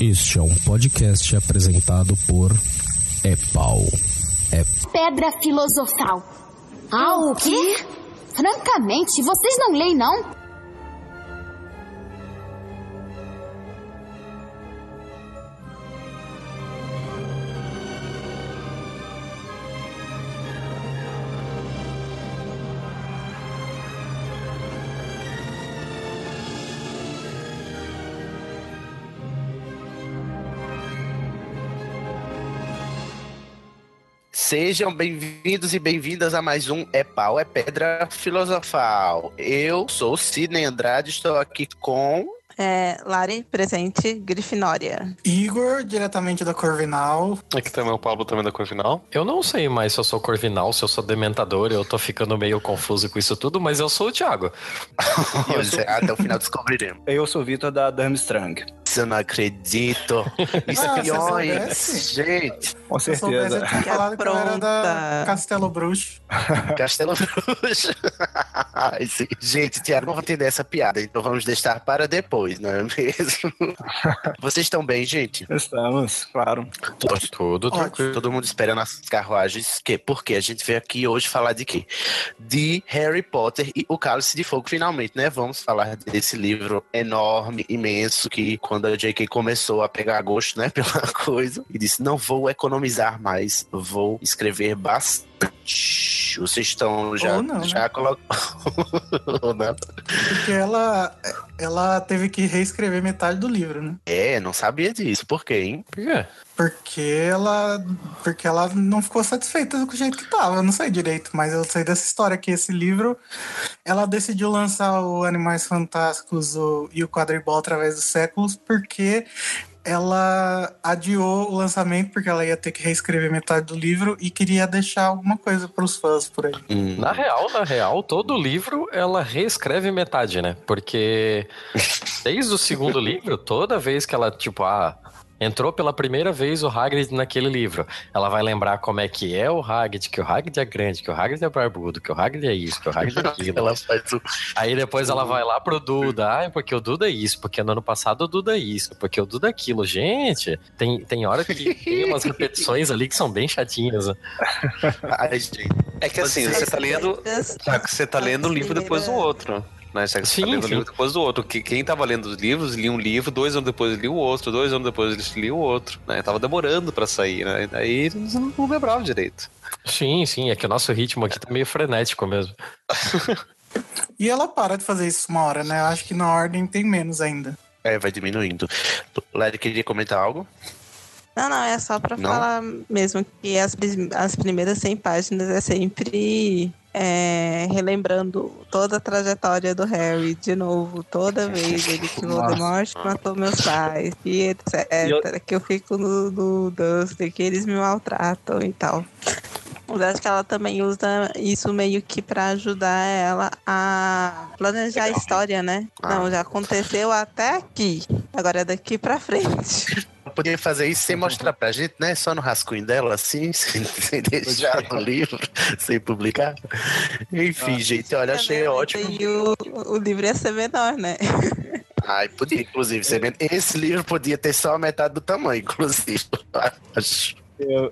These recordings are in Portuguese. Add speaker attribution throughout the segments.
Speaker 1: Este é um podcast apresentado por Epau. É
Speaker 2: Pedra filosofal. Ah, o quê? Francamente, vocês não leem, não?
Speaker 3: Sejam bem-vindos e bem-vindas a mais um É Pau, é Pedra Filosofal. Eu sou Sidney Andrade, estou aqui com.
Speaker 4: É, Lari, presente, Grifinória.
Speaker 5: Igor, diretamente da Corvinal.
Speaker 6: Aqui também é o Pablo, também da Corvinal.
Speaker 7: Eu não sei mais se eu sou Corvinal, se eu sou Dementador, eu tô ficando meio confuso com isso tudo, mas eu sou o Thiago.
Speaker 3: Pois é, até o final descobriremos.
Speaker 8: Eu sou o Vitor da
Speaker 3: Eu não acredito. Espiões, gente.
Speaker 8: Com certeza.
Speaker 5: eu tinha falado que era da. Castelo Bruxo.
Speaker 3: Castelo Bruxo. Ai, sim. Gente, Tiago não vai entender essa piada, então vamos deixar para depois, não é mesmo? Vocês estão bem, gente?
Speaker 8: Estamos, claro.
Speaker 7: Tudo tranquilo.
Speaker 3: Todo mundo esperando as carruagens. Que? Porque a gente veio aqui hoje falar de quê? De Harry Potter e o Cálice de Fogo, finalmente, né? Vamos falar desse livro enorme, imenso, que quando a J.K. começou a pegar gosto, né, pela coisa, e disse: não vou economizar mais, vou escrever bastante. Vocês estão já,
Speaker 5: Ou não, né?
Speaker 3: já colocando. Ou não.
Speaker 5: Porque ela, ela teve que reescrever metade do livro, né?
Speaker 3: É, não sabia disso. Por quê, hein?
Speaker 7: Por quê?
Speaker 5: Porque ela, porque ela não ficou satisfeita com o jeito que tava. Eu não sei direito, mas eu sei dessa história que esse livro, ela decidiu lançar o Animais Fantásticos o- e o Quadribol através dos séculos porque ela adiou o lançamento porque ela ia ter que reescrever metade do livro e queria deixar alguma coisa para os fãs por aí.
Speaker 3: Hum.
Speaker 7: Na real, na real, todo livro ela reescreve metade, né? Porque desde o segundo livro, toda vez que ela, tipo, ah, entrou pela primeira vez o Hagrid naquele livro, ela vai lembrar como é que é o Hagrid, que o Hagrid é grande, que o Hagrid é barbudo, que o Hagrid é isso, que o Hagrid é aquilo.
Speaker 3: Ela faz o.
Speaker 7: Aí depois ela vai lá pro Duda. Ah, porque o Duda é isso, porque no ano passado o Duda é isso, porque o Duda é aquilo. Gente, tem, tem hora que tem umas repetições ali que são bem chatinhas.
Speaker 3: Ai, gente.
Speaker 6: É que assim, você tá lendo. Tiago, você tá lendo um livro depois do outro. Né? Você
Speaker 7: Sim,
Speaker 6: tá lendo um
Speaker 7: sim.
Speaker 6: livro depois do outro. Que quem tava lendo os livros lia um livro, dois anos depois lia o outro, dois anos depois lia o outro. Né? Tava demorando pra sair, né? Daí eles não não lembravam direito.
Speaker 7: Sim, sim, é que o nosso ritmo aqui tá meio frenético mesmo.
Speaker 5: E ela para de fazer isso uma hora, né? Eu acho que na ordem tem menos ainda.
Speaker 3: É, vai diminuindo. Lari queria comentar algo?
Speaker 4: Não, não, é só pra
Speaker 3: Não?
Speaker 4: falar mesmo que as, as primeiras 100 páginas é sempre é, relembrando toda a trajetória do Harry de novo, toda vez ele que Voldemort matou meus pais e etc.
Speaker 8: Eu-
Speaker 4: Que eu fico no, no Dusty, que eles me maltratam e tal. Mas acho que ela também usa isso meio que pra ajudar ela a planejar a história, né?
Speaker 3: Ah.
Speaker 4: Não, já aconteceu até aqui. Agora é daqui pra frente.
Speaker 3: Podia fazer isso sem mostrar pra gente, né? Só no rascunho dela, assim, sem, sem deixar no livro, sem publicar. Enfim, gente, olha, achei ótimo.
Speaker 4: E o, o livro ia ser menor, né?
Speaker 3: Ai, podia, inclusive, esse livro podia ter só a metade do tamanho, inclusive. Acho.
Speaker 8: Eu,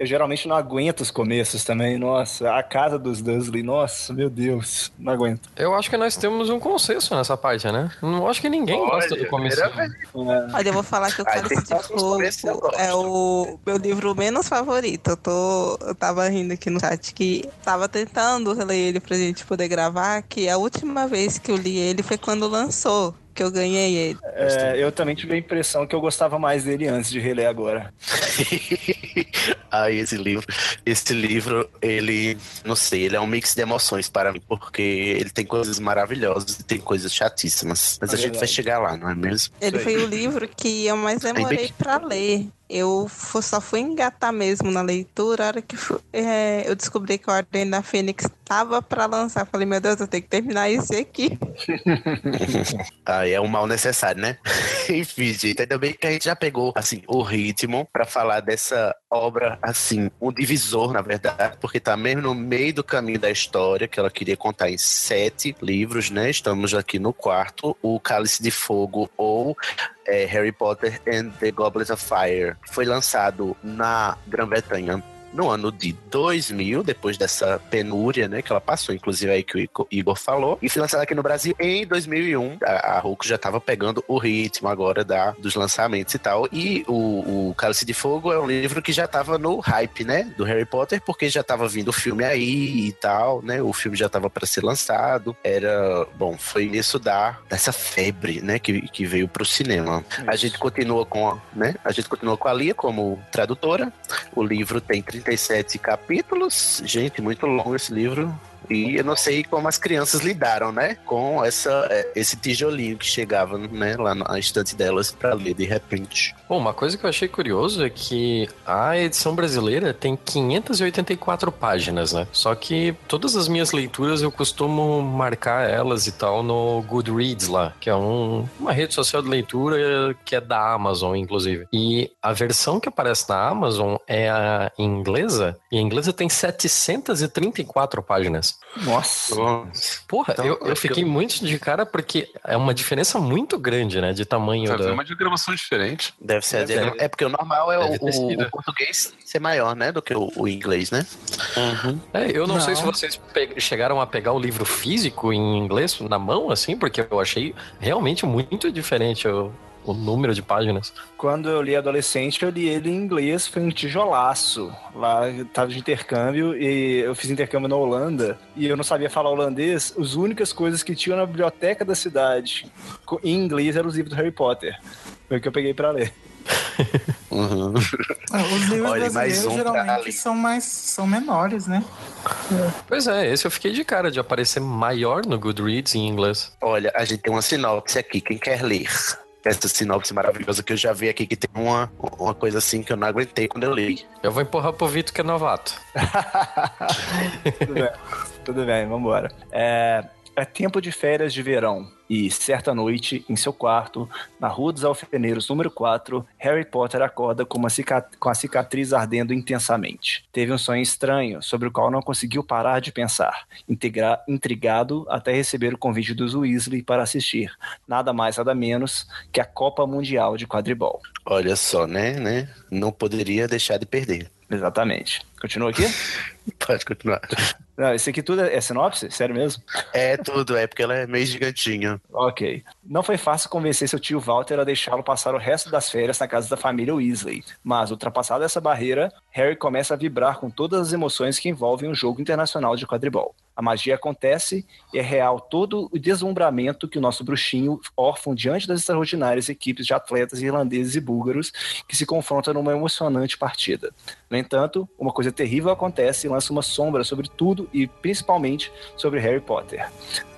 Speaker 8: eu geralmente não aguento os começos também. Nossa, a casa dos Dursley, nossa, meu Deus, não aguento.
Speaker 7: Eu acho que nós temos um consenso nessa parte, né? Não acho que ninguém gosta do começo.
Speaker 8: É,
Speaker 4: Olha, eu vou falar que o Cálice de Fogo é o meu livro menos favorito. Eu, tô, eu tava rindo aqui no chat que tava tentando reler ele pra gente poder gravar, que a última vez que eu li ele foi quando lançou, que eu ganhei ele.
Speaker 8: é, eu também tive a impressão que eu gostava mais dele antes de reler agora.
Speaker 3: Ai, esse livro. Esse livro, ele, não sei, ele é um mix de emoções para mim, porque ele tem coisas maravilhosas e tem coisas chatíssimas. Mas
Speaker 8: É
Speaker 3: a gente vai chegar lá, não é mesmo?
Speaker 4: Ele foi o livro que eu mais demorei pra ler. Eu só fui engatar mesmo na leitura a hora que é, eu descobri que a Ordem da Fênix estava pra lançar. Falei, meu Deus, eu tenho que terminar esse aqui.
Speaker 3: Ai, é um mal necessário, né? Enfim, gente, ainda bem que a gente já pegou, assim, o ritmo falar falar dessa obra, assim, um divisor, na verdade, porque tá mesmo no meio do caminho da história, que ela queria contar em sete livros, né? Estamos aqui no quarto, o Cálice de Fogo ou é, Harry Potter and the Goblet of Fire. Foi lançado na Grã-Bretanha no ano de 2000, depois dessa penúria, né, que ela passou, inclusive aí que o Igor falou, e foi lançada aqui no Brasil em 2001. A, a Hulk já estava pegando o ritmo agora da, dos lançamentos e tal. E o, o Cálice de Fogo é um livro que já estava no hype, né, do Harry Potter, porque já estava vindo o filme aí e tal, né, o filme já estava para ser lançado. Era, bom, foi isso da dessa febre, né, que, que veio pro cinema. A gente continua com, né, a gente continua com a Lia como tradutora. O livro tem 37 capítulos. Gente, muito longo esse livro. E eu não sei como as crianças lidaram, né? Com essa, é, esse tijolinho que chegava né, lá na estante delas para ler de repente.
Speaker 7: Bom, uma coisa que eu achei curioso é que a edição brasileira tem 584 páginas, né? Só que todas as minhas leituras eu costumo marcar elas e tal no Goodreads lá, que é um- uma rede social de leitura que é da Amazon, inclusive. E a versão que aparece na Amazon é a inglesa, e a inglesa tem 734 páginas.
Speaker 8: Nossa.
Speaker 7: Porra,
Speaker 3: Então,
Speaker 7: eu,
Speaker 3: eu
Speaker 7: eu fiquei muito de cara porque é uma diferença muito grande, né, de tamanho
Speaker 6: Vai
Speaker 7: da...
Speaker 6: uma diagramação diferente.
Speaker 3: Deve ser.
Speaker 7: Deve
Speaker 3: é, porque o normal é
Speaker 7: Deve
Speaker 3: o, o- português ser maior, né? Do que o, o inglês, né?
Speaker 7: É, eu não, sei se
Speaker 5: Não.
Speaker 7: vocês chegaram a pegar o livro físico em inglês na mão, assim, porque eu achei realmente muito diferente o, o número de páginas.
Speaker 8: Quando eu li adolescente, eu li ele em inglês, foi um tijolaço. Lá eu tava de intercâmbio e eu fiz intercâmbio na Holanda e eu não sabia falar holandês. As únicas coisas que tinham na biblioteca da cidade em inglês eram os livros do Harry Potter. Foi o que eu peguei pra ler.
Speaker 3: Uhum.
Speaker 5: Ah, Os livros
Speaker 3: Olha, mais
Speaker 5: brasileiros
Speaker 3: um
Speaker 5: geralmente são mais são menores, né?
Speaker 7: Pois é, esse eu fiquei de cara de aparecer maior no Goodreads em inglês.
Speaker 3: Olha, a gente tem uma sinopse aqui. Quem quer ler? Essa sinopse maravilhosa que eu já vi aqui, que tem uma, uma coisa assim que eu não aguentei quando eu li.
Speaker 7: Eu vou empurrar pro Vitor que é novato.
Speaker 8: Tudo bem, tudo bem, vambora. É, é tempo de férias de verão. E certa noite, em seu quarto, na Rua dos Alfeneiros, número 4, Harry Potter acorda com, uma com a cicatriz ardendo intensamente. Teve um sonho estranho, sobre o qual não conseguiu parar de pensar, intrigado até receber o convite dos Weasley para assistir, nada mais nada menos que a Copa Mundial de Quadribol.
Speaker 3: Olha só, né, né? Não poderia deixar de perder.
Speaker 8: Exatamente. Continua aqui?
Speaker 3: Pode continuar.
Speaker 8: Não, esse aqui tudo é é sinopse? Sério mesmo?
Speaker 3: É tudo, é porque ela é meio gigantinha.
Speaker 8: Ok. Não foi fácil convencer seu tio Walter a deixá-lo passar o resto das férias na casa da família Weasley. Mas, ultrapassada essa barreira, Harry começa a vibrar com todas as emoções que envolvem um jogo internacional de quadribol. A magia acontece e é real todo o deslumbramento que o nosso bruxinho órfão diante das extraordinárias equipes de atletas irlandeses e búlgaros que se confrontam numa emocionante partida. No entanto, uma coisa terrível acontece e lança uma sombra sobre tudo e principalmente sobre Harry Potter.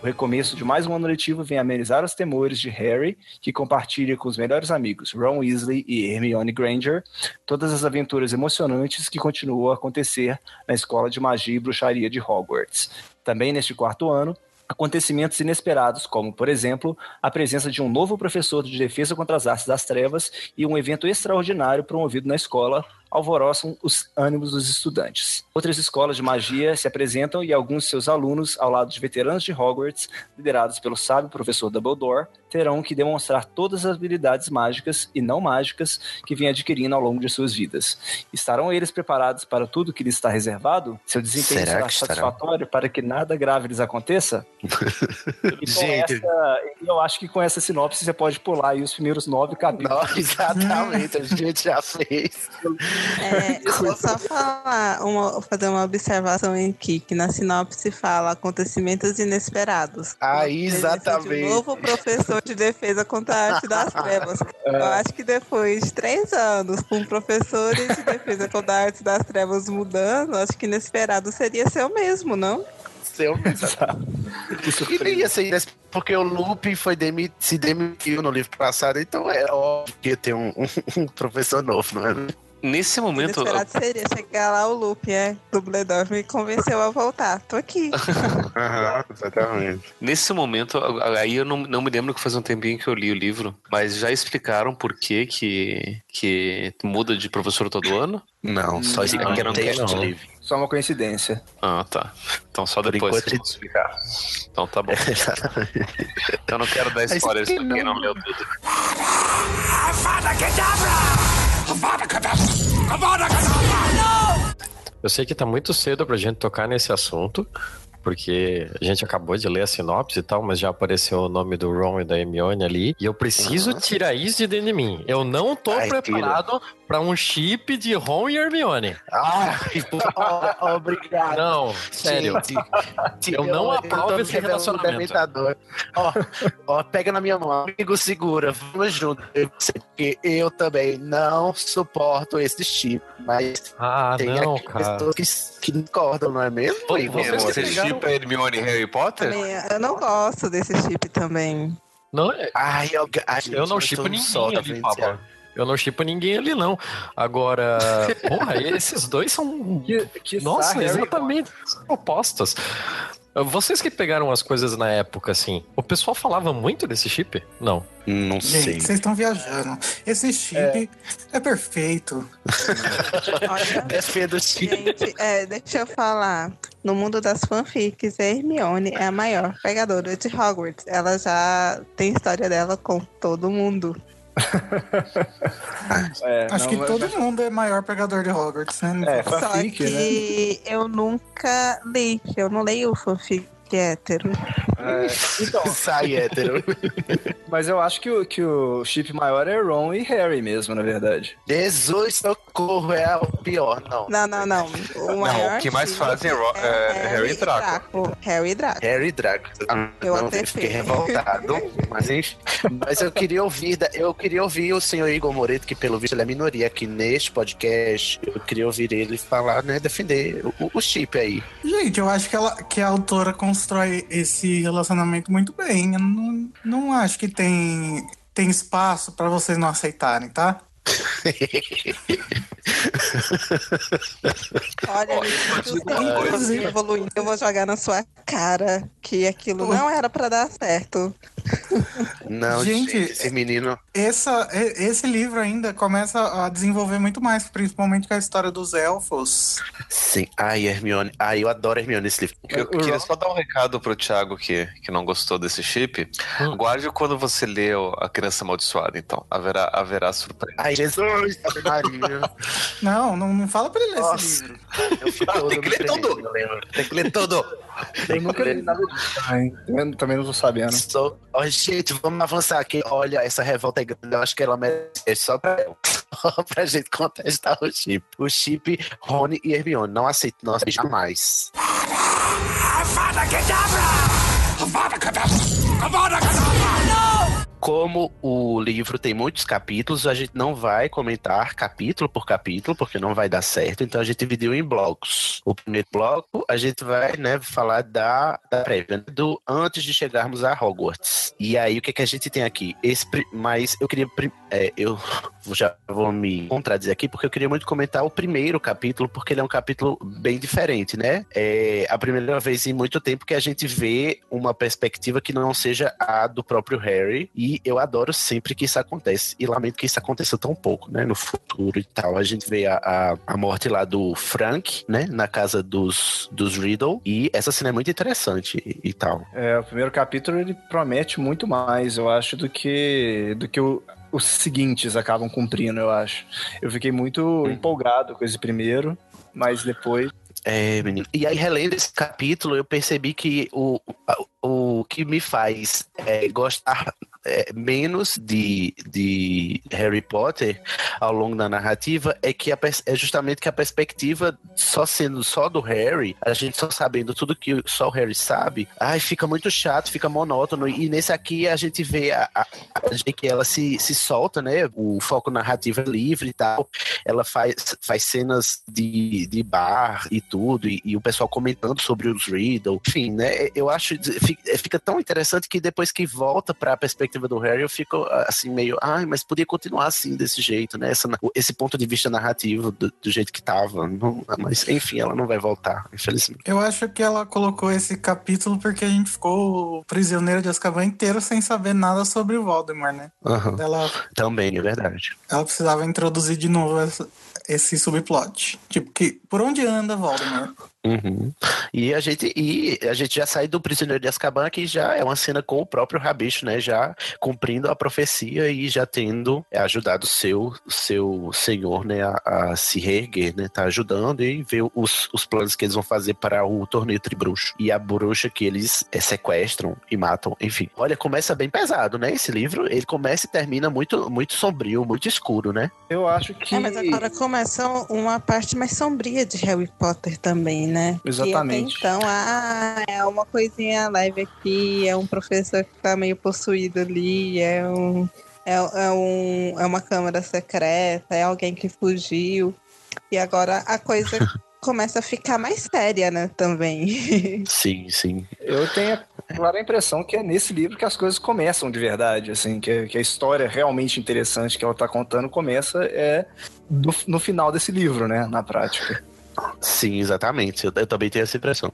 Speaker 8: O recomeço de mais um ano letivo vem amenizar os temores de Harry, que compartilha com os melhores amigos Ron Weasley e Hermione Granger todas as aventuras emocionantes que continuam a acontecer na Escola de Magia e Bruxaria de Hogwarts. Também neste quarto ano, acontecimentos inesperados, como, por exemplo, a presença de um novo professor de defesa contra as artes das trevas e um evento extraordinário promovido na escola, alvoroçam os ânimos dos estudantes. Outras escolas de magia se apresentam e alguns de seus alunos, ao lado de veteranos de Hogwarts, liderados pelo sábio professor Dumbledore, terão que demonstrar todas as habilidades mágicas e não mágicas que vêm adquirindo ao longo de suas vidas. Estarão eles preparados para tudo que lhes está reservado? Seu desempenho
Speaker 3: Será
Speaker 8: será
Speaker 3: estarão?
Speaker 8: satisfatório para que nada grave lhes aconteça? E
Speaker 3: Gente.
Speaker 8: essa, eu acho que com essa sinopse você pode pular aí os primeiros nove capítulos.
Speaker 3: Não, exatamente, a gente já fez.
Speaker 4: É, eu vou só falar, uma, fazer uma observação aqui, que na sinopse fala acontecimentos inesperados.
Speaker 3: Ah, exatamente.
Speaker 4: De um novo professor de defesa contra a arte das trevas. Eu acho que depois de três anos com professores de defesa contra a arte das trevas mudando, acho que inesperado seria ser o mesmo, não?
Speaker 3: Seu E nem ia ser isso, porque o Lupin foi demi- se demitiu no livro passado, então é óbvio que ia ter um, um- um professor novo, não é?
Speaker 6: Nesse momento.
Speaker 4: Inesperado seria chegar lá o Lupe, é? Dumbledore me convenceu a voltar. Tô aqui.
Speaker 3: Exatamente.
Speaker 6: Nesse momento, aí eu não, não me lembro que faz um tempinho que eu li o livro, mas já explicaram por que que, que muda de professor todo ano?
Speaker 3: Não, só esse
Speaker 6: Não,
Speaker 3: aqui era um
Speaker 6: não tem, não.
Speaker 3: livre.
Speaker 8: Só uma coincidência.
Speaker 6: Ah, tá. Então só
Speaker 3: Por
Speaker 6: depois
Speaker 3: enquanto,
Speaker 6: que explicar. Então tá bom. eu não quero dar spoilers
Speaker 3: que
Speaker 6: pra quem
Speaker 3: não.
Speaker 6: não leu tudo.
Speaker 7: Eu sei que tá muito cedo pra gente tocar nesse assunto, porque a gente acabou de ler a sinopse e tal, mas já apareceu o nome do Ron e da Hermione ali, e eu preciso tirar isso de dentro de mim. Eu não tô
Speaker 3: Ai,
Speaker 7: preparado pra um chip de Ron e Hermione.
Speaker 3: Ah, obrigado.
Speaker 7: Não, sério.
Speaker 3: Gente,
Speaker 7: Eu não aprovo
Speaker 3: me
Speaker 7: esse relacionamento.
Speaker 3: Ó, ó, pega na minha mão, amigo, segura, vamos junto. Eu sei que eu também não suporto esse chip, mas
Speaker 7: Ah,
Speaker 3: tem
Speaker 7: não,
Speaker 3: pessoas que, que discordam, não é mesmo?
Speaker 7: Vocês
Speaker 6: Você
Speaker 7: pegaram-
Speaker 6: chipa Hermione e Harry Potter?
Speaker 4: Também, Eu não gosto desse chip também.
Speaker 7: Não, é-
Speaker 3: Ai, eu, ai, gente,
Speaker 7: eu não chipo ninguém
Speaker 3: tá
Speaker 7: ali. Eu não chipo ninguém ali, não. Agora, porra, esses dois são.
Speaker 8: Que, que
Speaker 7: Nossa, exatamente opostas. Vocês que pegaram as coisas na época, assim, o pessoal falava muito desse chip? Não.
Speaker 3: Não sei.
Speaker 5: Gente, vocês estão viajando. Esse chip é, perfeito.
Speaker 4: Olha,
Speaker 3: Defendo o chip.
Speaker 4: gente, é, deixa eu falar. No mundo das fanfics, a Hermione é a maior pegadora de Hogwarts. Ela já tem história dela com todo mundo.
Speaker 8: É,
Speaker 5: Acho
Speaker 8: não,
Speaker 5: que
Speaker 8: mas-
Speaker 5: todo mundo é maior pegador de Hogwarts, né?
Speaker 8: É,
Speaker 4: Só
Speaker 8: fanfic, né?
Speaker 4: que eu nunca li. Eu não leio fanfic hétero.
Speaker 8: É, então,
Speaker 3: Sai hétero.
Speaker 8: mas eu acho que o, que o chip maior é Ron e Harry mesmo, na verdade.
Speaker 3: Jesus, socorro, é o pior, não.
Speaker 4: Não, não, não. O, maior
Speaker 6: o que mais fazem é Ro- é Harry e Draco.
Speaker 4: Harry e Draco.
Speaker 3: Harry e Draco.
Speaker 4: Eu
Speaker 3: não,
Speaker 4: até
Speaker 3: eu fiquei revoltado. Mas, mas eu queria ouvir, eu queria ouvir o senhor Igor Moreto, que pelo visto ele é minoria aqui neste podcast. Eu queria ouvir ele falar, né, defender o, o chip aí.
Speaker 5: Gente, eu acho que, ela, que a autora constrói esse relacionamento muito bem. Eu não, não acho que tem, tem espaço pra vocês não aceitarem, tá?
Speaker 4: Olha,
Speaker 5: Inclusive-
Speaker 4: evoluindo. Eu vou jogar na sua cara que aquilo não era pra dar certo.
Speaker 3: Não,
Speaker 5: Gente,
Speaker 3: gente, esse menino.
Speaker 5: Essa, esse livro ainda começa a desenvolver muito mais, principalmente com a história dos elfos.
Speaker 3: Sim, ai, Hermione. Ai, eu adoro Hermione nesse livro.
Speaker 6: Eu queria só dar um recado pro Thiago que, que não gostou desse chip.
Speaker 7: Hum.
Speaker 6: Guarde quando você lê A Criança Amaldiçoada, então. Haverá, haverá surpresa.
Speaker 3: Ai, Jesus, Ave Maria.
Speaker 5: Não, não, não fala pra ele ler
Speaker 3: Nossa.
Speaker 5: esse livro.
Speaker 3: Eu fico
Speaker 6: Ah, tem
Speaker 3: todo
Speaker 6: que ler
Speaker 3: eu lembro. Tem que ler tudo.
Speaker 8: Eu nunca li nada disso também. Eu também não tô sabendo.
Speaker 3: Só, ó, gente, vamos avançar aqui. Olha, essa revolta é grande. Eu acho que ela merece só pra, só pra gente contestar o chip. O chip Rony e Hermione. Não aceito, não aceito jamais. Como o livro tem muitos capítulos, a gente não vai comentar capítulo por capítulo, porque não vai dar certo. Então a gente dividiu em blocos. O primeiro bloco, a gente vai né, falar da, da prévia, né, do antes de chegarmos a Hogwarts. E aí, o que, que a gente tem aqui? Esse, mas eu queria. é, eu já vou me contradizer aqui, porque eu queria muito comentar o primeiro capítulo, porque ele é um capítulo bem diferente, né? É a primeira vez em muito tempo que a gente vê uma perspectiva que não seja a do próprio Harry. E eu adoro sempre que isso acontece. E lamento que isso aconteça tão pouco, né? No futuro e tal. A gente vê a, a, a morte lá do Frank, né? Na casa dos, dos Riddle. E essa cena é muito interessante e, e tal.
Speaker 8: É, o primeiro capítulo ele promete muito mais, eu acho, do que do que o- os seguintes acabam cumprindo, eu acho. Eu fiquei muito empolgado com esse primeiro, mas depois
Speaker 3: É, menino. E aí, relendo esse capítulo, eu percebi que o, o, o que me faz é, gostar é, menos de, de Harry Potter ao longo da narrativa é que a é justamente que a perspectiva só sendo só do Harry, a gente só sabendo tudo que só o Harry sabe, ai, fica muito chato, fica monótono. E nesse aqui a gente vê a, a, a que ela se, se solta, né? O foco narrativo é livre e tal. Ela faz, faz cenas de, de bar e tudo, e, e o pessoal comentando sobre os Riddle. Enfim, né? Eu acho fica, fica tão interessante que depois que volta para a perspectiva perspectiva do Harry, eu fico assim, meio, ai, mas podia continuar assim, desse jeito, né? Essa, esse ponto de vista narrativo do, do jeito que tava. Não- mas, enfim, ela não vai voltar, infelizmente.
Speaker 5: Eu acho que ela colocou esse capítulo porque a gente ficou prisioneiro de Azkaban inteiro sem saber nada sobre o Voldemort, né?
Speaker 3: Aham.
Speaker 5: Ela,
Speaker 3: Também, é verdade.
Speaker 5: ela precisava introduzir de novo essa- esse subplot. Tipo, que por onde anda Voldemort?
Speaker 3: Uhum. E a gente e a gente já sai do prisioneiro de Azkaban que já é uma cena com o próprio Rabicho, né? Já cumprindo a profecia e já tendo é, ajudado o seu seu senhor, né, a, a se reerguer, né? Tá ajudando e ver os, os planos que eles vão fazer para o torneio tribruxo e a bruxa que eles é, sequestram e matam, enfim. Olha, começa bem pesado, né? Esse livro, ele começa e termina muito muito sombrio, muito escuro, né?
Speaker 8: Eu acho que.
Speaker 4: É, mas agora começa uma parte mais sombria de Harry Potter também, né?
Speaker 8: Exatamente.
Speaker 4: Até então, ah, é uma coisinha leve aqui, é um professor que tá meio possuído ali, é um. É, é, um, é uma câmara secreta, é alguém que fugiu. E agora a coisa começa a ficar mais séria, né, também.
Speaker 3: Sim, sim.
Speaker 8: Eu tenho a clara impressão que é nesse livro que as coisas começam de verdade, assim, que, que a história realmente interessante que ela tá contando começa é do- no final desse livro, né, na prática.
Speaker 3: Sim, exatamente. Eu, eu também tenho essa impressão.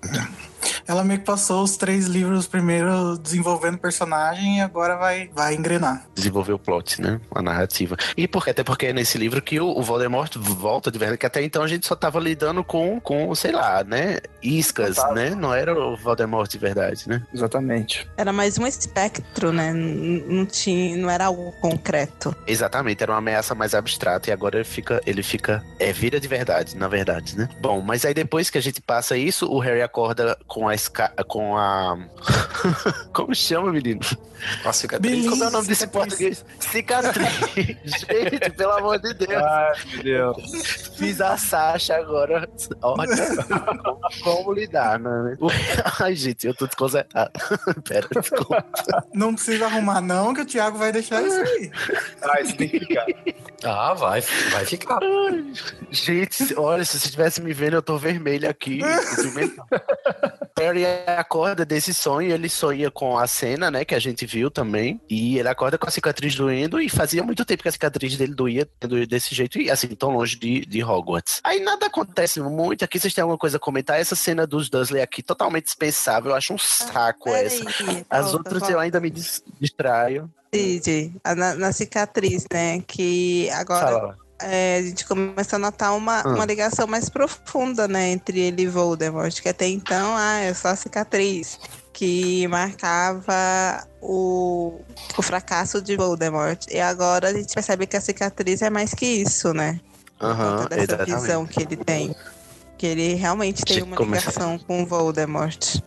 Speaker 5: Ela meio que passou os três livros primeiro desenvolvendo personagem e agora vai, vai engrenar.
Speaker 3: desenvolver o plot, né? A narrativa. E porque, até porque é nesse livro que o, o Voldemort volta de verdade, que até então a gente só tava lidando com, com sei lá, né? Iscas, né? Não era o Voldemort de verdade, né?
Speaker 8: Exatamente.
Speaker 4: Era mais um espectro, né? Não, tinha, não era algo concreto.
Speaker 3: Exatamente, era uma ameaça mais abstrata e agora ele fica, ele fica, é, vira de verdade, na verdade, né? Bom, mas aí depois que a gente passa isso, o Harry acorda com a esca com a como chama, menino?
Speaker 7: A cicatriz.
Speaker 5: Beleza,
Speaker 3: Como é o nome desse
Speaker 5: cicatriz.
Speaker 3: português? Cicatriz. gente, pelo amor de Deus.
Speaker 8: Ai, meu Deus.
Speaker 3: Fiz a Sasha agora. Olha como, como lidar, né? Ai, gente, eu tô desconcertado. Pera, desculpa.
Speaker 5: Não precisa arrumar, não, que o Thiago vai deixar isso aí.
Speaker 8: Ah, isso tem que ficar.
Speaker 7: Ah, vai, vai ficar.
Speaker 3: Gente, olha, se você estivesse me vendo, eu tô vermelho aqui. Harry acorda desse sonho, ele sonha com a cena, né, que a gente viu também. E ele acorda com a cicatriz doendo, e fazia muito tempo que a cicatriz dele doía doía desse jeito, e assim, tão longe de, de Hogwarts. Aí nada acontece muito. Aqui vocês têm alguma coisa a comentar? Essa cena dos Dursley aqui, totalmente dispensável. Eu acho um saco essa.
Speaker 4: Peraí,
Speaker 3: As
Speaker 4: volta,
Speaker 3: outras
Speaker 4: volta.
Speaker 3: eu ainda me dis- distraio.
Speaker 4: Cid, a- na, na cicatriz, né? Que agora
Speaker 3: Fala.
Speaker 4: É, a gente começa a notar uma,
Speaker 3: Hum.
Speaker 4: uma ligação mais profunda, né? Entre ele e Voldemort, que até então, ah, é só a cicatriz. Que marcava o, o fracasso de Voldemort. E agora a gente percebe que a cicatriz é mais que isso, né? Conta dessa
Speaker 3: exatamente.
Speaker 4: visão que ele tem. Que ele realmente tem uma ligação com Voldemort.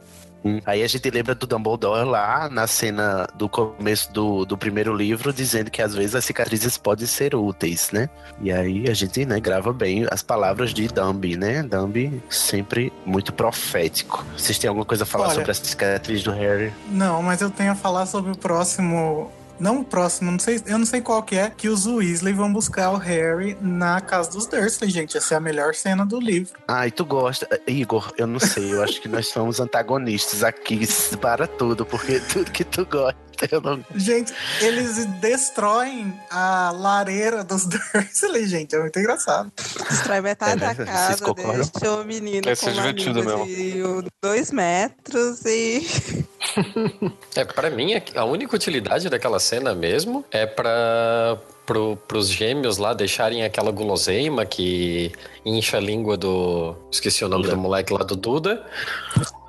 Speaker 3: Hum. Aí a gente lembra do Dumbledore lá na cena do começo do, do primeiro livro, dizendo que às vezes as cicatrizes podem ser úteis, né? E aí a gente né, grava bem as palavras de Dumby, né? Dumby sempre muito profético. Vocês têm alguma coisa a falar
Speaker 5: Olha-
Speaker 3: sobre a cicatriz do Harry?
Speaker 5: Não, mas eu tenho a falar sobre o próximo. Não o próximo, não sei, eu não sei qual que é, que os Weasley vão buscar o Harry na casa dos Dursley, gente. Essa é a melhor cena do livro.
Speaker 3: Ah, e tu gosta. Igor, eu não sei, eu acho que nós somos antagonistas aqui para tudo, porque tudo que tu gosta, não.
Speaker 5: Gente, eles destroem a lareira dos Dursley, gente. É muito engraçado.
Speaker 4: Destrói metade
Speaker 3: É,
Speaker 4: da casa, deixa o menino com
Speaker 6: é
Speaker 4: uma
Speaker 6: divertido
Speaker 4: de um- dois metros e
Speaker 7: É, pra mim, a única utilidade daquela cena mesmo é pra pro, pros gêmeos lá deixarem aquela guloseima que incha a língua do. Esqueci o nome
Speaker 3: Duda.
Speaker 7: do moleque lá do Duda.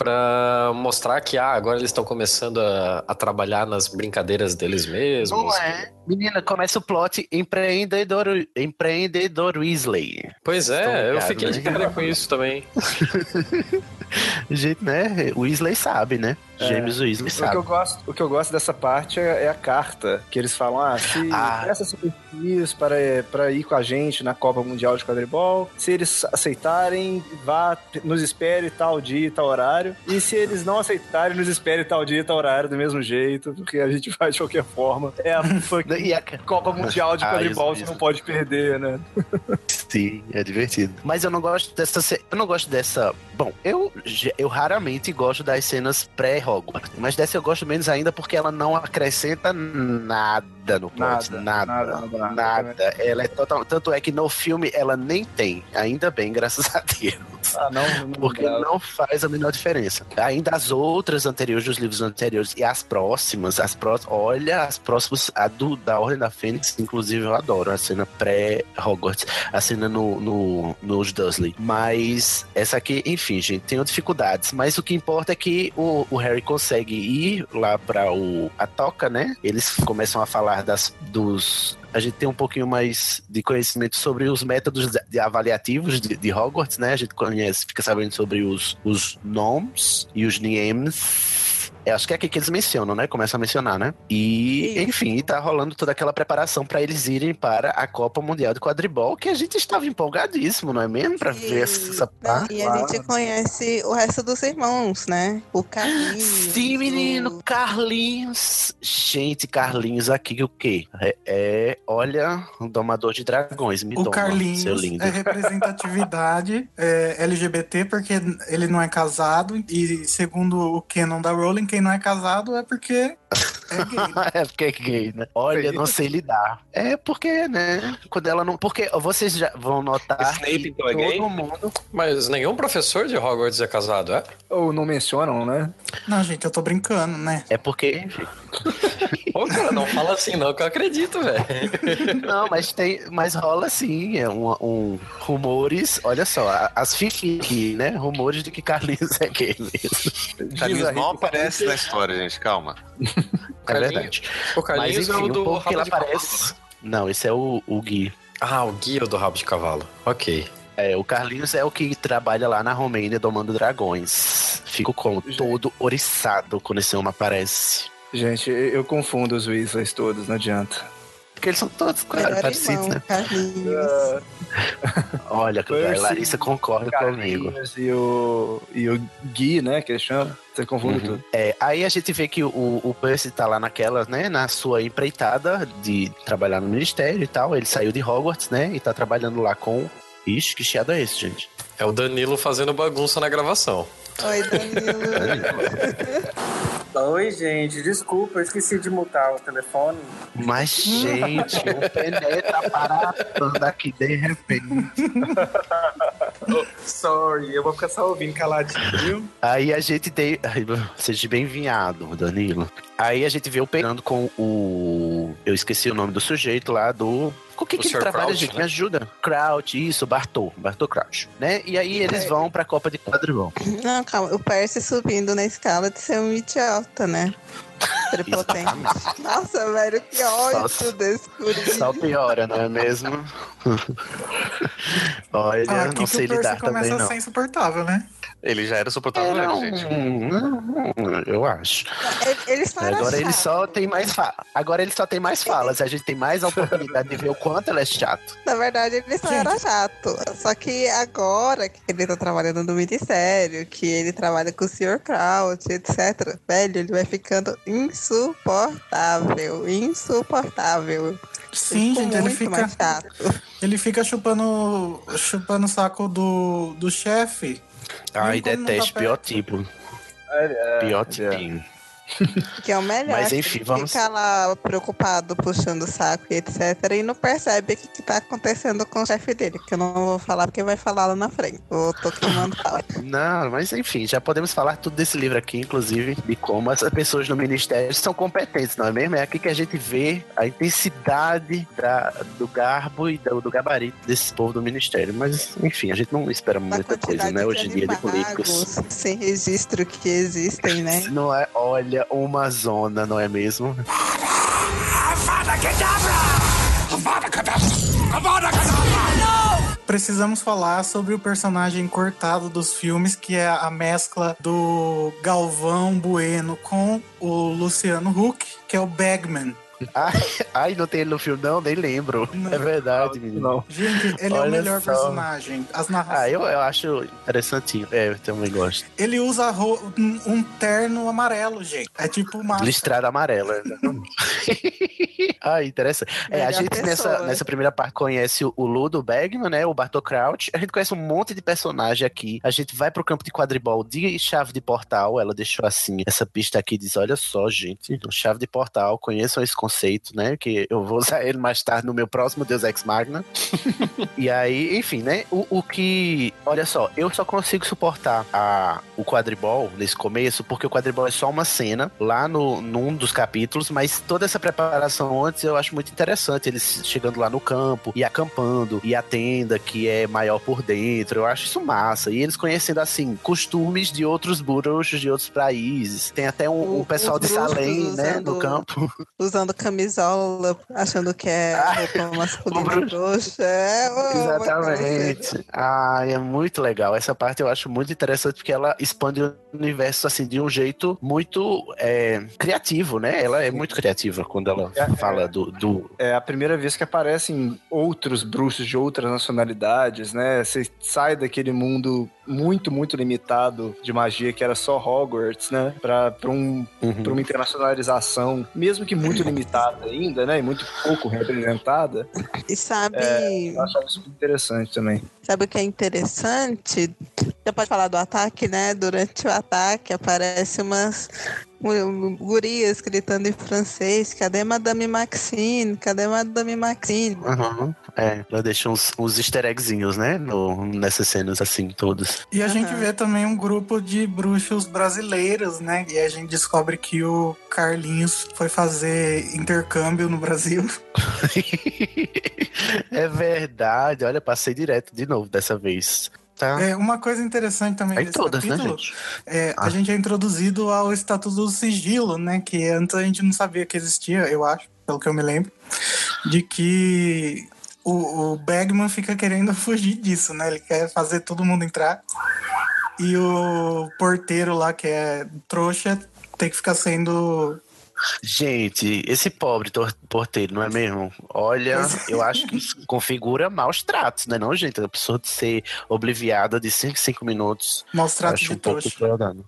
Speaker 7: Pra mostrar que ah, agora eles estão começando a, a trabalhar nas brincadeiras deles mesmos.
Speaker 3: Não é. Menina, começa o plot empreendedor, empreendedor Weasley.
Speaker 7: Pois é, eu
Speaker 3: ligados,
Speaker 7: fiquei de
Speaker 3: né?
Speaker 7: cara com isso também.
Speaker 3: Gente, né? Weasley sabe, né?
Speaker 8: É.
Speaker 3: James Weasley
Speaker 8: O que,
Speaker 3: sabe.
Speaker 8: eu gosto, o que eu gosto dessa parte é, é a carta, que eles falam, ah, se
Speaker 3: Ah.
Speaker 8: presta serviços para, para ir com a gente na Copa Mundial de Quadribol, se eles aceitarem, vá, nos espere tal dia e tal horário, e se eles não aceitarem, nos espere tal dia e tal horário do mesmo jeito, porque a gente vai de qualquer forma. É a fucking Copa Mundial de
Speaker 3: Ah,
Speaker 8: Quadribol,
Speaker 3: isso
Speaker 8: você não pode perder, né?
Speaker 3: Sim, é divertido. Mas eu não gosto dessa. Eu não gosto dessa. Bom, eu, eu raramente gosto das cenas pré-Hogwarts. Mas dessa eu gosto menos ainda porque ela não acrescenta nada no plot.
Speaker 8: Nada,
Speaker 3: Nada.
Speaker 8: nada,
Speaker 3: Nada.
Speaker 8: nada, nada.
Speaker 3: Ela é total. Tanto é que no filme ela nem tem. Ainda bem, graças a Deus.
Speaker 8: Ah, não, não
Speaker 3: Porque não faz a menor diferença. Ainda as outras anteriores, dos livros anteriores, e as próximas, as próximas, olha, as próximas, a do, da Ordem da Fênix, inclusive eu adoro a cena pré-Hogwarts, a cena no, no, nos Dursley. Mas essa aqui, enfim, gente, tenho dificuldades. Mas o que importa é que o, o Harry consegue ir lá para o a toca, né? Eles começam a falar das, dos a gente tem um pouquinho mais de conhecimento sobre os métodos de avaliativos de, de Hogwarts, né? A gente conhece, fica sabendo sobre os, os nomes e os niemes. Eu acho que é aqui que eles mencionam, né? Começam a mencionar, né? E,
Speaker 4: Isso.
Speaker 3: enfim, tá rolando toda aquela preparação para eles irem para a Copa Mundial de Quadribol, que a gente estava empolgadíssimo, não é mesmo? Para ver essa parte.
Speaker 4: e a gente conhece o resto dos irmãos, né? O Carlinhos.
Speaker 3: Sim, menino,
Speaker 4: o-
Speaker 3: Carlinhos. Gente, Carlinhos aqui, o quê? É, é, olha, um domador de dragões, me
Speaker 5: O
Speaker 3: doma,
Speaker 5: Carlinhos
Speaker 3: seu lindo.
Speaker 5: é representatividade é, LGBT porque ele não é casado e segundo o canon da Rowling, quem não é casado é porque é gay.
Speaker 3: é porque é gay, né? Olha, não sei lidar. É porque, né? Quando ela não. Porque vocês já vão notar.
Speaker 6: Snape,
Speaker 3: que
Speaker 6: então, é
Speaker 3: todo
Speaker 6: gay?
Speaker 3: mundo.
Speaker 7: Mas nenhum professor de Hogwarts é casado, é?
Speaker 8: Ou não mencionam, né?
Speaker 5: Não, gente, eu tô brincando, né?
Speaker 3: É porque.
Speaker 7: Pô, cara, não fala assim não, que eu acredito, velho.
Speaker 3: Não, mas tem. Mas rola sim. É um, um- rumores. Olha só, as aqui, né? Rumores de que Carlinhos é gay mesmo.
Speaker 6: Carlinhos
Speaker 8: Rita
Speaker 6: aparece na história, gente, calma.
Speaker 3: É
Speaker 7: Carlinhos-
Speaker 3: verdade.
Speaker 7: O Carlinhos
Speaker 3: Mas
Speaker 7: é
Speaker 3: enfim,
Speaker 7: o
Speaker 3: o
Speaker 7: do
Speaker 3: ele
Speaker 7: rabo de cavalo,
Speaker 3: aparece.
Speaker 7: né?
Speaker 3: Não, esse é o, o Gui.
Speaker 7: Ah, o guia do rabo de cavalo. Ok.
Speaker 3: É, o Carlinhos é o que trabalha lá na Romênia domando dragões. Fico como todo oriçado quando esse homem aparece.
Speaker 8: Gente, eu confundo os Weasleys todos, não adianta.
Speaker 3: Porque eles são todos claro, parecidos,
Speaker 4: irmão,
Speaker 3: né?
Speaker 4: Carlinhos.
Speaker 3: Olha,
Speaker 8: Percy,
Speaker 3: a Larissa concorda comigo.
Speaker 8: Carlinhos e o, e o Gui, né, que eles chamam. Você confunde
Speaker 3: Uhum.
Speaker 8: tudo.
Speaker 3: É, aí a gente vê que o, o Percy tá lá naquela, né, na sua empreitada de trabalhar no ministério e tal. Ele saiu de Hogwarts, né, e tá trabalhando lá com. Ixi, que chiado é esse, gente?
Speaker 7: É o Danilo fazendo bagunça na gravação.
Speaker 4: Oi, Danilo.
Speaker 9: Oi, gente, desculpa, eu esqueci de mutar o telefone.
Speaker 3: Mas, gente, o Pené tá paratando aqui de repente.
Speaker 9: Sorry, eu vou ficar só ouvindo caladinho, viu?
Speaker 3: Aí a gente tem. Seja bem-vindo, Danilo. Aí a gente vê o pegando com o. Eu esqueci o nome do sujeito lá do. Com o que, que ele trabalha,
Speaker 7: Crouch,
Speaker 3: gente?
Speaker 7: né?
Speaker 3: Me ajuda. Crouch, isso, Bartô. Bartô Crouch. Né? E aí eles vão pra Copa de Quadribol.
Speaker 4: Não, calma. O Percy subindo na escala de ser um idiota, né? Prepotente. Nossa, velho, que ódio desse guri.
Speaker 3: Só piora, não é mesmo? Olha,
Speaker 5: Ah,
Speaker 3: não sei
Speaker 5: o Percy
Speaker 3: lidar também,
Speaker 5: começa a
Speaker 3: não.
Speaker 5: ser insuportável, né?
Speaker 6: Ele já era suportável
Speaker 3: Era
Speaker 6: antes, gente.
Speaker 3: um- Eu acho.
Speaker 4: Ele, ele
Speaker 3: Agora ele
Speaker 4: chato.
Speaker 3: só tem mais fa... Agora ele só tem mais falas. A gente tem mais a oportunidade de ver o quanto ele é chato.
Speaker 4: Na verdade, ele só era chato. Só que agora que ele tá trabalhando no ministério, que ele trabalha com o Sr. Kraut, etc. Velho, ele vai ficando insuportável. Insuportável.
Speaker 5: Sim, gente, ele fica,
Speaker 4: mais chato.
Speaker 5: ele fica chupando, chupando o saco do, do chefe.
Speaker 3: Ai, detesto. Pior
Speaker 5: perto.
Speaker 3: tipo.
Speaker 8: É,
Speaker 3: Pior
Speaker 8: é.
Speaker 3: tipinho.
Speaker 4: Que é o melhor.
Speaker 3: Mas, enfim,
Speaker 4: ele
Speaker 3: vamos-
Speaker 4: Fica lá preocupado, puxando o saco e etc. E não percebe o que, que tá acontecendo com o chefe dele. Que eu não vou falar porque vai falar lá na frente. Eu tô queimando pau.
Speaker 3: Não, mas enfim, já podemos falar tudo desse livro aqui, inclusive, de como as pessoas no ministério são competentes, não é mesmo? É aqui que a gente vê a intensidade da, do garbo e do, do gabarito desse povo do ministério. Mas, enfim, a gente não espera
Speaker 4: Da
Speaker 3: muita coisa, né, hoje em dia de políticos.
Speaker 4: sem registro que existem, né?
Speaker 3: Não é, olha, uma zona, não é mesmo?
Speaker 5: Precisamos falar sobre o personagem cortado dos filmes, que é a mescla do Galvão Bueno com o Luciano Huck, que é o Bagman.
Speaker 3: Ai, não tem ele no filme, não, nem lembro. É verdade, menino.
Speaker 8: Não.
Speaker 5: Gente, ele é o
Speaker 3: Olha
Speaker 5: melhor
Speaker 3: só.
Speaker 5: personagem. As narrações.
Speaker 3: Ah, eu, eu acho interessantinho. É, eu também gosto.
Speaker 5: Ele usa um, um terno amarelo, gente. É tipo uma.
Speaker 3: Listrada amarela. Ah, interessante. É, a gente
Speaker 4: pessoa.
Speaker 3: nessa, nessa primeira parte conhece o, Ludo Bagman, né? O Bartol Crouch. A gente conhece um monte de personagem aqui. A gente vai pro campo de quadribol de chave de portal. Ela deixou assim essa pista aqui diz: olha só, gente, chave de portal, conheçam esse conceito, né? Que eu vou usar ele mais tarde no meu próximo Deus Ex Magna. e aí, enfim, né? O, o que. Olha só, eu só consigo suportar a, o quadribol nesse começo, porque o quadribol é só uma cena lá no, num dos capítulos, mas toda essa preparação antes eu acho muito interessante. Eles chegando lá no campo e acampando, e a tenda que é maior por dentro. Eu acho isso massa. E eles conhecendo, assim, costumes de outros bruxos de outros países. Tem até um, um
Speaker 4: O-
Speaker 3: pessoal
Speaker 4: os
Speaker 3: de Salem,
Speaker 4: bruxos
Speaker 3: né? No
Speaker 4: usando-
Speaker 3: campo.
Speaker 4: Usando camisola, achando que é roupa masculina
Speaker 3: bruxo.
Speaker 4: trouxa. É.
Speaker 3: Exatamente. Ah, é muito legal. Essa parte eu acho muito interessante porque ela expande o universo assim de um jeito muito é, criativo, né? Ela é muito criativa quando ela
Speaker 8: É,
Speaker 3: fala do, do-
Speaker 8: É a primeira vez que aparecem outros bruxos de outras nacionalidades, né? Você sai daquele mundo muito, muito limitado de magia que era só Hogwarts, né? Pra, pra, um,
Speaker 3: Uhum.
Speaker 8: pra uma internacionalização, mesmo que muito limitada ainda, né? E muito pouco representada.
Speaker 4: E sabe,
Speaker 8: Eu achava isso muito interessante também.
Speaker 4: sabe o que é interessante? Já pode falar do ataque, né? Durante o ataque aparece umas um, gurias gritando em francês: cadê Madame Maxine? Cadê Madame Maxine?
Speaker 3: Uhum. É, ela deixa uns, uns easter eggzinhos, né? No, nessas cenas assim, todas.
Speaker 5: E a gente
Speaker 4: Aham.
Speaker 5: vê também um grupo de bruxos brasileiros, né? E a gente descobre que o Carlinhos foi fazer intercâmbio no Brasil.
Speaker 3: é verdade. Olha, passei direto de novo dessa vez. Tá?
Speaker 5: É, uma coisa interessante também
Speaker 3: Em
Speaker 5: desse
Speaker 3: todas, né,
Speaker 5: capítulo
Speaker 3: gente?
Speaker 5: é
Speaker 3: Ah.
Speaker 5: a gente é introduzido ao status do sigilo, né? Que antes a gente não sabia que existia, eu acho, pelo que eu me lembro, de que o, o Bagman fica querendo fugir disso, né? Ele quer fazer todo mundo entrar. E o porteiro lá, que é trouxa, tem que ficar sendo.
Speaker 3: Gente, esse pobre porteiro, não é mesmo? Olha, eu acho que isso configura maus tratos, né? Não, gente? A pessoa de ser obliviada de 5 5 minutos.
Speaker 5: Maus tratos de
Speaker 3: um pouco.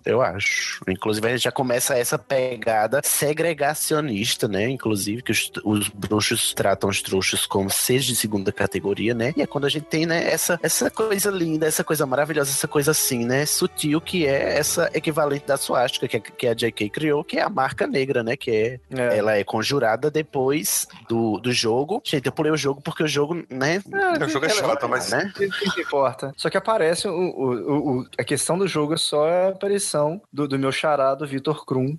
Speaker 3: Eu acho. Inclusive, a gente já começa essa pegada segregacionista, né? Inclusive, que os, os bruxos tratam os trouxas como seres de segunda categoria, né? E é quando a gente tem, né, essa, essa coisa linda, essa coisa maravilhosa, essa coisa assim, né? Sutil, que é essa equivalente da suástica que, que a J.K. criou, que é a marca negra, né? Que é
Speaker 8: É.
Speaker 3: ela é conjurada depois do, do jogo. Gente, eu pulei o jogo porque o jogo, né?
Speaker 6: o jogo é chato, mas-
Speaker 3: Né?
Speaker 8: Quem que importa? Só que aparece o, o- o- a questão do jogo é só a aparição do, do meu charado Vitor Krum.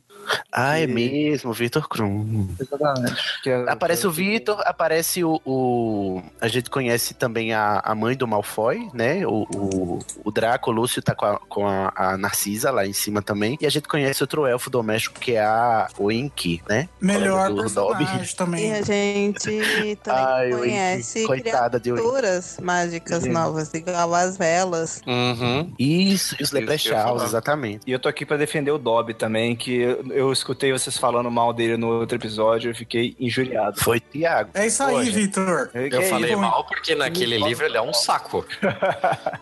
Speaker 3: Ah, é
Speaker 8: E-
Speaker 3: mesmo, Vitor Krum.
Speaker 8: Exatamente. Que é-
Speaker 3: Aparece o Vitor, aparece o, o- A gente conhece também a, a mãe do Malfoy, né? O, o, o Draco, o Lúcio tá com, a, com a, a Narcisa lá em cima também. E a gente conhece outro elfo doméstico que é a o Inky, né?
Speaker 5: Melhor
Speaker 3: do Dobby.
Speaker 5: personagem
Speaker 4: E
Speaker 5: também.
Speaker 4: a gente também
Speaker 3: Ai,
Speaker 4: conhece
Speaker 3: coitada
Speaker 4: criaturas mágicas
Speaker 8: Sim.
Speaker 4: novas, igual as velas.
Speaker 6: Uhum.
Speaker 3: Isso, e os Leprechauns, exatamente.
Speaker 8: E eu tô aqui pra defender o Dobby também, que eu, eu escutei vocês falando mal dele no outro episódio, eu fiquei injuriado.
Speaker 3: Foi Tiago.
Speaker 5: É isso aí. Vitor.
Speaker 7: Eu
Speaker 8: é
Speaker 7: falei mal porque naquele livro ele é um saco.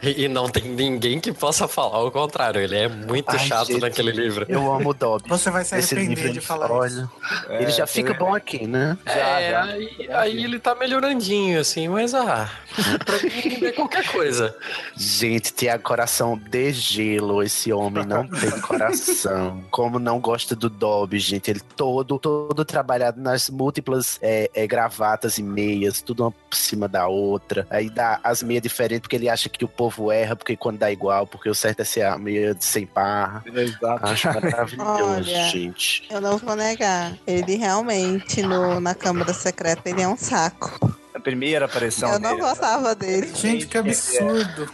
Speaker 7: e, e não tem ninguém que possa falar o contrário. Ele é muito
Speaker 3: Ai,
Speaker 7: chato
Speaker 3: gente.
Speaker 7: naquele livro.
Speaker 3: Eu amo o Dobby.
Speaker 5: Você vai se arrepender de
Speaker 3: ele-
Speaker 5: falar
Speaker 3: olha, ele já
Speaker 8: É,
Speaker 3: fica bom aqui, né?
Speaker 7: é,
Speaker 8: já.
Speaker 7: Aí, aí ele tá melhorandinho, assim, mas ah, pra mim é qualquer coisa.
Speaker 3: Gente, Tiago Coração de gelo, esse homem não tem coração. Como não gosta do Dobby, gente. Ele todo, todo trabalhado nas múltiplas é, é, gravatas e meias, tudo uma por cima da outra. Aí dá as meias diferentes, porque ele acha que o povo erra, porque quando dá igual, porque o certo é ser a meia de sem par.
Speaker 8: Exato.
Speaker 3: Acho maravilhoso,
Speaker 4: Olha,
Speaker 3: gente.
Speaker 4: Eu não vou negar. Ele realmente, no, na Câmara Secreta, ele é um saco.
Speaker 8: A primeira aparição
Speaker 4: eu não
Speaker 8: dele.
Speaker 4: gostava dele.
Speaker 5: Gente, que absurdo.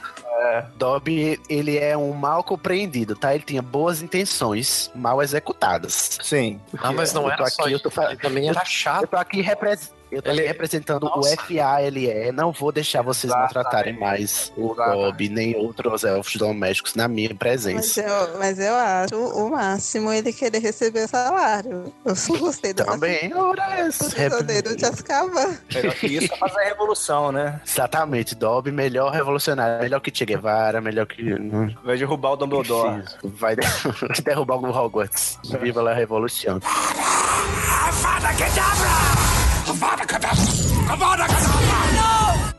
Speaker 3: Dobby, ele é um mal compreendido, tá? Ele tinha boas intenções, mal executadas.
Speaker 8: Sim.
Speaker 7: Ah, mas não
Speaker 3: Eu
Speaker 7: era só
Speaker 3: aqui, eu
Speaker 7: isso.
Speaker 3: tô fa-
Speaker 7: Ele também era
Speaker 3: Eu
Speaker 7: chato.
Speaker 3: tô aqui, repres- eu tô aqui
Speaker 7: Ele-
Speaker 3: representando
Speaker 7: Nossa.
Speaker 3: o FALE. Não vou deixar vocês
Speaker 8: Exatamente.
Speaker 3: maltratarem mais o. Dobby nem outros elfos domésticos na minha
Speaker 4: Mas
Speaker 3: presença.
Speaker 4: eu, mas eu acho o máximo ele querer receber salário. Eu só gostei do
Speaker 3: Também, ora,
Speaker 4: prisioneiro de Azkaban.
Speaker 8: Melhor que isso é fazer a revolução, né?
Speaker 3: Exatamente, Dobby, melhor revolucionário, melhor que Che Guevara, melhor que. Não
Speaker 8: Vai derrubar o Dumbledore.
Speaker 3: Vai de- derrubar o Hogwarts. Viva a revolução. Avada Kedavra! Avada Kedavra!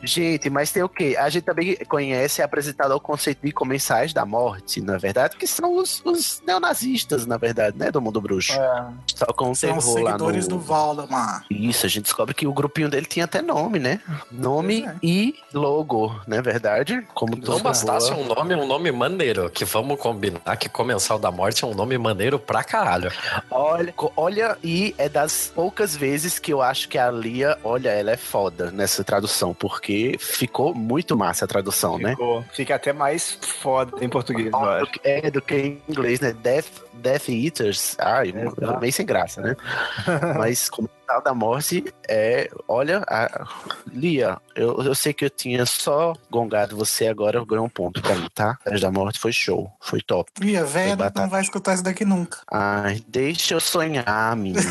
Speaker 3: Gente, mas tem o quê? A gente também conhece e é apresentado o conceito de comensais da morte, na verdade, que são os, os neonazistas, na verdade, né, do mundo bruxo.
Speaker 8: É.
Speaker 3: Só com o
Speaker 5: São
Speaker 3: terror lá
Speaker 5: seguidores
Speaker 3: no...
Speaker 5: do Valdemar.
Speaker 3: Isso, a gente descobre que o grupinho dele tinha até nome, né? Nome
Speaker 5: é.
Speaker 3: e logo, não é verdade? Como
Speaker 7: Não bastasse
Speaker 3: boa-
Speaker 7: um nome, um nome maneiro, que vamos combinar que Comensal da Morte é um nome maneiro pra caralho.
Speaker 3: Olha, olha, e é das poucas vezes que eu acho que a Lia, olha, ela é foda nessa tradução, porque ficou muito massa a tradução, né?
Speaker 8: Ficou. Fica até mais foda em português, eu acho.
Speaker 3: É, do que em inglês, né? Death, Death Eaters. Ai,
Speaker 8: Exato.
Speaker 3: meio sem graça, né? Mas como tal da morte é. Olha, a- Lia, eu, eu sei que eu tinha só gongado você agora, eu ganhei um ponto pra mim, tá? Death da morte foi show, foi top.
Speaker 5: Ih, a velha não vai escutar isso daqui nunca.
Speaker 3: Ai, deixa eu sonhar, menino.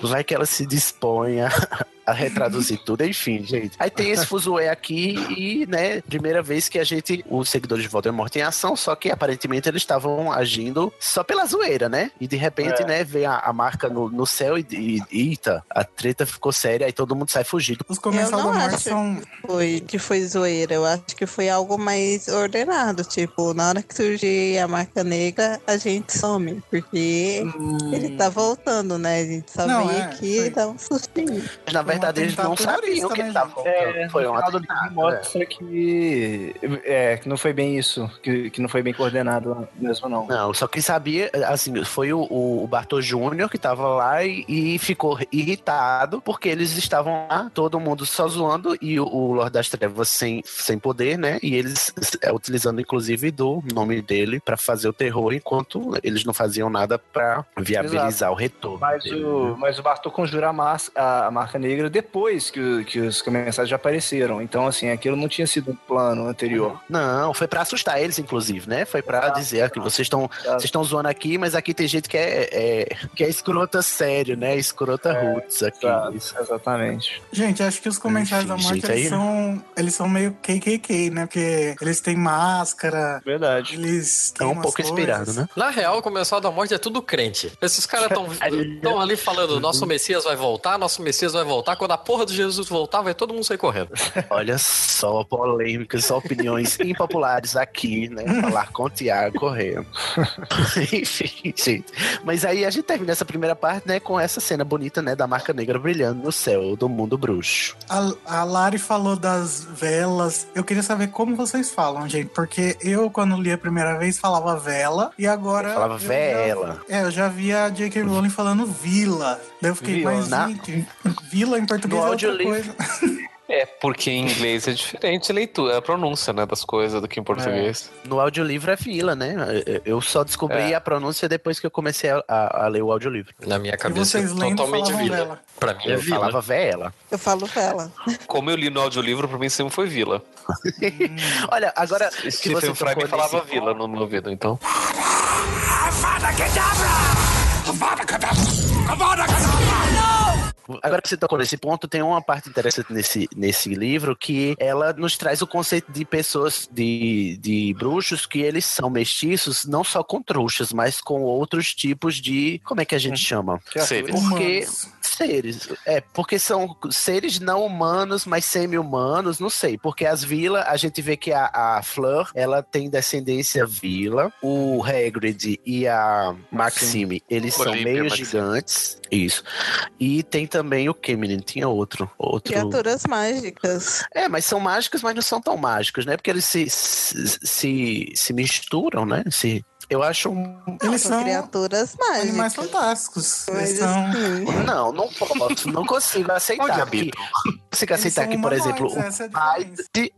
Speaker 3: Vai que ela se disponha a retraduzir tudo, enfim, gente. Aí tem esse fuzuê aqui e, né, primeira vez que a gente, os seguidores de Voldemort em ação, só que aparentemente eles estavam agindo só pela zoeira, né? E de repente,
Speaker 8: É.
Speaker 3: né, vem a, a marca no, no céu e, e, eita, a treta ficou séria, aí todo mundo sai fugindo.
Speaker 5: Os comensais
Speaker 4: Eu
Speaker 5: da morte
Speaker 4: acho.
Speaker 5: são.
Speaker 4: Foi, que foi zoeira. Eu acho que foi algo mais ordenado. Tipo, na hora que surgir a marca negra, a gente some. Porque ele tá voltando, né? A gente só
Speaker 5: Não,
Speaker 4: veio
Speaker 5: é,
Speaker 4: aqui
Speaker 5: foi-
Speaker 4: e dá um sustinho.
Speaker 3: Mas, na
Speaker 5: Foi
Speaker 3: verdade, eles não sabiam que ele tava voltando. foi um
Speaker 8: no final do
Speaker 3: atentado,
Speaker 8: livro mostra que, é, que não foi bem isso, que, que não foi bem coordenado mesmo, não.
Speaker 3: Não, só quem sabia, assim, foi o, o Bartô Júnior que tava lá e, e ficou irritado porque eles estavam lá, todo mundo só zoando e o, o Lorde das Trevas sem, sem poder, né? E eles é, utilizando inclusive do nome dele pra fazer o terror, enquanto eles não faziam nada pra viabilizar o retorno.
Speaker 8: Mas
Speaker 3: dele,
Speaker 8: o,
Speaker 3: né?
Speaker 8: mas o Bartô conjura a, a- marca negra depois que, que os mensagens já apareceram. Então, assim, aquilo não tinha sido um plano anterior.
Speaker 3: Não, foi pra assustar eles, inclusive, né? Foi pra dizer que vocês estão vocês estão zoando aqui, mas aqui tem gente que é, é- que é escrota sério, né? Escrota roots aqui. Isso.
Speaker 8: exatamente.
Speaker 5: Gente, acho que os da
Speaker 3: Enfim,
Speaker 5: morte
Speaker 3: gente,
Speaker 5: eles,
Speaker 3: aí-
Speaker 5: são, eles são meio KKK, né? Porque eles têm máscara,
Speaker 8: Verdade.
Speaker 5: eles
Speaker 3: É
Speaker 5: têm
Speaker 3: um pouco
Speaker 5: coisas.
Speaker 3: inspirado, né?
Speaker 7: Na real, o Comensal da Morte é tudo crente. Esses caras estão ali falando: nosso Messias vai voltar, nosso Messias vai voltar. Quando a porra do Jesus voltar, vai todo mundo sair correndo.
Speaker 3: Olha só, polêmicas, só opiniões impopulares aqui, né? Falar com o Tiago correndo. Enfim, gente. Mas aí a gente termina essa primeira parte, né, com essa cena bonita, né, da marca negra brilhando no céu do mundo bruxo.
Speaker 5: A, a Lari falou das velas. Eu queria saber como vocês falam, gente. Porque eu, quando li a primeira vez, falava vela. E agora.
Speaker 3: Eu falava
Speaker 5: eu já-
Speaker 3: vela.
Speaker 5: é, eu já vi a J.K. Rowling falando vila. Daí eu fiquei,
Speaker 8: Vila.
Speaker 5: mas gente, vila em português
Speaker 3: No
Speaker 5: é outra coisa.
Speaker 10: É, porque em inglês é diferente a leitura, a pronúncia, né, das coisas do que em português.
Speaker 3: No audiolivro é vila, né? Eu só descobri
Speaker 10: É.
Speaker 3: a pronúncia depois que eu comecei a, a- a ler o audiolivro.
Speaker 7: Na minha cabeça, é
Speaker 5: vocês lendo
Speaker 7: totalmente vila.
Speaker 5: vela.
Speaker 7: Pra mim é
Speaker 3: Eu
Speaker 7: vila.
Speaker 3: falava vela.
Speaker 4: Eu falo vela.
Speaker 10: Como eu li no audiolivro, pra mim sempre foi vila.
Speaker 3: Olha, agora
Speaker 10: Stephen Fry falava
Speaker 3: nesse
Speaker 10: vila no meu ouvido, então.
Speaker 3: Agora que você tocou nesse ponto, tem uma parte interessante nesse, nesse livro que ela nos traz o conceito de pessoas, de, de bruxos, que eles são mestiços, não só com trouxas, mas com outros tipos de. Como é que a gente chama?
Speaker 10: Seres.
Speaker 3: Porque.
Speaker 5: Humanos.
Speaker 3: Seres. É, porque são seres não humanos, mas semi-humanos, não sei. Porque as vilas, a gente vê que a, a Fleur, ela tem descendência vila. O Hagrid e a Maxime, eles são
Speaker 10: Olímpia,
Speaker 3: meio
Speaker 10: Maxime.
Speaker 3: gigantes. Isso. E tem também o que, menino? Tinha outro. outro...
Speaker 4: Criaturas mágicas.
Speaker 3: É, mas são mágicos, mas não são tão mágicos, né? Porque eles se, se, se, se misturam, né? Se, eu acho um.
Speaker 5: Eles
Speaker 4: São
Speaker 5: são
Speaker 4: criaturas
Speaker 5: animais
Speaker 4: mágicas.
Speaker 5: fantásticos. Eles
Speaker 4: Mas
Speaker 5: são.
Speaker 4: assim,
Speaker 3: Não, não posso, não consigo aceitar. que, consigo
Speaker 5: Eles
Speaker 3: aceitar
Speaker 5: são
Speaker 3: que, por exemplo, o
Speaker 5: essa é.
Speaker 3: Hyde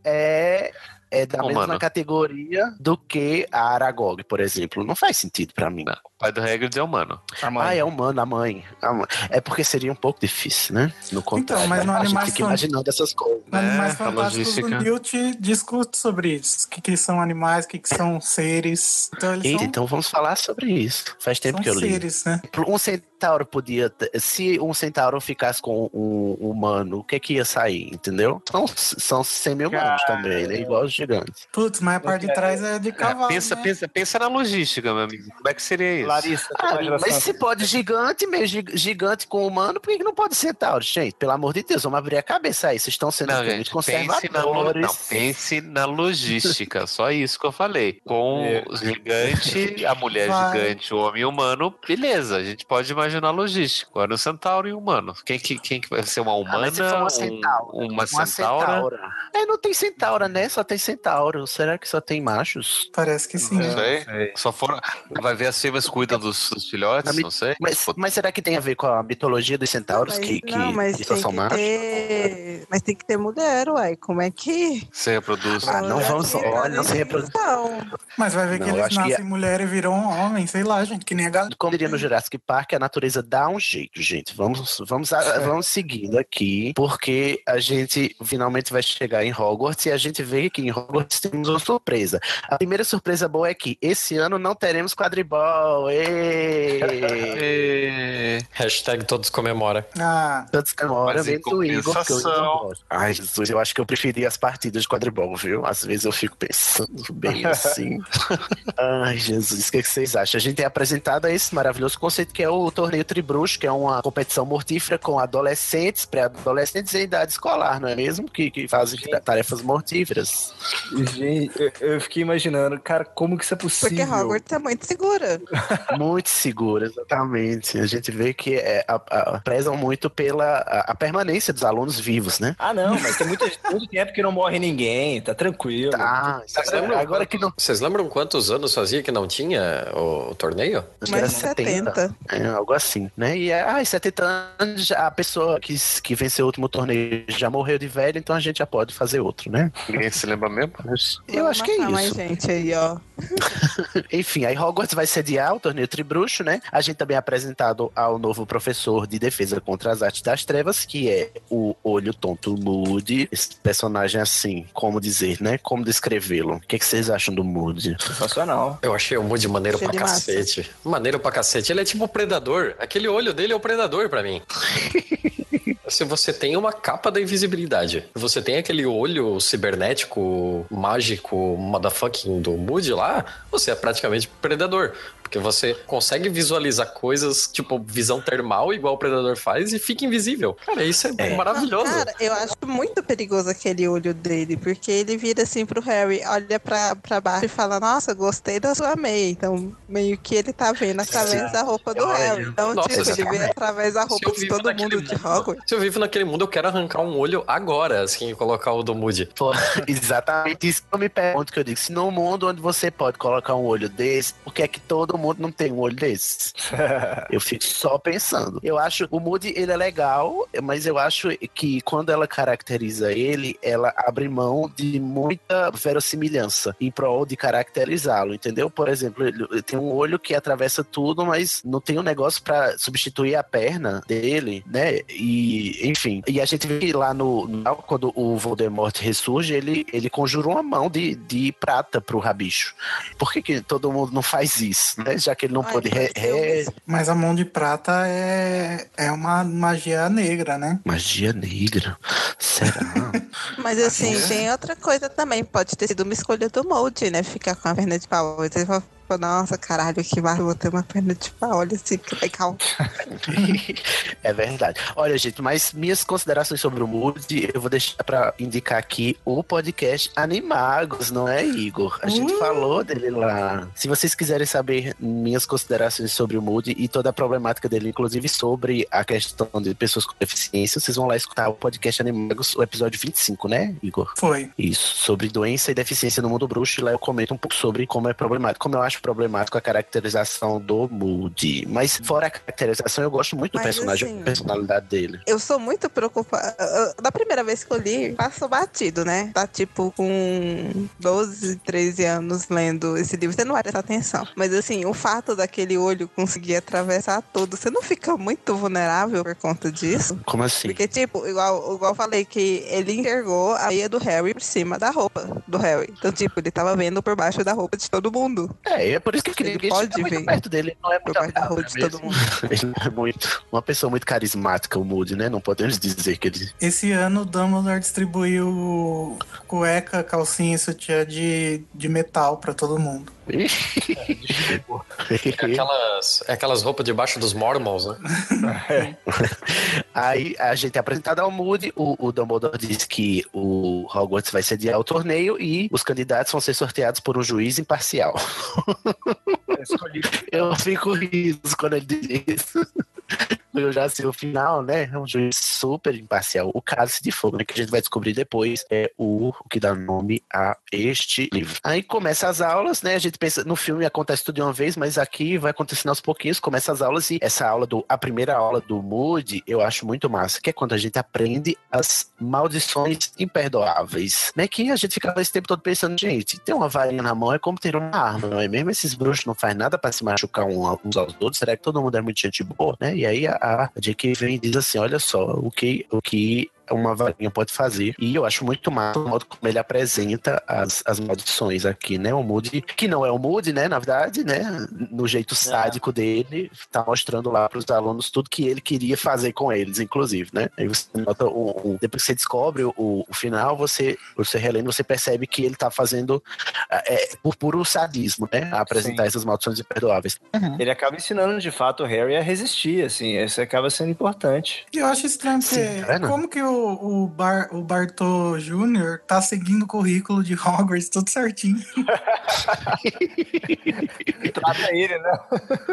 Speaker 3: é, é da mesma categoria do que a Aragog, por exemplo. Não faz sentido pra mim.
Speaker 10: Não, o pai do Hagrid é humano.
Speaker 8: A mãe.
Speaker 3: Ah, é humano, a mãe. A mãe. É porque seria um pouco difícil, né? No contrário.
Speaker 5: mas no
Speaker 3: a gente
Speaker 5: Animais
Speaker 3: fica imaginando essas coisas.
Speaker 5: No Animais
Speaker 10: a
Speaker 5: Fantásticos, o. Newt discute sobre isso. O que, que são animais, o que, que são seres. Então eles
Speaker 3: Eita,
Speaker 5: são,
Speaker 3: então vamos falar sobre isso. Faz tempo
Speaker 5: são
Speaker 3: que eu li.
Speaker 5: seres, né?
Speaker 3: Um centauro podia. ter- Se um centauro ficasse com um humano, o que que ia sair, entendeu? São, são semi-humanos também, né? Igual a gente.
Speaker 5: Putz, mas a parte de trás é de cavalo.
Speaker 6: pensa,
Speaker 5: né?
Speaker 6: pensa, pensa na logística, meu amigo. Como é que seria isso?
Speaker 8: Larissa,
Speaker 3: Ah, mas se pode gigante, meio gi- gigante com humano, por que não pode centauro? Gente, pelo amor de Deus, vamos abrir a cabeça aí. Vocês estão sendo
Speaker 6: Não, gente, pense na, lo-
Speaker 3: conservadores.
Speaker 6: não, pense na logística, só isso que eu falei. Com
Speaker 8: É.
Speaker 6: o gigante, a mulher
Speaker 5: Vai.
Speaker 6: gigante, o homem humano, beleza, a gente pode imaginar a logística. Agora o centauro e o humano. Quem que, quem que vai ser uma
Speaker 3: Ah,
Speaker 6: humana?
Speaker 3: mas se uma
Speaker 6: um-
Speaker 3: centaura,
Speaker 6: uma,
Speaker 3: Uma
Speaker 6: centaura?
Speaker 3: centaura. É, não tem centaura, né? Só tem centauro. Será que só tem machos?
Speaker 5: Parece que sim.
Speaker 6: Não sei.
Speaker 8: sei.
Speaker 6: Só for. Vai ver as fêmeas cuidam dos, dos filhotes, não sei.
Speaker 3: Mas, mas será que tem a ver com a mitologia dos centauros
Speaker 4: Mas-
Speaker 3: que, que,
Speaker 4: não, mas
Speaker 3: que só
Speaker 4: tem
Speaker 3: são
Speaker 4: que
Speaker 3: machos?
Speaker 4: ter. Mas tem que ter mulher, uai. Como é que.
Speaker 6: Você reproduz.
Speaker 3: Ah, não vamos- olha, não se reproduz.
Speaker 4: Não.
Speaker 5: Mas vai ver
Speaker 3: Não,
Speaker 5: que eles
Speaker 3: acho que
Speaker 5: nascem mulher e viram homem, sei lá, gente, que nem a galera.
Speaker 3: Como diria no Jurassic Park, a natureza dá um jeito, gente. Vamos, vamos, a- vamos seguindo aqui, porque a gente finalmente vai chegar em Hogwarts e a gente vê que em Hogwarts temos uma surpresa. A primeira surpresa boa é que esse ano não teremos quadribol. Ê!
Speaker 6: É,
Speaker 7: Hashtag todos comemora.
Speaker 5: Ah,
Speaker 3: Tantos comemora o Igor, que eu não. Ai, Jesus, eu acho que eu preferi as partidas de quadribol, viu? Às vezes eu fico pensando bem assim. Ai, Jesus, o que, que vocês acham? A gente tem apresentado esse maravilhoso conceito que é o torneio Tribruxo, que é uma competição mortífera com adolescentes, pré-adolescentes em idade escolar, não é mesmo? Que, que fazem tarefas mortíferas.
Speaker 8: Gente, eu, fiquei imaginando, cara, como que isso é possível?
Speaker 4: Porque Hogwarts é muito segura.
Speaker 3: Muito seguro, exatamente. A gente vê que é, a- a- prezam muito pela a, a permanência dos alunos vivos, né?
Speaker 8: Ah, não, mas tem muito, muito tempo que não morre ninguém, tá tranquilo.
Speaker 3: Tá,
Speaker 7: Vocês lembram,
Speaker 3: agora que não.
Speaker 7: Vocês lembram quantos anos fazia que não tinha o, o torneio?
Speaker 4: Mais de 70.
Speaker 3: É, algo assim, né? E é, ai, 70 anos, a pessoa que, que venceu o último torneio já morreu de velho, então a gente já pode fazer outro, né?
Speaker 6: Ninguém se lembra mesmo?
Speaker 3: Eu acho que é
Speaker 4: mais
Speaker 3: isso.
Speaker 4: gente aí, ó.
Speaker 3: Enfim, aí Hogwarts vai sediar o torneio Tribruxo, né? A gente também é apresentado ao novo professor de defesa contra as artes das trevas, que é o Olho Tonto Moody. Esse personagem assim, como dizer, né? Como descrevê-lo? O que, que vocês acham do Moody?
Speaker 8: Sensacional.
Speaker 7: Eu achei o Moody maneiro
Speaker 4: Achei
Speaker 7: pra
Speaker 4: ele massa.
Speaker 7: cacete. Maneiro pra cacete. Ele é tipo o predador. Aquele olho dele é o predador pra mim. Se você tem uma capa da invisibilidade, você tem aquele olho cibernético, mágico, motherfucking do Moody lá, você é praticamente predador. Porque você consegue visualizar coisas, tipo, visão termal, igual o predador faz, e fica invisível. Cara, isso é,
Speaker 3: É.
Speaker 7: maravilhoso.
Speaker 4: Cara, eu acho muito perigoso aquele olho dele, porque ele vira assim pro Harry, olha pra, pra baixo e fala, nossa, gostei da sua meia. Então, meio que ele tá vendo através da roupa do
Speaker 3: Olha.
Speaker 4: Harry. Então,
Speaker 7: Nossa,
Speaker 4: tipo, ele vê através da roupa de todo
Speaker 7: naquele
Speaker 4: mundo de
Speaker 7: mundo-
Speaker 4: Hogwarts.
Speaker 7: Se eu vivo naquele mundo, eu quero arrancar um olho agora, assim, e colocar o do Moody.
Speaker 3: Exatamente isso que eu me pergunto, que eu digo, se num mundo onde você pode colocar um olho desse, por que é que todo mundo não tem um olho desse? Eu fico só pensando. Eu acho, o Moody, ele é legal, mas eu acho que quando ela caracteriza ele, ela abre mão de muita verossimilhança em prol de caracterizá-lo, entendeu? Por exemplo, ele tem um olho que atravessa tudo, mas não tem um negócio pra substituir a perna dele, né? E, enfim, e a gente vê que lá no, no- quando o Voldemort ressurge, ele, ele conjura uma mão de, de prata pro rabicho. Por que, que todo mundo não faz isso, né? Já que ele não
Speaker 4: Ai,
Speaker 3: pode re- re-
Speaker 5: mas a mão de prata é, é uma magia negra, né?
Speaker 3: Magia negra. Será?
Speaker 4: Mas assim, tem outra coisa também. Pode ter sido uma escolha do molde, né? Ficar com a perna de pau. Você fala, nossa, caralho, que barro, vou ter uma perna de pau. Olha assim, que legal.
Speaker 3: é verdade. Olha, gente, mas minhas considerações sobre o Moody, eu vou deixar pra indicar aqui o podcast Animagos, não é, Igor? A gente
Speaker 4: Uh!
Speaker 3: falou dele lá. Se vocês quiserem saber minhas considerações sobre o Moody e toda a problemática dele, inclusive sobre a questão de pessoas com deficiência, vocês vão lá escutar o podcast Animagos, o episódio 25, né, Igor?
Speaker 5: Foi.
Speaker 3: Isso, sobre doença e deficiência no mundo bruxo, e lá eu comento um pouco sobre como é problemático, como eu acho problemático a caracterização do Moody. Mas fora a caracterização, eu gosto muito do
Speaker 4: Mas,
Speaker 3: personagem,
Speaker 4: assim,
Speaker 3: da personalidade dele.
Speaker 4: Eu sou muito preocupada. Da primeira vez que eu li, passou batido, né? Tá tipo com 12, 13 anos lendo esse livro. Você não vai prestar atenção. Mas assim, o fato daquele olho conseguir atravessar tudo, você não fica muito vulnerável por conta disso?
Speaker 3: Como assim?
Speaker 4: Porque, tipo, igual, igual eu falei que ele enxergou a meia do Harry por cima da roupa do Harry. Então, tipo, ele tava vendo por baixo da roupa de todo mundo.
Speaker 3: É, É, é por isso que eu queria
Speaker 4: Ele
Speaker 3: que a gente
Speaker 4: pode
Speaker 3: muito
Speaker 4: ver.
Speaker 3: perto dele. Ele não é muito
Speaker 4: guarda-roupa
Speaker 3: agradável
Speaker 4: de todo
Speaker 3: mesmo. Ele é muito, uma pessoa muito carismática, o Moody, né? Não podemos dizer que ele.
Speaker 5: Esse ano o Dumbledore distribuiu cueca, calcinha e sutiã de, de metal pra todo mundo.
Speaker 7: É aquelas, é aquelas roupas debaixo dos Mormons, né?
Speaker 3: Aí a gente é apresentado ao Moody, o, o Dumbledore diz que o Hogwarts vai sediar o torneio e os candidatos vão ser sorteados por um juiz imparcial. Eu fico rindo quando ele diz isso. Eu já sei o final, né? É um juiz super imparcial. O Cálice de Fogo, né? Que a gente vai descobrir depois é o, o que dá nome a este livro. Aí começa as aulas, né? A gente pensa, no filme acontece tudo de uma vez, mas aqui vai acontecendo aos pouquinhos, começa as aulas e essa aula do, a primeira aula do Moody, eu acho muito massa, que é quando a gente aprende as maldições imperdoáveis, né? Que a gente ficava esse tempo todo pensando, gente, ter uma varinha na mão é como ter uma arma, não é mesmo? Esses bruxos não fazem nada pra se machucar uns aos outros, será que todo mundo é muito gente boa, né? E aí a, a J.K. vem e diz assim, olha só, o que, o que uma varinha pode fazer. E eu acho muito massa o modo como ele apresenta as, as maldições aqui, né? O Moody, que não é o Moody, né? Na verdade, né? No jeito sádico dele, tá mostrando lá pros alunos tudo que ele queria fazer com eles, inclusive, né? Aí você nota o, o- depois que você descobre o, o final, você, você relendo, você percebe que ele tá fazendo é, por puro sadismo, né? A apresentar
Speaker 8: Sim.
Speaker 3: essas maldições imperdoáveis.
Speaker 8: Ele acaba ensinando de fato o Harry a resistir, assim, isso acaba sendo importante.
Speaker 5: E eu acho estranho, porque
Speaker 3: Sim, tá vendo?
Speaker 5: como que o, o, Bar, o Bartô Júnior tá seguindo o currículo de Hogwarts tudo certinho?
Speaker 8: Trata ele, né?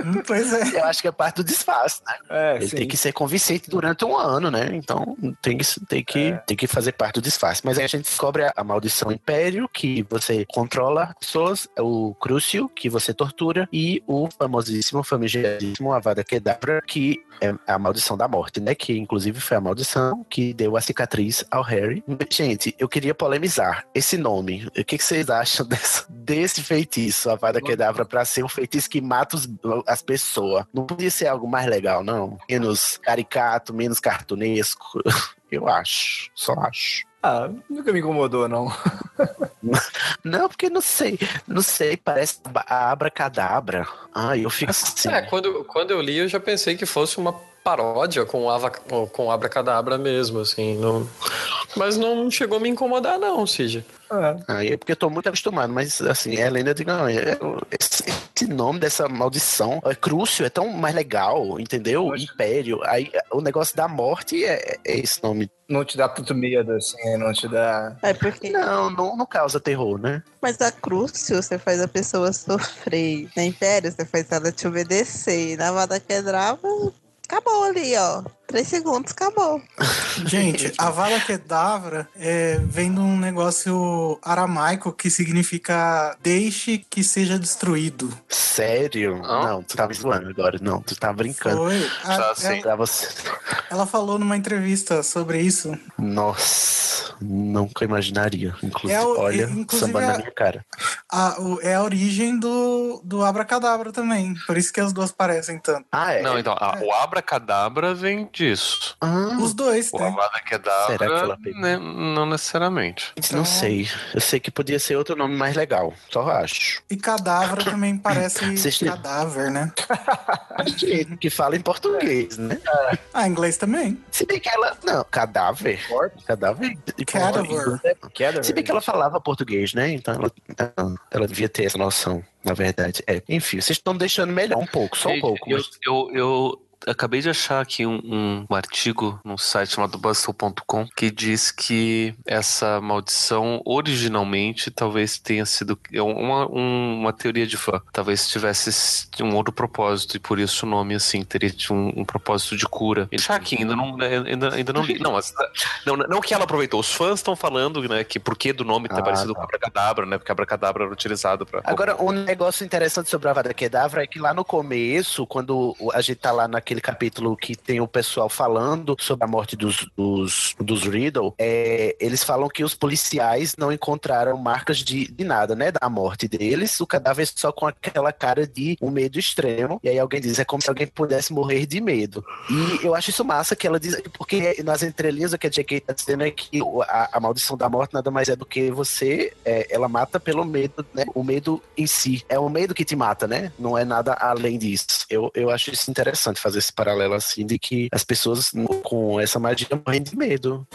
Speaker 5: Hum, pois é.
Speaker 3: Eu acho que é parte do disfarce, né?
Speaker 8: É,
Speaker 3: Ele
Speaker 8: sim.
Speaker 3: tem que ser convincente durante um ano, né? Então tem que, tem que, tem que fazer parte do disfarce. Mas aí a gente descobre a, a maldição Império, que você controla pessoas, é o Crucio, que você tortura, e o famosíssimo, famigeradíssimo Avada Kedavra, que é a maldição da morte, né? Que inclusive foi a maldição que deu a cicatriz ao Harry. Gente, eu queria polemizar esse nome. O que, vocês acham desse feitiço, Avada Kedavra, pra ser um feitiço que mata os- as pessoas? Não podia ser algo mais legal, não? Menos caricato, menos cartunesco. Eu acho, só acho.
Speaker 8: Ah, nunca me incomodou, não.
Speaker 3: Não, porque não sei, não sei, parece a abracadabra. Ah, eu fico assim.
Speaker 7: É, quando, quando eu li, eu já pensei que fosse uma paródia com, ava, com Abracadabra mesmo, assim. Não... Mas não chegou a me incomodar, não, Cid.
Speaker 3: Aí é porque eu tô muito acostumado, mas assim, a Helena digo, não, é- esse, esse nome dessa maldição, é Crucio, é tão mais legal, entendeu? Império. Aí o negócio da morte é, é esse nome.
Speaker 8: Não te dá tanto medo, assim, não te dá.
Speaker 4: É porque.
Speaker 3: Não, não, não causa terror, né?
Speaker 4: Mas a Crucio, você faz a pessoa sofrer. Na Império, você faz ela te obedecer. Na Vada Quedrava, acabou ali, ó. Três segundos, acabou.
Speaker 5: Gente, a Vala Kedavra é, vem de um negócio aramaico que significa deixe que seja destruído.
Speaker 3: Sério? Não, tu tá me zoando agora. Não, tu tá brincando.
Speaker 5: Foi. A- é-
Speaker 3: sei. Pra você.
Speaker 5: Ela falou numa entrevista sobre isso.
Speaker 3: Nossa, nunca imaginaria. Inclusive,
Speaker 5: É o-
Speaker 3: olha,
Speaker 5: inclusive
Speaker 3: samba na
Speaker 5: é-
Speaker 3: minha cara.
Speaker 5: A, o- é a origem do, do Abracadabra também. Por isso que as duas parecem tanto.
Speaker 3: Ah, é?
Speaker 6: Não, então, a- o abracadabra vem disso.
Speaker 5: Os dois,
Speaker 6: O
Speaker 5: né?
Speaker 6: Avada
Speaker 3: Será que ela
Speaker 6: Kedavra,
Speaker 3: pegou?
Speaker 6: né, não necessariamente.
Speaker 3: Não sei. Eu sei que podia ser outro nome mais legal. Só acho.
Speaker 5: E cadavra também parece
Speaker 3: Vocês têm-
Speaker 5: cadáver, né?
Speaker 3: que fala em português, né?
Speaker 5: Ah, em inglês também.
Speaker 3: Se bem que ela. Não, cadáver. Cadáver.
Speaker 5: Cadaver.
Speaker 3: Se bem que ela falava português, né? Então ela, ela devia ter essa noção, na verdade. É. Enfim, vocês estão deixando melhor um pouco, só um
Speaker 6: Gente,
Speaker 3: pouco.
Speaker 6: Eu,
Speaker 3: mas-
Speaker 6: eu, eu acabei de achar aqui um, um- um artigo num site chamado bustle.com que diz que essa maldição originalmente talvez tenha sido é uma, um- uma teoria de fã. Talvez tivesse um outro propósito e por isso o nome assim teria um, um propósito de cura. E já aqui ainda não ainda, ainda não li. Não, mas, não, não que ela aproveitou. Os fãs estão falando, né, que por que do nome
Speaker 3: Ah,
Speaker 6: parecido
Speaker 3: tá.
Speaker 6: com Abracadabra, né? Porque Abracadabra era utilizado para
Speaker 3: Agora, um negócio interessante sobre a Avada Kedavra é que lá no começo, quando a gente tá lá naquele aquele capítulo que tem o pessoal falando sobre a morte dos, dos, dos Riddle, é, eles falam que os policiais não encontraram marcas de, de nada, né? Da morte deles. O cadáver só com aquela cara de um medo extremo. E aí alguém diz, é como se alguém pudesse morrer de medo. E eu acho isso massa que ela diz, porque nas entrelinhas o que a J.K. tá dizendo é que a, a maldição da morte nada mais é do que você, é, ela mata pelo medo, né? O medo em si. É o medo que te mata, né? Não é nada além disso. Eu, eu acho isso interessante fazer esse paralelo assim, de que as pessoas com essa magia morrem de medo.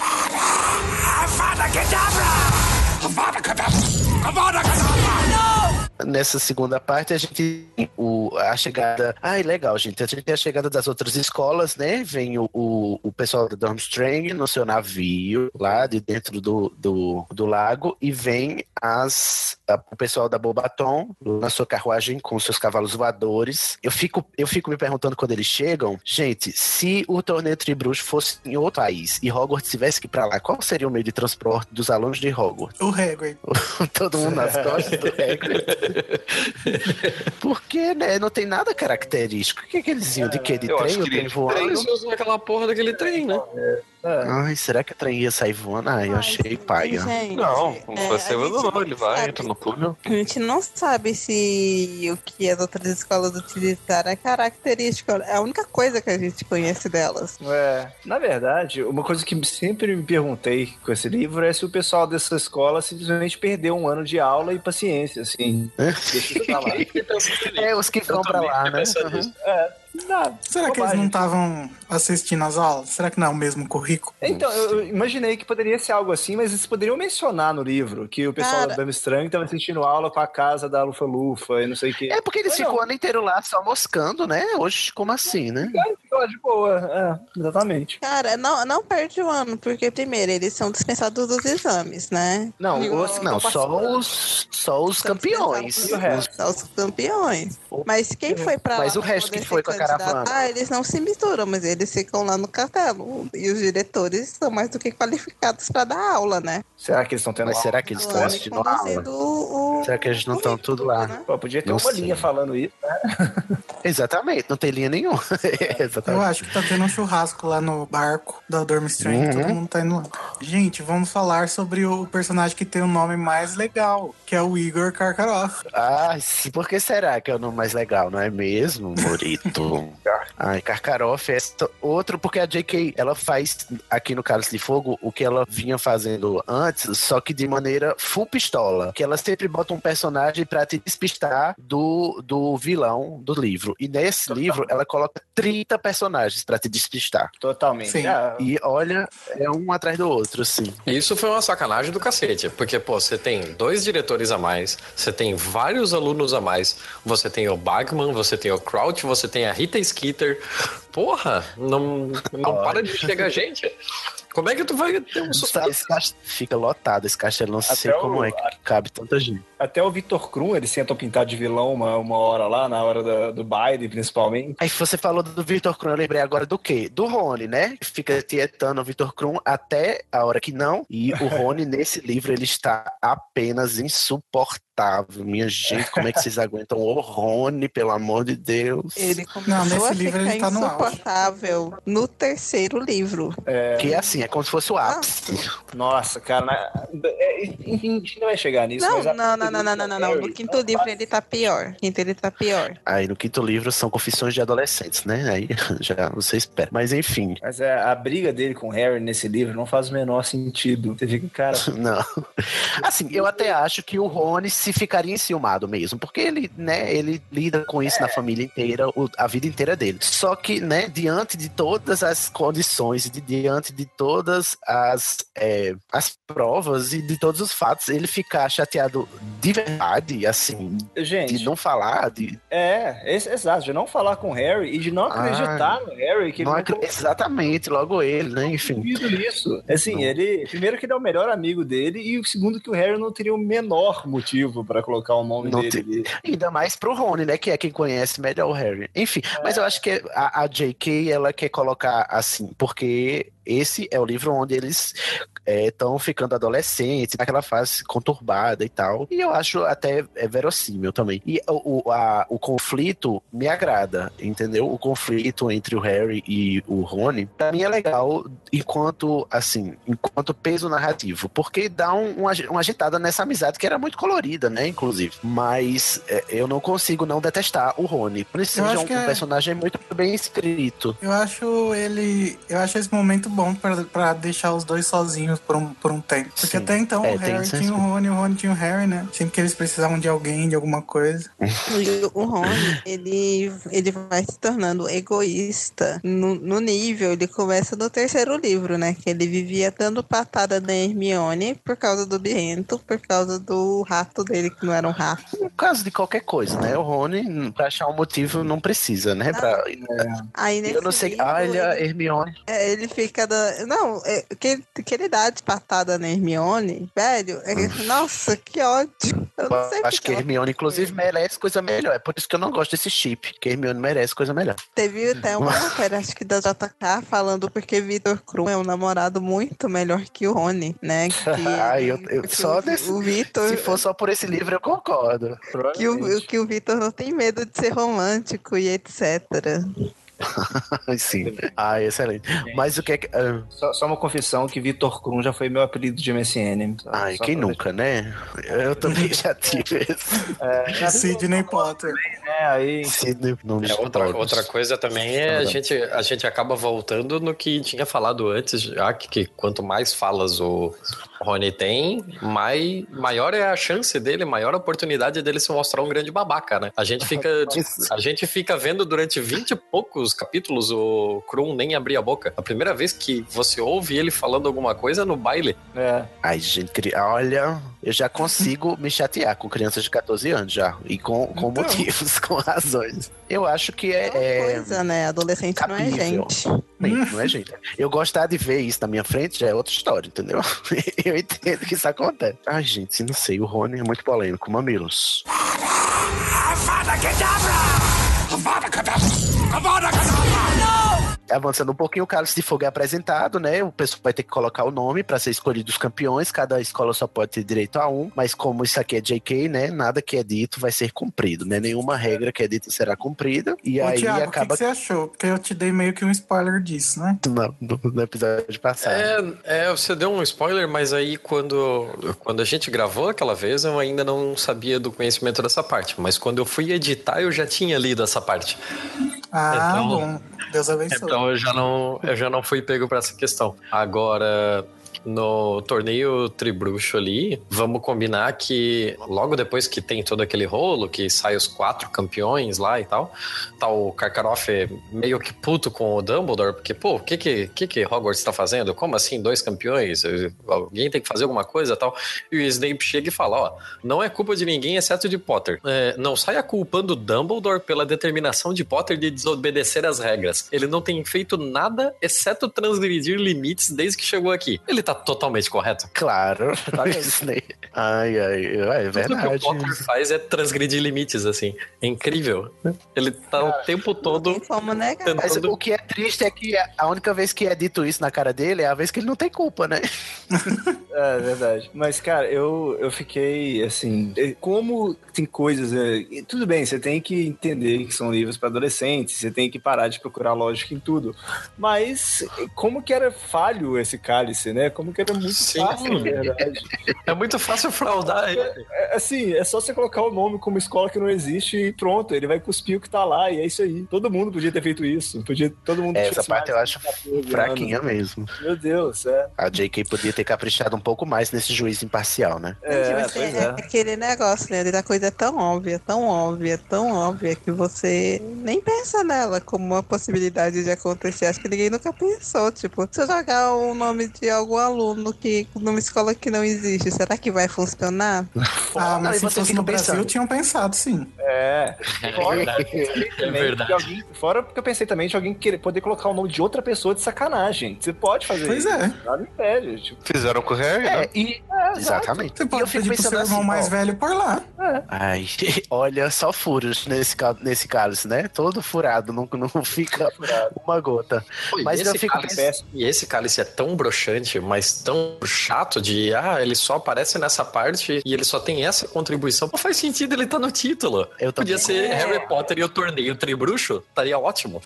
Speaker 3: Nessa segunda parte, a gente tem o, a chegada. Ai, legal, gente. A gente tem a chegada das outras escolas, né? Vem o, o, o pessoal do Durmstrang no seu navio, lá de dentro do, do, do lago, e vem as, a- o pessoal da Bobaton na sua carruagem com seus cavalos voadores. Eu fico, eu fico me perguntando quando eles chegam, gente, se o torneio Tribruxo fosse em outro país e Hogwarts tivesse que ir pra lá, qual seria o meio de transporte dos alunos de Hogwarts?
Speaker 5: O Hagrid.
Speaker 3: Todo mundo nas costas do Hagrid. Porque, né? Não tem nada característico. O que, que eles iam? De quê? De
Speaker 7: Eu
Speaker 3: trem
Speaker 7: que
Speaker 3: trem
Speaker 7: eles
Speaker 3: voando?
Speaker 7: usam aquela porra daquele trem, né?
Speaker 3: Ai, será que a trem ia sair voando? Ai, eu achei paia.
Speaker 4: Gente,
Speaker 6: Não,
Speaker 4: é,
Speaker 6: você não, ele vai,
Speaker 4: sabe.
Speaker 6: entra no túnel.
Speaker 4: A gente não sabe se o que as outras escolas utilizaram é característico. É a única coisa que a gente conhece delas.
Speaker 8: É, na verdade, uma coisa que sempre me perguntei com esse livro é se o pessoal dessa escola simplesmente perdeu um ano de aula e paciência, assim. Deixa pra lá.
Speaker 3: É, os que vão pra lá, né? Uhum.
Speaker 8: É, não,
Speaker 5: Será que eles
Speaker 8: bobagem.
Speaker 5: não estavam assistindo às aulas? Será que não é o mesmo currículo?
Speaker 8: Então, eu eu imaginei que poderia ser algo assim, mas eles poderiam mencionar no livro que o pessoal
Speaker 4: Cara.
Speaker 8: da Durmstrang estava assistindo aula com a casa da Lufa Lufa e não sei o que.
Speaker 3: É porque eles ficam o ano inteiro lá só moscando, né? Hoje, como assim, né?
Speaker 8: Ficou lá de boa, é, exatamente.
Speaker 4: Cara, não, não perde o ano, porque primeiro eles são dispensados dos exames, né?
Speaker 8: Não,
Speaker 4: E
Speaker 8: os
Speaker 3: Não,
Speaker 8: estão
Speaker 3: só os, só os campeões.
Speaker 8: E o resto?
Speaker 4: São os campeões. Mas quem foi pra
Speaker 3: Mas
Speaker 4: lá
Speaker 3: o
Speaker 4: pra
Speaker 3: resto
Speaker 4: poder
Speaker 3: que foi com a caravana?
Speaker 4: candidatar, eles não se misturam, mas eles ficam lá no castelo. E os diretores são mais do que qualificados pra dar aula, né?
Speaker 8: Será que eles estão tendo
Speaker 3: Mas
Speaker 8: aula?
Speaker 3: será que eles estão assistindo a aula?
Speaker 4: o-
Speaker 3: Será que eles não estão tudo lá?
Speaker 4: né?
Speaker 8: Pô, podia ter
Speaker 3: Não
Speaker 8: uma
Speaker 3: sei.
Speaker 8: linha falando isso, né?
Speaker 3: Exatamente, não tem linha nenhuma.
Speaker 5: Eu
Speaker 3: Exatamente.
Speaker 5: acho que tá tendo um churrasco lá no barco da Durmstrang,
Speaker 3: Uhum.
Speaker 5: todo mundo tá indo lá. Gente, vamos falar sobre o personagem que tem o nome mais legal, que é o Igor Karkaroff.
Speaker 3: Ah, sim, por que será que é o nome mais legal, não é mesmo, Morito? Ai, Karkaroff é essa- outro, porque a J.K. ela faz aqui no Cálice de Fogo o que ela vinha fazendo antes, só que de maneira full pistola. Que ela sempre bota um personagem pra te despistar do, do vilão do livro. E nesse livro ela coloca 30 personagens pra te despistar.
Speaker 8: Totalmente.
Speaker 5: Sim.
Speaker 8: Ah,
Speaker 3: E olha, é um atrás do outro, assim.
Speaker 7: Isso foi uma sacanagem do cacete, porque, pô, você tem dois diretores a mais, você tem vários alunos a mais, você tem o Bagman, você tem o Crouch, você tem a Rita Skeeter. Porra, não, não para de chegar gente. Como é que tu vai ter um sucesso?
Speaker 3: Fica lotado, esse castelo, não sei
Speaker 8: Até o-
Speaker 3: como é que cabe tanta gente.
Speaker 8: Até o Victor Krum, eles tentam pintar de vilão uma, uma hora lá, na hora da- do baile, principalmente.
Speaker 3: Aí você falou do Victor Krum, eu lembrei agora do quê? Do Rony, né? Fica tietando o Victor Krum até a hora que não. E o Rony, nesse livro, ele está apenas insuportável. Minha gente, como é que vocês aguentam o Rony, pelo amor de Deus?
Speaker 4: Ele começou
Speaker 5: Não, nesse
Speaker 4: a
Speaker 5: livro
Speaker 4: ficar
Speaker 5: ele tá no
Speaker 4: insuportável no terceiro livro.
Speaker 3: Que é assim, é como se fosse o ápice.
Speaker 8: Nossa, cara, na- é, a gente não vai chegar nisso.
Speaker 4: Não,
Speaker 8: mas a-
Speaker 4: não, não, não, não, não, não, não. No quinto livro ele tá pior. No quinto ele tá pior.
Speaker 3: Aí no quinto livro são confissões de adolescentes, né? Aí já você espera. Mas enfim,
Speaker 8: Mas é, a briga dele com o Harry nesse livro não faz o menor sentido. Você fica, cara,
Speaker 3: Não. Assim, eu até acho que o Rony se ficaria enciumado mesmo, porque ele, né, ele lida com isso na família inteira, o- a vida inteira dele. Só que, né, diante de todas as condições, de, diante de todas as, é, as provas e de todos os fatos, ele ficar chateado de verdade, assim,
Speaker 8: gente,
Speaker 3: de não falar, de
Speaker 8: é, exato, de não falar com o Harry e de não acreditar no Harry, que ele
Speaker 3: não
Speaker 8: não
Speaker 3: acre- exatamente, logo ele, né, enfim.
Speaker 8: nisso. Assim, ele. Primeiro que ele é o melhor amigo dele, e o segundo que o Harry não teria o menor motivo pra colocar o nome
Speaker 3: Não
Speaker 8: dele.
Speaker 3: te-. Ainda mais pro Rony, né? Que é quem conhece melhor o Harry. Enfim, mas eu acho que a, a J.K. ela quer colocar assim, porque esse é o livro onde eles estão ficando adolescentes, naquela fase conturbada e tal. E eu acho até é verossímil também. E o, o, a- o conflito me agrada, entendeu? O conflito entre o Harry e o Rony, pra mim é legal enquanto, assim, enquanto peso narrativo, porque dá um, uma, uma agitada nessa amizade que era muito colorida, né, inclusive. Mas é, eu não consigo não detestar o Rony. Por isso seja
Speaker 5: acho
Speaker 3: um,
Speaker 5: é-
Speaker 3: personagem muito bem escrito.
Speaker 5: Eu acho ele. Eu acho esse momento bom pra, pra deixar os dois sozinhos por um, por um tempo. Porque
Speaker 3: Sim.
Speaker 5: até então
Speaker 3: É,
Speaker 5: o Harry tinha o. Rony, o Rony tinha o Harry, né? Sempre que eles precisavam de alguém, de alguma coisa.
Speaker 4: E o Rony, ele, ele vai se tornando egoísta no, no nível, ele começa no terceiro livro, né? Que ele vivia dando patada na Hermione por causa do Biento, por causa do rato dele, que não era um rato.
Speaker 3: No caso de qualquer coisa, né? O Rony, pra achar um motivo, não precisa, né? Pra-
Speaker 4: Aí nesse
Speaker 3: eu não sei.
Speaker 4: livro,
Speaker 3: Olha,
Speaker 4: ele,
Speaker 3: Hermione.
Speaker 4: é, ele fica da. Não, é, que, que ele dá de patada na Hermione, velho. é- nossa, que ódio. Eu não sei
Speaker 3: acho que
Speaker 4: ela
Speaker 3: Hermione, inclusive, merece coisa melhor. É por isso que eu não gosto desse chip, que Hermione merece coisa melhor.
Speaker 4: Teve até uma matéria, acho que da JK, falando porque Vitor Krum é um namorado muito melhor que o Rony, né? Que,
Speaker 3: Ah, eu, eu
Speaker 4: que
Speaker 3: só
Speaker 4: o,
Speaker 3: desse,
Speaker 4: o Vitor.
Speaker 3: Se for só por esse livro, eu concordo.
Speaker 4: Que o, que o Vitor não tem medo de ser romântico e etc.
Speaker 3: Sim. Ah, excelente. Mas o que é que. ah,
Speaker 8: Só, só uma confissão que Vitor Krum já foi meu apelido de MSN. Só-
Speaker 3: Ai,
Speaker 8: só
Speaker 3: quem nunca, né? Eu também já tive esse.
Speaker 8: É,
Speaker 5: Sidney Potter.
Speaker 8: né, aí
Speaker 3: Sidney, não
Speaker 7: É, outra, outra coisa também é a gente, a gente acaba voltando no que tinha falado antes, já que, que quanto mais falas o Rony tem, mai, maior é a chance dele, maior a oportunidade dele se mostrar um grande babaca, né? A gente fica, a gente fica vendo durante 20 e poucos capítulos o Krum nem abrir a boca. A primeira vez que você ouve ele falando alguma coisa é no baile.
Speaker 8: É.
Speaker 3: Ai, gente, olha, eu já consigo me chatear com crianças de 14 anos já. E com, com
Speaker 5: Então.
Speaker 3: motivos, com razões. Eu acho que é. é
Speaker 4: Coisa, né? Adolescente não é gente.
Speaker 3: Bem, não é gente. Eu gostar de ver isso na minha frente já é outra história, entendeu? Eu entendo que isso acontece. Ai, gente, não sei. O Rony é muito polêmico. Mamilos. Avançando um pouquinho, o Cálice de Fogo é apresentado, né? O pessoal vai ter que colocar o nome para ser escolhido os campeões. Cada escola só pode ter direito a um. Mas como isso aqui é JK, né? Nada que é dito vai ser cumprido, né? Nenhuma regra que é dita será cumprida. E
Speaker 5: Ô,
Speaker 3: aí
Speaker 5: Thiago, o que,
Speaker 3: acaba
Speaker 5: que você achou? Porque eu te dei meio que um spoiler disso, né?
Speaker 3: no, no- no episódio passado.
Speaker 7: É, é, você deu um spoiler, mas aí quando, quando a gente gravou aquela vez, eu ainda não sabia do conhecimento dessa parte. Mas quando eu fui editar, eu já tinha lido essa parte.
Speaker 5: Ah,
Speaker 7: Então-
Speaker 5: bom. Deus abençoe.
Speaker 7: Então eu já não, eu já não fui pego pra essa questão. Agora, no torneio Tribruxo ali, vamos combinar que logo depois que tem todo aquele rolo, que sai os quatro campeões lá e tal, tá o Karkaroff meio que puto com o Dumbledore, porque, pô, o que que, que que Hogwarts tá fazendo? Como assim, dois campeões? Alguém tem que fazer alguma coisa e tal. E o Snape chega e fala, ó, não é culpa de ninguém exceto de Potter. É, não saia culpando Dumbledore pela determinação de Potter de desobedecer as regras. Ele não tem feito nada exceto transgredir limites desde que chegou aqui. Ele tá totalmente correto.
Speaker 3: Claro. Snape. ai, ai, é
Speaker 7: Tudo que o
Speaker 3: verdade.
Speaker 7: Potter faz é transgredir limites, assim. É incrível. Ele tá o tempo todo
Speaker 4: como negar.
Speaker 3: Mas
Speaker 7: tentando...
Speaker 3: o que é triste é que a única vez que é dito isso na cara dele é a vez que ele não tem culpa, né?
Speaker 8: É verdade. Mas, cara, eu, eu fiquei assim. Como tem coisas. e tudo bem, você tem que entender que são livros para adolescentes, você tem que parar de procurar lógica em tudo. Mas como que era falho esse cálice, né? Como que era muito
Speaker 7: Sim.
Speaker 8: fácil, na verdade.
Speaker 7: É muito fácil fraudar ele.
Speaker 8: É, assim, é só você colocar o nome como escola que não existe e pronto, ele vai cuspir o que tá lá, e é isso aí. Todo mundo podia ter feito isso. Podia, todo mundo
Speaker 3: Essa
Speaker 8: tivesse
Speaker 3: parte eu acho
Speaker 8: de 14 anos.
Speaker 3: fraquinha mesmo.
Speaker 8: Meu Deus, é.
Speaker 3: A JK podia ter caprichado um pouco mais nesse juiz imparcial, né?
Speaker 8: É,
Speaker 4: é,
Speaker 8: é.
Speaker 4: aquele negócio, né? Da coisa é tão óbvia, tão óbvia, tão óbvia que você nem pensa nela como uma possibilidade de acontecer. Acho que ninguém nunca pensou. Tipo, se eu jogar o nome de algum aluno que numa escola que não existe, será que vai funcionar?
Speaker 5: Ah,
Speaker 3: Não,
Speaker 5: mas se
Speaker 3: você
Speaker 5: fosse no Brasil,
Speaker 3: pensando.
Speaker 5: tinham pensado, sim.
Speaker 8: É. Fora,
Speaker 7: É verdade.
Speaker 8: de alguém, fora porque eu pensei também de alguém querer poder colocar o nome de outra pessoa de sacanagem. Você pode fazer
Speaker 5: Pois
Speaker 8: isso.
Speaker 5: é.
Speaker 8: Nada impede. Tipo,
Speaker 10: Fizeram com o Harry,
Speaker 3: É,
Speaker 10: né?
Speaker 3: e, Exatamente.
Speaker 5: Você
Speaker 3: E
Speaker 5: pode
Speaker 3: eu fico
Speaker 5: pedir pro seu
Speaker 3: pensando
Speaker 5: irmão
Speaker 3: assim,
Speaker 5: mais
Speaker 3: ó,
Speaker 5: velho por lá.
Speaker 3: Ai, olha, só furos nesse, nesse cálice, né? Todo furado, não, não fica uma gota.
Speaker 7: Pô,
Speaker 3: Mas
Speaker 7: esse
Speaker 3: eu fico
Speaker 7: cálice-
Speaker 3: pensando.
Speaker 7: E esse cálice é tão broxante, mas tão chato de, ah, ele só aparece nessa parte e ele só tem essa contribuição. Não faz sentido ele tá no título.
Speaker 3: Eu
Speaker 7: Podia
Speaker 3: também.
Speaker 7: ser Harry Potter e o torneio Tribruxo, estaria ótimo.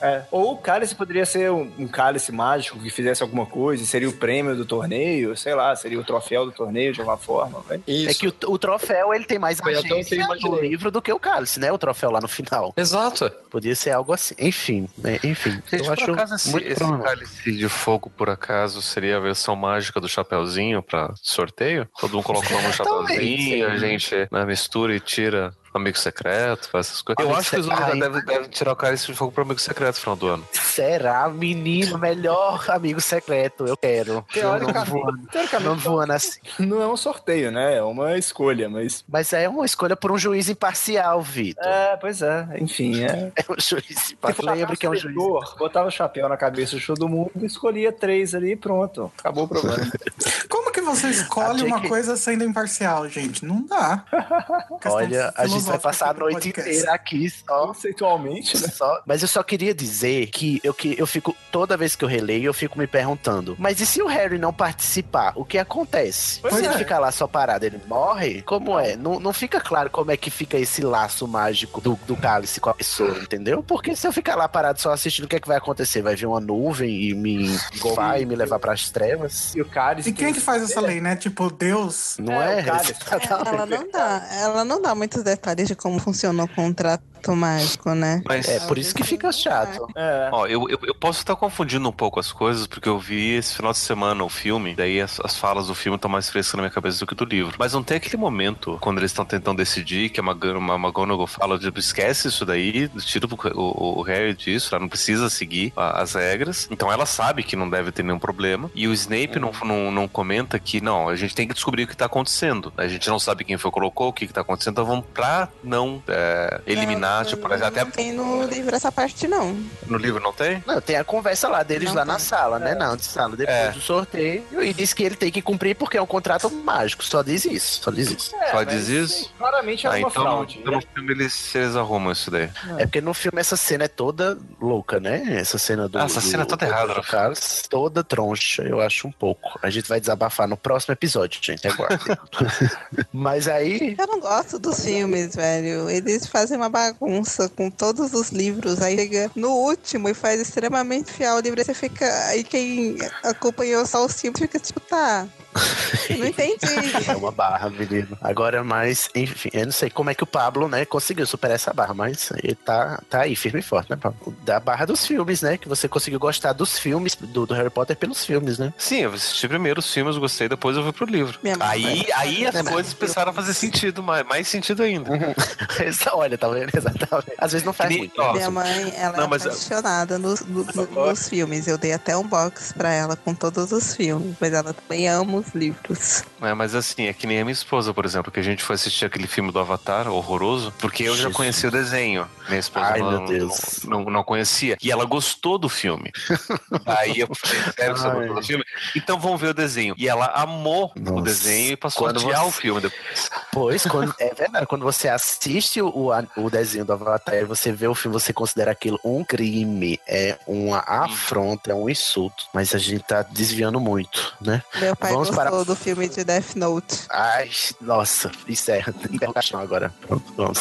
Speaker 8: É. Ou o cálice poderia ser um, um cálice mágico que fizesse alguma coisa, seria o prêmio do torneio, sei lá, seria o troféu do torneio de alguma forma. vai.
Speaker 7: Isso.
Speaker 3: É que o, o troféu ele tem mais
Speaker 7: Foi
Speaker 3: agência no livro do que o cálice, né? O troféu lá no final.
Speaker 7: Exato.
Speaker 3: Podia ser algo assim. Enfim, né? enfim.
Speaker 6: Gente,
Speaker 3: eu acho
Speaker 6: acaso esse,
Speaker 3: muito
Speaker 6: esse
Speaker 3: provável.
Speaker 6: cálice de fogo, por acaso, seria a versão mágica do Chapeuzinho pra sorteio? Todo mundo coloca o nome no Chapeuzinho, a gente né, mistura e tira amigo secreto, faz essas coisas. Eu acho que os
Speaker 3: secreto.
Speaker 6: devem, devem, devem tirar o cálice de fogo pro amigo secreto no final do ano.
Speaker 3: Será, menino, melhor amigo secreto? Eu quero.
Speaker 8: Teoricamente,
Speaker 3: Não voando,
Speaker 8: teoricamente
Speaker 3: não voando assim.
Speaker 8: não é um sorteio, né? É uma escolha, mas.
Speaker 3: Mas é uma escolha por um juiz imparcial, Vitor.
Speaker 8: É, pois é. Enfim, é.
Speaker 3: É um juiz
Speaker 8: Se
Speaker 3: imparcial. Lembra que é um juiz.
Speaker 8: Botava o chapéu na cabeça de todo mundo, escolhia três ali e pronto. Acabou o problema.
Speaker 5: Como que você escolhe
Speaker 3: A
Speaker 5: uma coisa sendo imparcial, gente? Não dá.
Speaker 3: Olha, a gente vai
Speaker 5: filosófica
Speaker 3: passar a noite
Speaker 5: podcast.
Speaker 3: inteira aqui só
Speaker 8: Conceitualmente, né?
Speaker 3: Só- mas eu só queria dizer que eu, que eu fico, toda vez que eu releio, eu fico me perguntando, mas e se o Harry não participar? O que acontece?
Speaker 8: Pois
Speaker 3: se
Speaker 8: é.
Speaker 3: ele ficar lá só parado, ele morre? Como é? Não, não fica claro como é que fica esse laço mágico do, do cálice com a pessoa, entendeu? Porque se eu ficar lá parado só assistindo, o que é que vai acontecer? Vai vir uma nuvem e me vai e me levar pras trevas?
Speaker 8: E o cálice.
Speaker 5: E quem que faz essa lei, né? Tipo, Deus.
Speaker 3: Não
Speaker 8: É,
Speaker 3: é?
Speaker 8: o cálice.
Speaker 4: Ela não dá, ela não dá muitos detalhes de como funciona o contrato mágico, né?
Speaker 6: Mas,
Speaker 3: É, por isso que fica chato.
Speaker 8: É.
Speaker 6: ó, eu, eu, eu posso estar confundindo um pouco as coisas, porque eu vi esse final de semana o filme, daí as, as falas do filme estão mais frescas na minha cabeça do que do livro. Mas não tem aquele momento, quando eles estão tentando decidir, que a, McGonagall fala, tipo, esquece isso daí, tira o, o, o Harry disso, ela não precisa seguir a- as regras. Então ela sabe que não deve ter nenhum problema. E o Snape não, não, não comenta que, não, a gente tem que descobrir o que tá acontecendo. A gente não sabe quem foi colocou, o que, que tá acontecendo, então vamos pra não é, eliminar,
Speaker 4: Não,
Speaker 6: tipo,
Speaker 4: não,
Speaker 6: até
Speaker 4: não tem no livro essa parte, não.
Speaker 6: no livro não tem?
Speaker 3: Não, tem a conversa lá deles
Speaker 4: Não
Speaker 3: lá
Speaker 4: tem.
Speaker 3: na sala, né? Na sala, depois
Speaker 6: É.
Speaker 3: do sorteio. E diz que ele tem que cumprir porque é um contrato mágico. Só diz isso. Só diz isso.
Speaker 8: É,
Speaker 6: Só diz isso?
Speaker 8: sim, Claramente era
Speaker 6: Ah,
Speaker 8: uma
Speaker 6: então,
Speaker 8: fraude.
Speaker 6: então no filme eles, eles arrumam isso daí.
Speaker 3: É porque no filme essa cena é toda louca, né? Essa cena do.
Speaker 6: Ah, essa
Speaker 3: do-
Speaker 6: cena é toda errada,
Speaker 3: do
Speaker 6: né?
Speaker 3: Carlos, toda troncha, eu acho um pouco. A gente vai desabafar no próximo episódio, gente. Aguardem. Mas aí.
Speaker 4: Eu não gosto dos filmes, velho. Eles fazem uma bagunça com todos os livros. Aí chega no último e faz extremamente fiel o livro. Aí você fica. Aí quem acompanhou só os filmes fica tipo, tá. Não entendi.
Speaker 3: É uma barra, menino. Agora, mas, enfim, eu não sei como é que o Pablo, né, conseguiu superar essa barra, mas ele tá, tá aí, firme e forte, né, Pablo? Da barra dos filmes, né? Que você conseguiu gostar dos filmes, do, do Harry Potter pelos filmes, né?
Speaker 6: Sim, eu assisti primeiro os filmes, gostei, depois eu fui pro livro.
Speaker 4: Minha
Speaker 6: Aí, aí as
Speaker 3: É,
Speaker 6: coisas começaram a fazer sentido, mais, mais sentido ainda.
Speaker 3: Essa- Olha, tá vendo? Exatamente. Às vezes não faz muito.
Speaker 6: ó,
Speaker 4: Minha mãe, ela
Speaker 6: Não,
Speaker 4: é apaixonada nos, no- no- nos filmes. Eu dei até um box pra ela com todos os filmes, mas ela também ama os livros.
Speaker 6: É, mas assim, é que nem a minha esposa, por exemplo, que a gente foi assistir aquele filme do Avatar, horroroso, porque eu já
Speaker 3: Jesus.
Speaker 6: conhecia o desenho. Minha esposa
Speaker 3: Ai,
Speaker 6: não,
Speaker 3: meu Deus.
Speaker 6: Não, não, não conhecia. E ela gostou do filme. Aí eu falei, sério, você gostou do filme? Então vamos ver o desenho. E ela amou o
Speaker 3: Nossa.
Speaker 6: desenho e passou
Speaker 3: Quando
Speaker 6: a odiar
Speaker 3: você-
Speaker 6: o filme depois.
Speaker 3: Pois, quando, é verdade. Quando você assiste o, o desenho do Avatar e você vê o filme, você considera aquilo um crime, é uma afronta, é um insulto. Mas a gente tá desviando muito, né?
Speaker 4: Meu pai
Speaker 3: Vamos
Speaker 4: gostou
Speaker 3: para-
Speaker 4: do filme de Death Note.
Speaker 3: Ai, nossa, encerra. Interrogação agora. Pronto, vamos.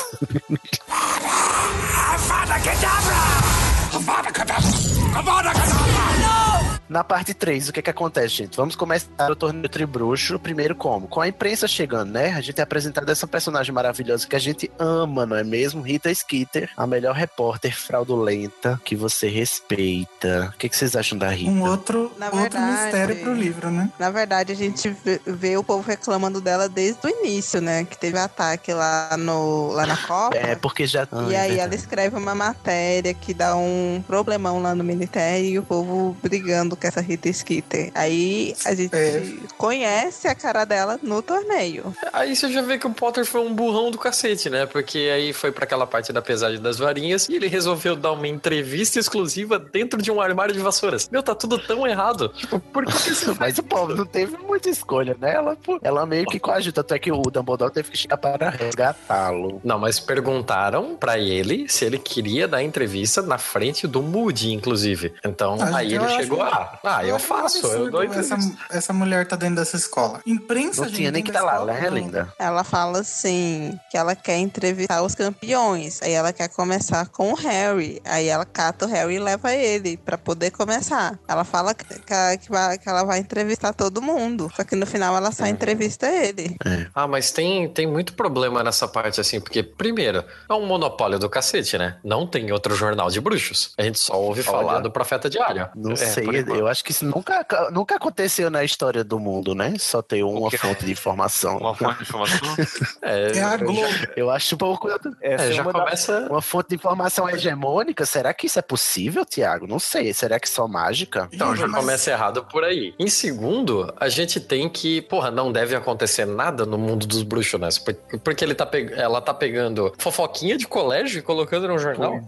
Speaker 3: Na parte 3, o que que acontece, gente? Vamos começar o torneio Tribruxo, primeiro como? Com a imprensa chegando, né? A gente é apresentado essa personagem maravilhosa que a gente ama, não é mesmo? Rita Skeeter, a melhor repórter fraudulenta que você respeita. O que, que vocês acham da Rita?
Speaker 5: Um outro,
Speaker 4: Na
Speaker 5: outro
Speaker 4: verdade-
Speaker 5: mistério pro livro, né?
Speaker 4: Na verdade, a gente vê, vê o povo reclamando dela desde o início, né? Que teve ataque lá, no, lá na Copa.
Speaker 3: É, porque já... Ah,
Speaker 4: E
Speaker 3: é
Speaker 4: aí ela
Speaker 3: verdade.
Speaker 4: escreve uma matéria que dá um problemão lá no ministério e o povo brigando essa Rita Skeeter. Aí a gente
Speaker 5: É.
Speaker 4: conhece a cara dela no torneio.
Speaker 7: Aí você já vê que o Potter foi um burrão do cacete, né? Porque aí foi pra aquela parte da pesagem das varinhas e ele resolveu dar uma entrevista exclusiva dentro de um armário de vassouras. Meu, tá tudo tão errado. Tipo, por que,
Speaker 3: Mas o povo não teve muita escolha, né? Ela, pô, ela meio que coagiu, tanto é que o Dumbledore teve que chegar para resgatá-lo.
Speaker 7: Não, mas perguntaram pra ele se ele queria dar entrevista na frente do Moody, inclusive. Então,
Speaker 5: Ah,
Speaker 7: aí
Speaker 5: eu
Speaker 7: ele chegou, ah, ah, eu
Speaker 5: acho um
Speaker 7: faço, eu dou
Speaker 5: essa, essa mulher tá dentro dessa escola. Imprensa,
Speaker 3: Não
Speaker 5: gente,
Speaker 3: tinha nem que tá lá, né,
Speaker 5: não.
Speaker 3: linda?
Speaker 4: Ela fala assim que ela quer entrevistar os campeões. Aí ela quer começar com o Harry. Aí ela cata o Harry e leva ele pra poder começar. Ela fala que, que ela- que vai- que ela vai entrevistar todo mundo. Só que no final ela só entrevista ele.
Speaker 7: Ah, mas tem, tem muito problema nessa parte, assim, porque, primeiro, é um monopólio do cacete, né? Não tem outro jornal de bruxos. A gente só ouve falar do Profeta Diário.
Speaker 3: Não
Speaker 6: É,
Speaker 3: sei,
Speaker 6: enquanto.
Speaker 3: eu acho que isso nunca, nunca aconteceu na história do mundo, né? Só ter uma fonte de informação.
Speaker 6: Uma fonte de informação.
Speaker 7: É,
Speaker 5: É a Globo.
Speaker 3: Eu acho um pouco.
Speaker 7: É,
Speaker 8: é
Speaker 7: já
Speaker 8: uma da-
Speaker 7: começa.
Speaker 3: Uma fonte de informação hegemônica, será que isso é possível, Tiago? Não sei. Será que só mágica?
Speaker 7: Então já
Speaker 5: Mas-
Speaker 7: começa errado por aí. Em segundo, a gente tem que, porra, não deve acontecer nada no mundo dos bruxos, né? Por- Porque ele tá pe- ela tá pegando fofoquinha de colégio e colocando no jornal.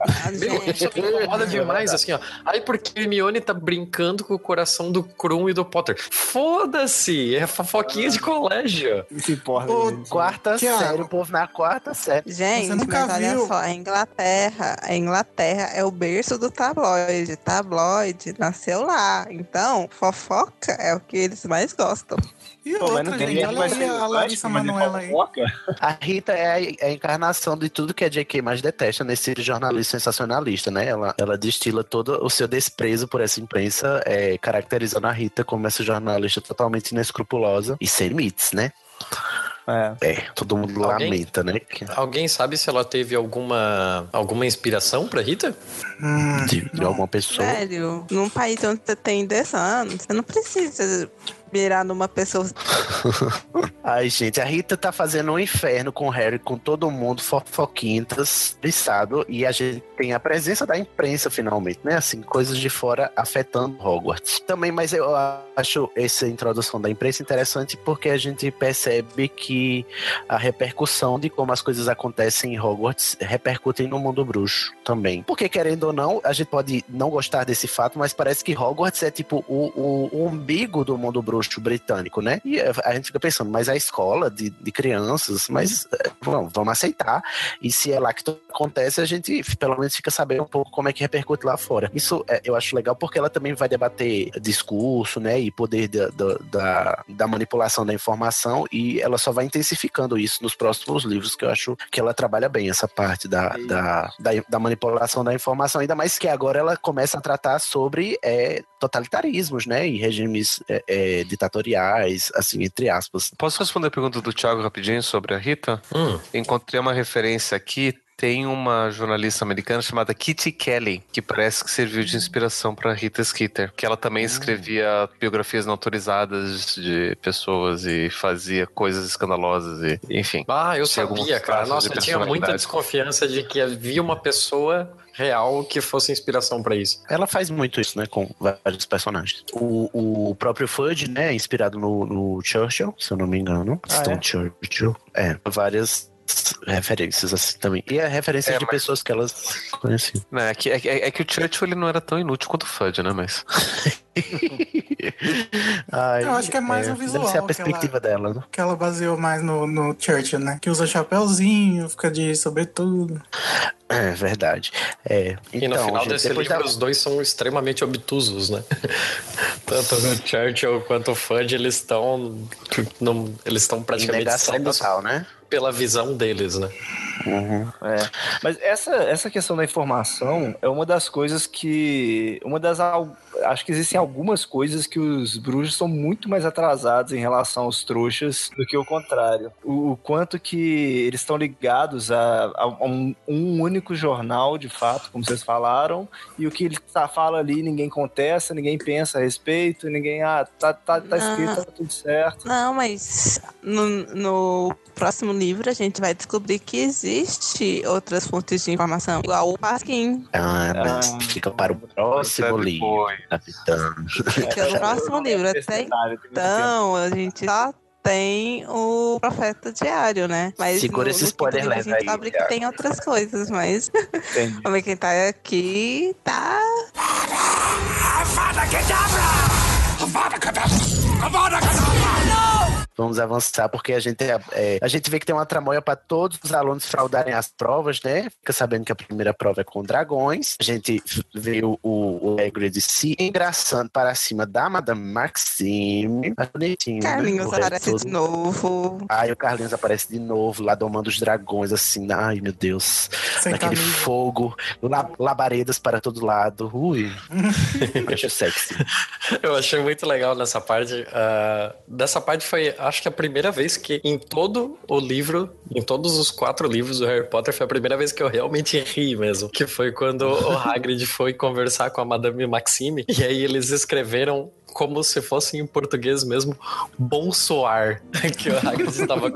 Speaker 4: Ah,
Speaker 7: Meu,
Speaker 4: gente,
Speaker 7: isso me incomoda demais, assim, ó. Aí porque Hermione tá brincando com o coração do Krum e do Potter. Foda-se! É fofoquinha de colégio.
Speaker 8: Não se importa.
Speaker 3: Quarta
Speaker 5: Tiago.
Speaker 3: série, o povo na quarta série.
Speaker 4: Gente,
Speaker 5: Você nunca
Speaker 4: mas olha
Speaker 5: viu?
Speaker 4: só, a Inglaterra, a Inglaterra é o berço do tabloide. Tabloide nasceu lá. Então, fofoca é o que eles mais gostam.
Speaker 5: E
Speaker 8: Pô,
Speaker 5: outra, gente, olha aí a Larissa Manoela aí.
Speaker 3: A Rita é a, é a encarnação de tudo que a J.K. mais detesta nesse jornalista sensacionalista, né? Ela, ela destila todo o seu desprezo por essa imprensa, é, caracterizando a Rita como essa jornalista totalmente inescrupulosa e sem limites, né?
Speaker 8: É.
Speaker 3: É, todo mundo
Speaker 7: Alguém?
Speaker 3: lamenta, né?
Speaker 7: Alguém sabe se ela teve alguma, alguma inspiração pra Rita?
Speaker 5: Hum,
Speaker 3: De, de alguma pessoa.
Speaker 4: Velho, num país onde você tem 10 anos, você não precisa mirar numa pessoa.
Speaker 3: Ai, gente, a Rita tá fazendo um inferno com o Harry, com todo mundo, fofoquintas, listado, e a gente tem a presença da imprensa, finalmente, né? Assim, coisas de fora afetando Hogwarts. Também, mas eu acho essa introdução da imprensa interessante porque a gente percebe que a repercussão de como as coisas acontecem em Hogwarts repercutem no mundo bruxo também. Porque, querendo ou não, a gente pode não gostar desse fato, mas parece que Hogwarts é tipo o, o- o umbigo do mundo bruxo britânico, né? E a gente fica pensando, mas a escola de, de crianças, mas é, vamos, aceitar. E se é lá que acontece, a gente pelo menos fica sabendo um pouco como é que repercute lá fora. Isso é, eu acho legal porque ela também vai debater discurso, né? E poder da, da, da, da manipulação da informação, e ela só vai intensificando isso nos próximos livros, que eu acho que ela trabalha bem essa parte da, da, da, da manipulação da informação, ainda mais que agora ela começa a tratar sobre é, totalitarismos, né? E regimes é, é, ditatoriais, assim, entre aspas.
Speaker 6: Posso responder a pergunta do Thiago rapidinho sobre a Rita?
Speaker 7: Hum,
Speaker 6: Encontrei uma referência aqui. Tem uma jornalista americana chamada Kitty Kelly, que parece que serviu de inspiração para Rita Skeeter, que ela também escrevia biografias não autorizadas de pessoas e fazia coisas escandalosas e, enfim.
Speaker 7: Ah, eu sabia, cara. Nossa, eu tinha muita desconfiança de que havia uma pessoa real que fosse inspiração pra isso.
Speaker 3: Ela faz muito isso, né, com vários personagens. O, o próprio Fudge, né, é inspirado no, no Churchill, se eu não me engano.
Speaker 8: Ah,
Speaker 3: Stone
Speaker 8: é?
Speaker 3: Churchill. É, várias referências assim também. E é referências
Speaker 6: É,
Speaker 3: de
Speaker 6: mas-
Speaker 3: pessoas que elas conheciam.
Speaker 6: Não, é, que, é, que- é que o Churchill ele não era tão inútil quanto o Fudge, né? Mas.
Speaker 3: Ai,
Speaker 5: Eu acho que é mais o visual
Speaker 3: Deve ser a
Speaker 5: que
Speaker 3: perspectiva dela, né?
Speaker 5: que ela baseou mais no, no Churchill, né? Que usa chapéuzinho, fica de sobretudo.
Speaker 3: É verdade. É,
Speaker 7: E
Speaker 3: então,
Speaker 7: no final
Speaker 3: gente,
Speaker 7: desse livro,
Speaker 3: da-
Speaker 7: os dois são extremamente obtusos, né? Tanto o Churchill quanto o Fudge, eles estão. Eles estão praticamente cegos
Speaker 3: total, né?
Speaker 7: pela visão deles, né?
Speaker 3: Uhum.
Speaker 8: É. Mas essa, essa questão da informação é uma das coisas que. Uma das. Acho que existem algumas coisas que os bruxos são muito mais atrasados em relação aos trouxas do que o contrário. O, o quanto que eles estão ligados a, a um, um único jornal, de fato, como vocês falaram, e o que ele tá, fala ali ninguém contesta, ninguém pensa a respeito, ninguém. Ah, tá, tá, tá escrito, tá tudo certo.
Speaker 4: Não, mas no, no próximo livro a gente vai descobrir que existe outras fontes de informação, igual o Pasquim.
Speaker 3: Ah, mas
Speaker 8: Ah,
Speaker 3: fica para o próximo livro,
Speaker 6: foi.
Speaker 3: Capitão.
Speaker 4: Que é o próximo livro. Até então, a gente só tem o Profeta Diário, né? Mas
Speaker 3: Segura
Speaker 4: no-
Speaker 3: esse
Speaker 4: no
Speaker 3: spoiler
Speaker 4: livro a gente
Speaker 3: aí,
Speaker 4: sabe que tem outras coisas, mas quem tá aqui tá.
Speaker 3: Vamos avançar porque a gente, é, é, a gente vê que tem uma tramóia para todos os alunos fraudarem as provas, né? Fica sabendo que a primeira prova é com dragões. A gente vê o, o, o Hagrid se engraçando para cima da Madame Maxime. Tá bonitinho, né?
Speaker 4: Carlinhos
Speaker 3: resto
Speaker 4: aparece
Speaker 3: todo-
Speaker 4: de novo.
Speaker 3: Ai, o Carlinhos aparece de novo, lá domando os dragões, assim. Ai, meu Deus.
Speaker 5: Sem
Speaker 3: Naquele
Speaker 5: camisa.
Speaker 3: fogo, la- labaredas para todo lado. Ui. Acho sexy.
Speaker 7: Eu achei muito legal nessa parte. ah, dessa parte foi, acho que a primeira vez que em todo o livro, em todos os quatro livros do Harry Potter, foi a primeira vez que eu realmente ri mesmo. Que foi quando o Hagrid foi conversar com a Madame Maxime e aí eles escreveram como se fosse em português mesmo, bom soar. Que o Hagrid tava,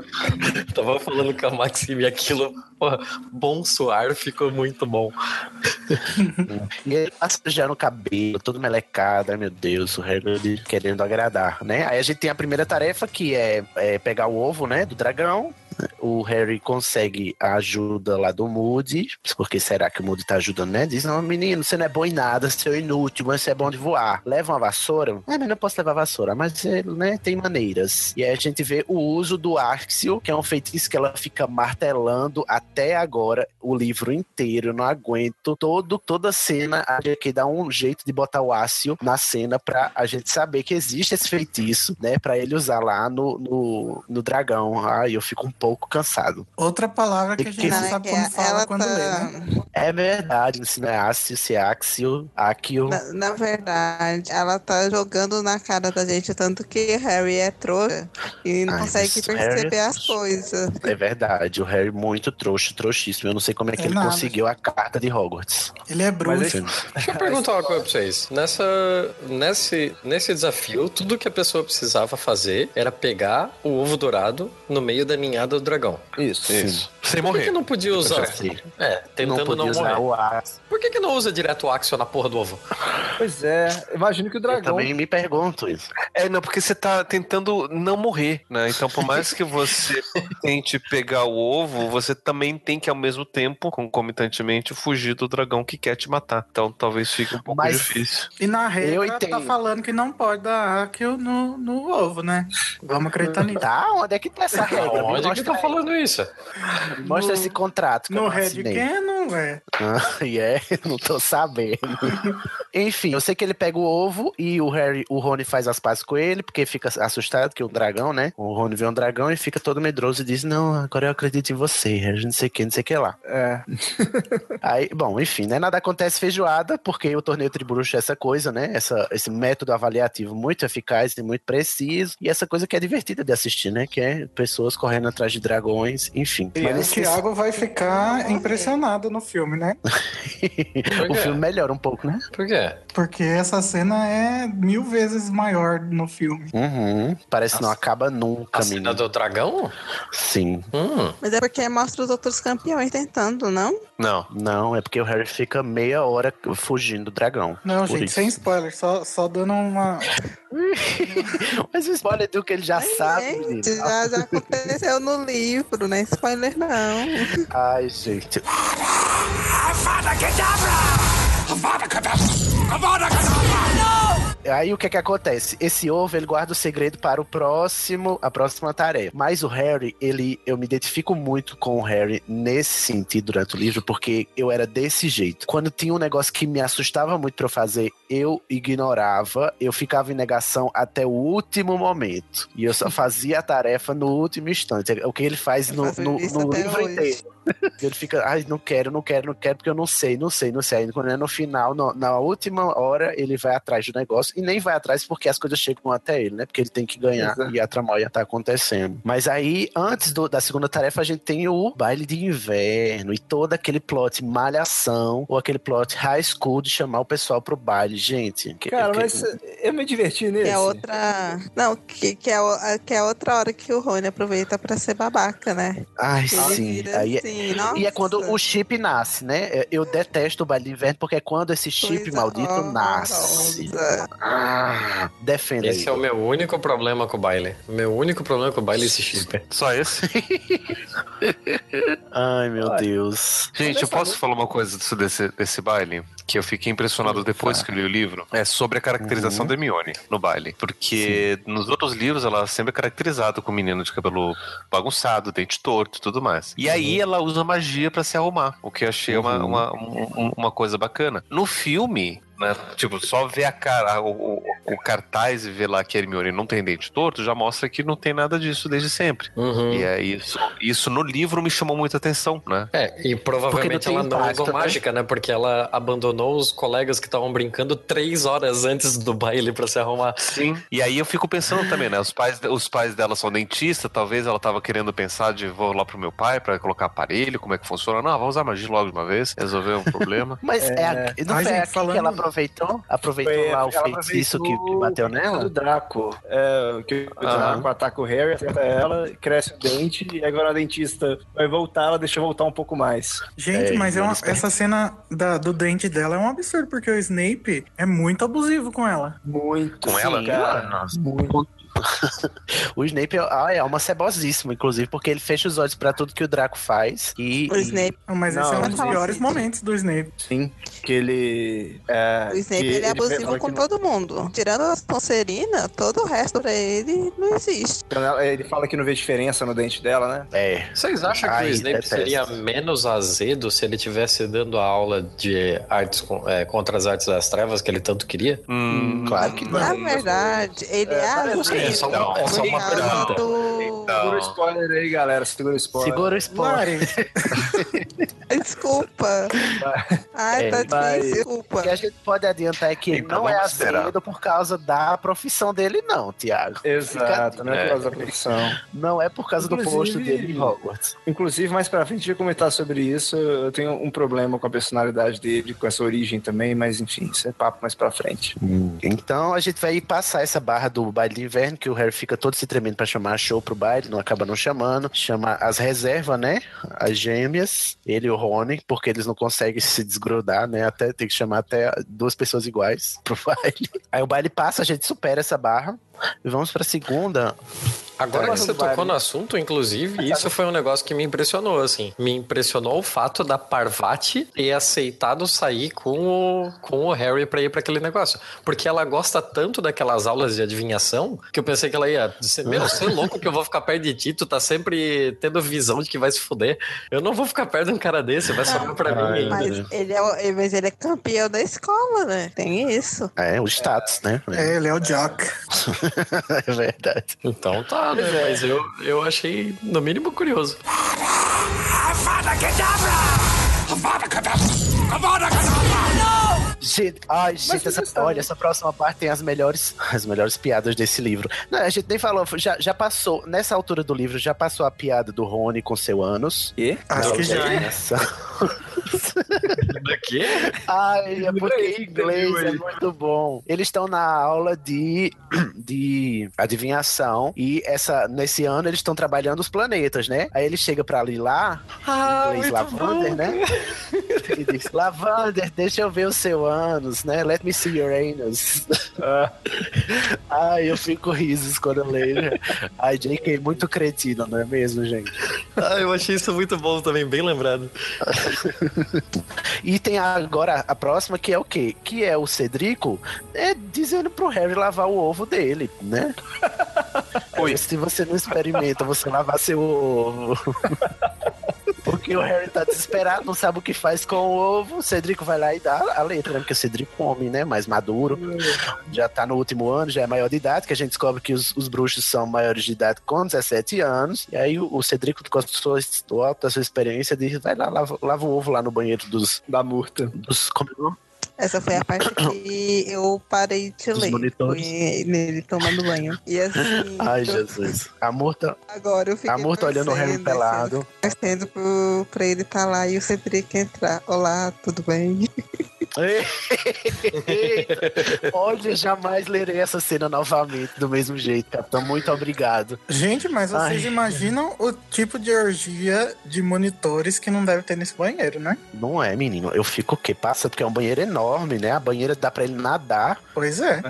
Speaker 7: tava falando com a Maxime e aquilo, porra, bom soar ficou muito bom.
Speaker 3: E ele passa já no cabelo, todo melecado, ai meu Deus, o Hagrid querendo agradar, né? Aí a gente tem a primeira tarefa que é, é pegar o ovo, né, do dragão. O Harry consegue a ajuda lá do Moody, porque será que o Moody tá ajudando, né? Diz, não, menino, você não é bom em nada, seu inútil, mas você é bom de voar. Leva uma vassoura? É, mas não posso levar vassoura, mas ele, né, tem maneiras. E aí a gente vê o uso do Axio, que é um feitiço que ela fica martelando até agora o livro inteiro. Eu não aguento todo, toda cena, a gente dá um jeito de botar o Axio na cena pra a gente saber que existe esse feitiço, né? Pra ele usar lá no, no, no dragão. Ai, eu fico um pouco cansado.
Speaker 5: Outra palavra que a gente Não,
Speaker 4: é
Speaker 5: sabe
Speaker 4: que
Speaker 5: como fala
Speaker 4: ela
Speaker 5: quando
Speaker 4: tá-
Speaker 5: lê, né?
Speaker 3: É verdade, se não é Axio, se é Axio, Axio.
Speaker 4: Na, na verdade, ela tá jogando na cara da gente, tanto que Harry é trouxa e não
Speaker 3: Ai,
Speaker 4: consegue
Speaker 3: mas Harry é
Speaker 4: perceber as
Speaker 3: trouxa.
Speaker 4: coisas.
Speaker 3: É verdade, o Harry muito trouxa, trouxíssimo. Eu não sei como é que
Speaker 5: É
Speaker 3: ele
Speaker 5: nada.
Speaker 3: conseguiu a carta de Hogwarts.
Speaker 5: Ele é bruxo.
Speaker 3: Enfim.
Speaker 7: Deixa eu perguntar uma coisa pra vocês. Nessa, nesse, nesse desafio, tudo que a pessoa precisava fazer era pegar o ovo dourado no meio da ninhada do dragão.
Speaker 8: Isso.
Speaker 6: Isso. Sem
Speaker 7: Por que,
Speaker 6: morrer.
Speaker 7: que não podia usar? É,
Speaker 3: Não
Speaker 7: tentando
Speaker 3: podia
Speaker 7: não,
Speaker 3: usar
Speaker 7: morrer.
Speaker 3: o Axio.
Speaker 7: Por que, que não usa direto o Axio na porra do ovo?
Speaker 8: Pois é, imagino que o
Speaker 3: Eu
Speaker 8: dragão.
Speaker 3: também me pergunto isso.
Speaker 6: É, não, porque você tá tentando não morrer, né? Então, por mais que você tente pegar o ovo, você também tem que, ao mesmo tempo, concomitantemente, fugir do dragão que quer te matar. Então, talvez fique um pouco
Speaker 3: Mas-
Speaker 6: difícil.
Speaker 5: E na
Speaker 3: Eu
Speaker 5: regra tá falando que não pode dar Akio no, no ovo, né? Vamos acreditar nisso.
Speaker 3: Tá? Onde é que tá essa regra?
Speaker 7: Onde que
Speaker 3: mostra,
Speaker 7: tá falando isso?
Speaker 3: mostra esse contrato
Speaker 5: No
Speaker 3: não
Speaker 5: Red. Canon, velho.
Speaker 3: Ah, e é, não tô sabendo. Enfim, eu sei que ele pega o ovo e o Harry, o Rony faz as pazes com ele, porque fica assustado que é um dragão, né? O Rony vê um dragão e fica todo medroso e diz: Não, agora eu acredito em você, Harry, não sei o que, não sei o que lá.
Speaker 8: É.
Speaker 3: Aí, bom, enfim, né? Nada acontece feijoada, porque o torneio Tribruxo é essa coisa, né? Essa, esse método avaliativo muito eficaz e muito preciso. E essa coisa que é divertida de assistir, né? Que é pessoas correndo atrás de dragões, enfim.
Speaker 5: E O Thiago vai ficar impressionado no filme, né?
Speaker 3: o filme melhora um pouco, né?
Speaker 7: Por quê?
Speaker 5: Porque essa cena é mil vezes maior no filme.
Speaker 3: Uhum. Parece que não acaba nunca,
Speaker 7: A cena
Speaker 3: menino.
Speaker 7: do dragão?
Speaker 3: Sim.
Speaker 7: Hum.
Speaker 4: Mas é porque mostra os outros campeões tentando, não?
Speaker 6: Não.
Speaker 3: Não, é porque o Harry fica meia hora fugindo do dragão.
Speaker 5: Não, gente,
Speaker 3: isso.
Speaker 5: sem spoiler, só, só dando uma.
Speaker 3: Mas o spoiler do que ele já sabe,
Speaker 4: Gente, já, já aconteceu no livro, né? Spoiler não.
Speaker 3: Ai, gente. Aí o que é que acontece? Esse ovo ele guarda o segredo para o próximo, a próxima tarefa. Mas o Harry, ele, eu me identifico muito com o Harry nesse sentido durante o livro, porque eu era desse jeito. Quando tinha um negócio que me assustava muito para eu fazer, eu ignorava, eu ficava em negação até o último momento. E eu só fazia a tarefa no último instante. É O que ele faz
Speaker 4: Eu
Speaker 3: no, no, no livro
Speaker 4: hoje.
Speaker 3: inteiro. Ele fica, ai, não quero, não quero, não quero, porque eu não sei, não sei, não sei. Aí quando é no final, no- na última hora, ele vai atrás do negócio e nem vai atrás porque as coisas chegam até ele, né? Porque ele tem que ganhar
Speaker 8: Exato.
Speaker 3: e a tramóia tá acontecendo. Mas aí, antes do- da segunda tarefa, a gente tem o baile de inverno e todo aquele plot malhação ou aquele plot high school de chamar o pessoal pro baile. Gente, que-
Speaker 8: Cara,
Speaker 3: que-
Speaker 8: mas eu me diverti nesse.
Speaker 4: Que é outra. Não, que, que, é, que é outra hora que o Rony aproveita pra ser babaca, né?
Speaker 3: Ai,
Speaker 4: Ele
Speaker 3: sim.
Speaker 4: vira
Speaker 3: Aí,
Speaker 4: assim. Sim, nossa.
Speaker 3: E é quando o chip nasce, né? É, Eu detesto o baile de inverno porque é quando esse chip
Speaker 4: Coisa
Speaker 3: maldito nasce. Ah, defenda
Speaker 7: Esse
Speaker 3: aí.
Speaker 7: é o meu único problema com o baile. O meu único problema com o baile é esse chip.
Speaker 6: Só esse?
Speaker 3: Ai, meu Deus.
Speaker 6: Gente, eu posso falar uma coisa desse, desse baile? Que eu fiquei impressionado depois que eu li o livro. É sobre a caracterização da Hermione no baile. Porque nos outros livros ela sempre é caracterizada com menino de cabelo bagunçado, dente torto e tudo mais. E aí ela usa magia pra se arrumar, o que eu achei uma, uma, um- uma coisa bacana. No filme. Né? Tipo, só ver a cara, o, o- o cartaz e ver lá que a Hermione não tem dente torto já mostra que não tem nada disso desde sempre.
Speaker 7: Uhum.
Speaker 6: E é isso, isso no livro me chamou muita atenção, né?
Speaker 7: É, e provavelmente
Speaker 3: não
Speaker 7: ela não usou
Speaker 3: né?
Speaker 7: mágica, né? Porque ela abandonou os colegas que estavam brincando três horas antes do baile pra se arrumar.
Speaker 6: Sim. E aí eu fico pensando também, né? Os pais, os pais dela são dentistas, talvez ela tava querendo pensar de vou lá pro meu pai pra colocar aparelho, como é que funciona. Não, vamos usar magia logo de uma vez, resolver um problema.
Speaker 3: Mas é, a- não
Speaker 5: gente,
Speaker 3: aqui
Speaker 5: falando-
Speaker 3: que ela aproveitou? Aproveitou
Speaker 8: Foi-
Speaker 3: lá o feitiço que, que bateu
Speaker 8: o
Speaker 3: nela?
Speaker 8: do Draco. É, que o. Draco ataca o Harry, acerta ela, cresce o dente, e agora a dentista vai voltar, ela deixa voltar um pouco mais.
Speaker 5: Gente,
Speaker 3: É,
Speaker 5: mas é uma- essa cena da- do dente dela é um absurdo, porque o Snape é muito abusivo com ela.
Speaker 8: Muito.
Speaker 6: Com
Speaker 8: sim,
Speaker 6: ela?
Speaker 8: cara.
Speaker 3: Nossa.
Speaker 8: Muito.
Speaker 3: O Snape é, ah, é alma cebosíssima, inclusive, porque ele fecha os olhos pra tudo que o Draco faz. E,
Speaker 4: O Snape,
Speaker 5: Mas
Speaker 8: Não,
Speaker 5: esse é um
Speaker 8: mas
Speaker 5: dos piores
Speaker 4: assim.
Speaker 5: momentos do Snape.
Speaker 8: Sim, que ele. É,
Speaker 4: o Snape
Speaker 8: que
Speaker 4: ele é abusivo
Speaker 8: que
Speaker 4: com
Speaker 8: não-
Speaker 4: todo mundo. Tirando a Sonserina, todo o resto pra ele não existe.
Speaker 8: Ele fala que não vê diferença no dente dela, né?
Speaker 3: É.
Speaker 7: Vocês acham que
Speaker 3: Ai,
Speaker 7: o Snape
Speaker 3: detesto.
Speaker 7: seria menos azedo se ele tivesse dando a aula de artes é, contra as artes das trevas que ele tanto queria?
Speaker 6: Hum,
Speaker 3: Claro que não.
Speaker 4: Na verdade, ele é,
Speaker 8: parece-
Speaker 4: azedo.
Speaker 7: É só uma- é só uma pergunta.
Speaker 4: do-
Speaker 8: Segura o spoiler aí, galera. Segura o spoiler.
Speaker 3: Segura o spoiler.
Speaker 4: Desculpa. Ai,
Speaker 3: É,
Speaker 4: tá difícil. Desculpa.
Speaker 3: O que a gente pode adiantar é que ele
Speaker 6: Então
Speaker 3: não é azedo por causa da profissão dele, não, Tiago.
Speaker 8: Exato, não é
Speaker 6: É.
Speaker 8: por causa da profissão.
Speaker 3: Não é por causa do
Speaker 8: Inclusive-
Speaker 3: posto dele em Hogwarts.
Speaker 8: Inclusive, mais pra frente, eu ia comentar sobre isso. Eu tenho um problema com a personalidade dele, com essa origem também, mas enfim, isso é papo mais pra frente.
Speaker 3: Então a gente vai passar essa barra do baile de inverno, que o Harry fica todo se tremendo pra chamar show pro baile, não acaba não chamando. Chama as reservas, né? As gêmeas, ele e o Rony, porque eles não conseguem se desgrudar, né? Até tem que chamar até duas pessoas iguais pro baile. Aí o baile passa, a gente supera essa barra. E vamos pra segunda.
Speaker 7: Agora que você tocou no assunto, inclusive, isso foi um negócio que me impressionou, assim. Me impressionou o fato da Parvati ter aceitado sair com o, com o Harry pra ir pra aquele negócio. Porque ela gosta tanto daquelas aulas de adivinhação que eu pensei que ela ia dizer, meu, você é louco que eu vou ficar perto de ti, tu tá sempre tendo visão de que vai se fuder. Eu não vou ficar perto de um cara desse, vai sobrar pra mim ainda.
Speaker 4: Mas ele, é, mas ele é campeão da escola, né? Tem isso.
Speaker 3: É, o status, né?
Speaker 5: É, ele é o Jock.
Speaker 3: É verdade.
Speaker 7: Então tá, né? Mas eu, eu achei, no mínimo, curioso.
Speaker 3: Gente, ai, gente, essa, olha, essa próxima parte tem as melhores, as melhores piadas desse livro. Não, a gente nem falou, já, já passou, nessa altura do livro, já passou a piada do Rony com seu ânus.
Speaker 8: E?
Speaker 5: Acho que já, hein?
Speaker 3: Essa-
Speaker 7: Daqui?
Speaker 3: Ai, é porque em inglês é muito bom. Eles estão na aula de, de adivinhação e essa, nesse ano eles estão trabalhando os planetas, né? Aí ele chega pra ali lá,
Speaker 7: Ah,
Speaker 3: em inglês
Speaker 7: muito
Speaker 3: Lavander,
Speaker 7: bom.
Speaker 3: né? Ele diz, Lavander, deixa eu ver o seu ânus, né? Let me see your anus. Ai, eu fico risos quando eu leio. Ai, J.K. muito cretino, não é mesmo, gente?
Speaker 7: Ah, eu achei isso muito bom também, bem lembrado.
Speaker 3: E tem agora a próxima, que é o quê? Que é o Cedrico é, dizendo pro Harry lavar o ovo dele, né?
Speaker 6: Oi.
Speaker 3: Se você não experimenta você lavar seu ovo. Porque o Harry tá desesperado, não sabe o que faz com o ovo. O Cedrico vai lá e dá a letra, né? Porque o Cedrico é um homem, né? Mais maduro. Já tá no último ano, já é maior de idade, que a gente descobre que os, os bruxos são maiores de idade com 17 anos. E aí o, o Cedrico, com a sua, do alto da sua experiência, diz: vai lá, lava, lava o ovo lá no banheiro dos.
Speaker 8: Da murta.
Speaker 3: dos como é?
Speaker 4: Essa foi a parte que eu parei de ler.
Speaker 3: monitores.
Speaker 4: Nele tomando banho. E assim.
Speaker 3: Ai,
Speaker 4: eu-
Speaker 3: Jesus. A Murta,
Speaker 4: Agora eu fiquei
Speaker 3: a Murta olhando o Harry
Speaker 4: torcendo,
Speaker 3: pelado.
Speaker 4: Torcendo pro, pra ele estar lá e o Cedric entrar. Olá, tudo bem?
Speaker 3: Olha, jamais lerei essa cena novamente do mesmo jeito, Capitão. Muito obrigado.
Speaker 5: Gente, mas vocês
Speaker 3: Ai.
Speaker 5: imaginam o tipo de orgia de monitores que não deve ter nesse banheiro, né?
Speaker 3: Não é, menino. Eu fico o quê? Passa porque é um banheiro enorme, né? A banheira dá pra ele nadar.
Speaker 5: Pois é.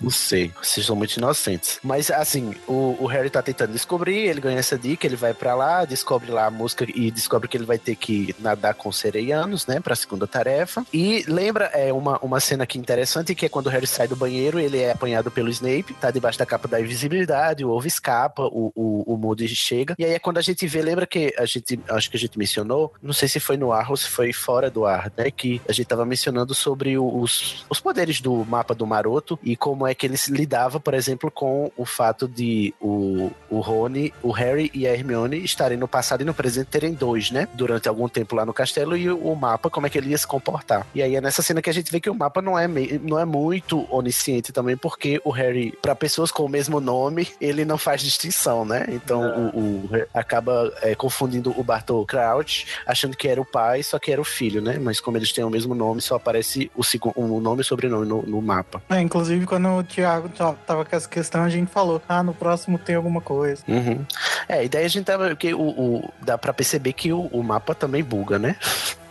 Speaker 3: Não sei. Vocês são muito inocentes. Mas, assim, o, o Harry tá tentando descobrir, ele ganha essa dica, ele vai pra lá, descobre lá a música e descobre que ele vai ter que nadar com sereianos, né? Pra segunda tarefa. E lembra, é uma, uma cena aqui interessante, que é quando o Harry sai do banheiro, ele é apanhado pelo Snape, tá debaixo da capa da invisibilidade, o ovo escapa, o, o, o Moody chega. E aí é quando a gente vê, lembra que a gente, acho que a gente mencionou, não sei se foi no ar ou se foi fora do ar, né? Que a gente tava mencionando sobre os, os poderes do mapa do Maroto e como é que ele se lidava, por exemplo, com o fato de o, o Rony, o Harry e a Hermione estarem no passado e no presente terem dois, né? Durante algum tempo lá no castelo e o, o mapa, como é que ele ia se comportar. E aí é nessa cena que a gente vê que o mapa não é, não é muito onisciente também, porque o Harry, para pessoas com o mesmo nome, ele não faz distinção, né? Então o, o- acaba é, confundindo o Bartol Crouch, achando que era o pai, só que era o filho, né? Mas como eles têm o mesmo nome, só aparece o, o nome e o sobrenome no, no mapa.
Speaker 5: É, inclusive, quando o Thiago ta- tava com essa questão, a gente falou: ah, no próximo tem alguma coisa.
Speaker 3: Uhum. É, e daí a gente tava. Que o, o- dá pra perceber que o, o mapa também buga, né?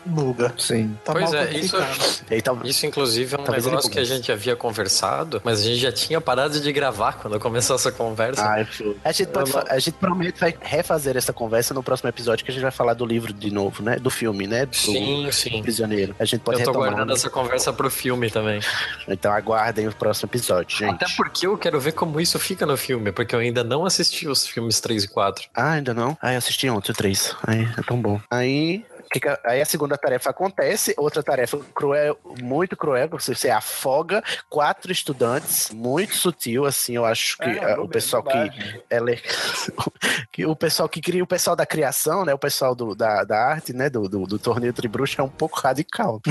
Speaker 5: Buga.
Speaker 8: Sim.
Speaker 5: Tá
Speaker 7: pois
Speaker 5: mal
Speaker 7: é, isso.
Speaker 3: E tal-
Speaker 7: isso inclusive é um
Speaker 3: Talvez
Speaker 7: negócio que a gente havia conversado, mas a gente já tinha parado de gravar quando começou essa conversa.
Speaker 3: Ai, foi. a, gente pode a gente promete vai refazer essa conversa no próximo episódio que a gente vai falar do livro de novo, né? Do filme, né? Do
Speaker 7: sim, sim.
Speaker 3: Prisioneiro. A gente pode
Speaker 7: Eu tô
Speaker 3: retomar.
Speaker 7: guardando
Speaker 3: né?
Speaker 7: essa conversa pro filme também.
Speaker 3: Então aguardem o próximo episódio, gente.
Speaker 7: Até porque eu quero ver como isso fica no filme, porque eu ainda não assisti os filmes 3 e 4.
Speaker 3: Ah, ainda não? Ah, eu assisti ontem o 3. Aí, é tão bom. Aí. Que que a- Aí a segunda tarefa acontece, outra tarefa cruel, muito cruel, você, você afoga quatro estudantes, muito sutil, assim, eu acho que
Speaker 8: É, não,
Speaker 3: o pessoal que, ela é- que o pessoal que cria, o pessoal da criação, né, o pessoal do, da, da arte, né, do, do, do torneio Tribruxo é um pouco radical.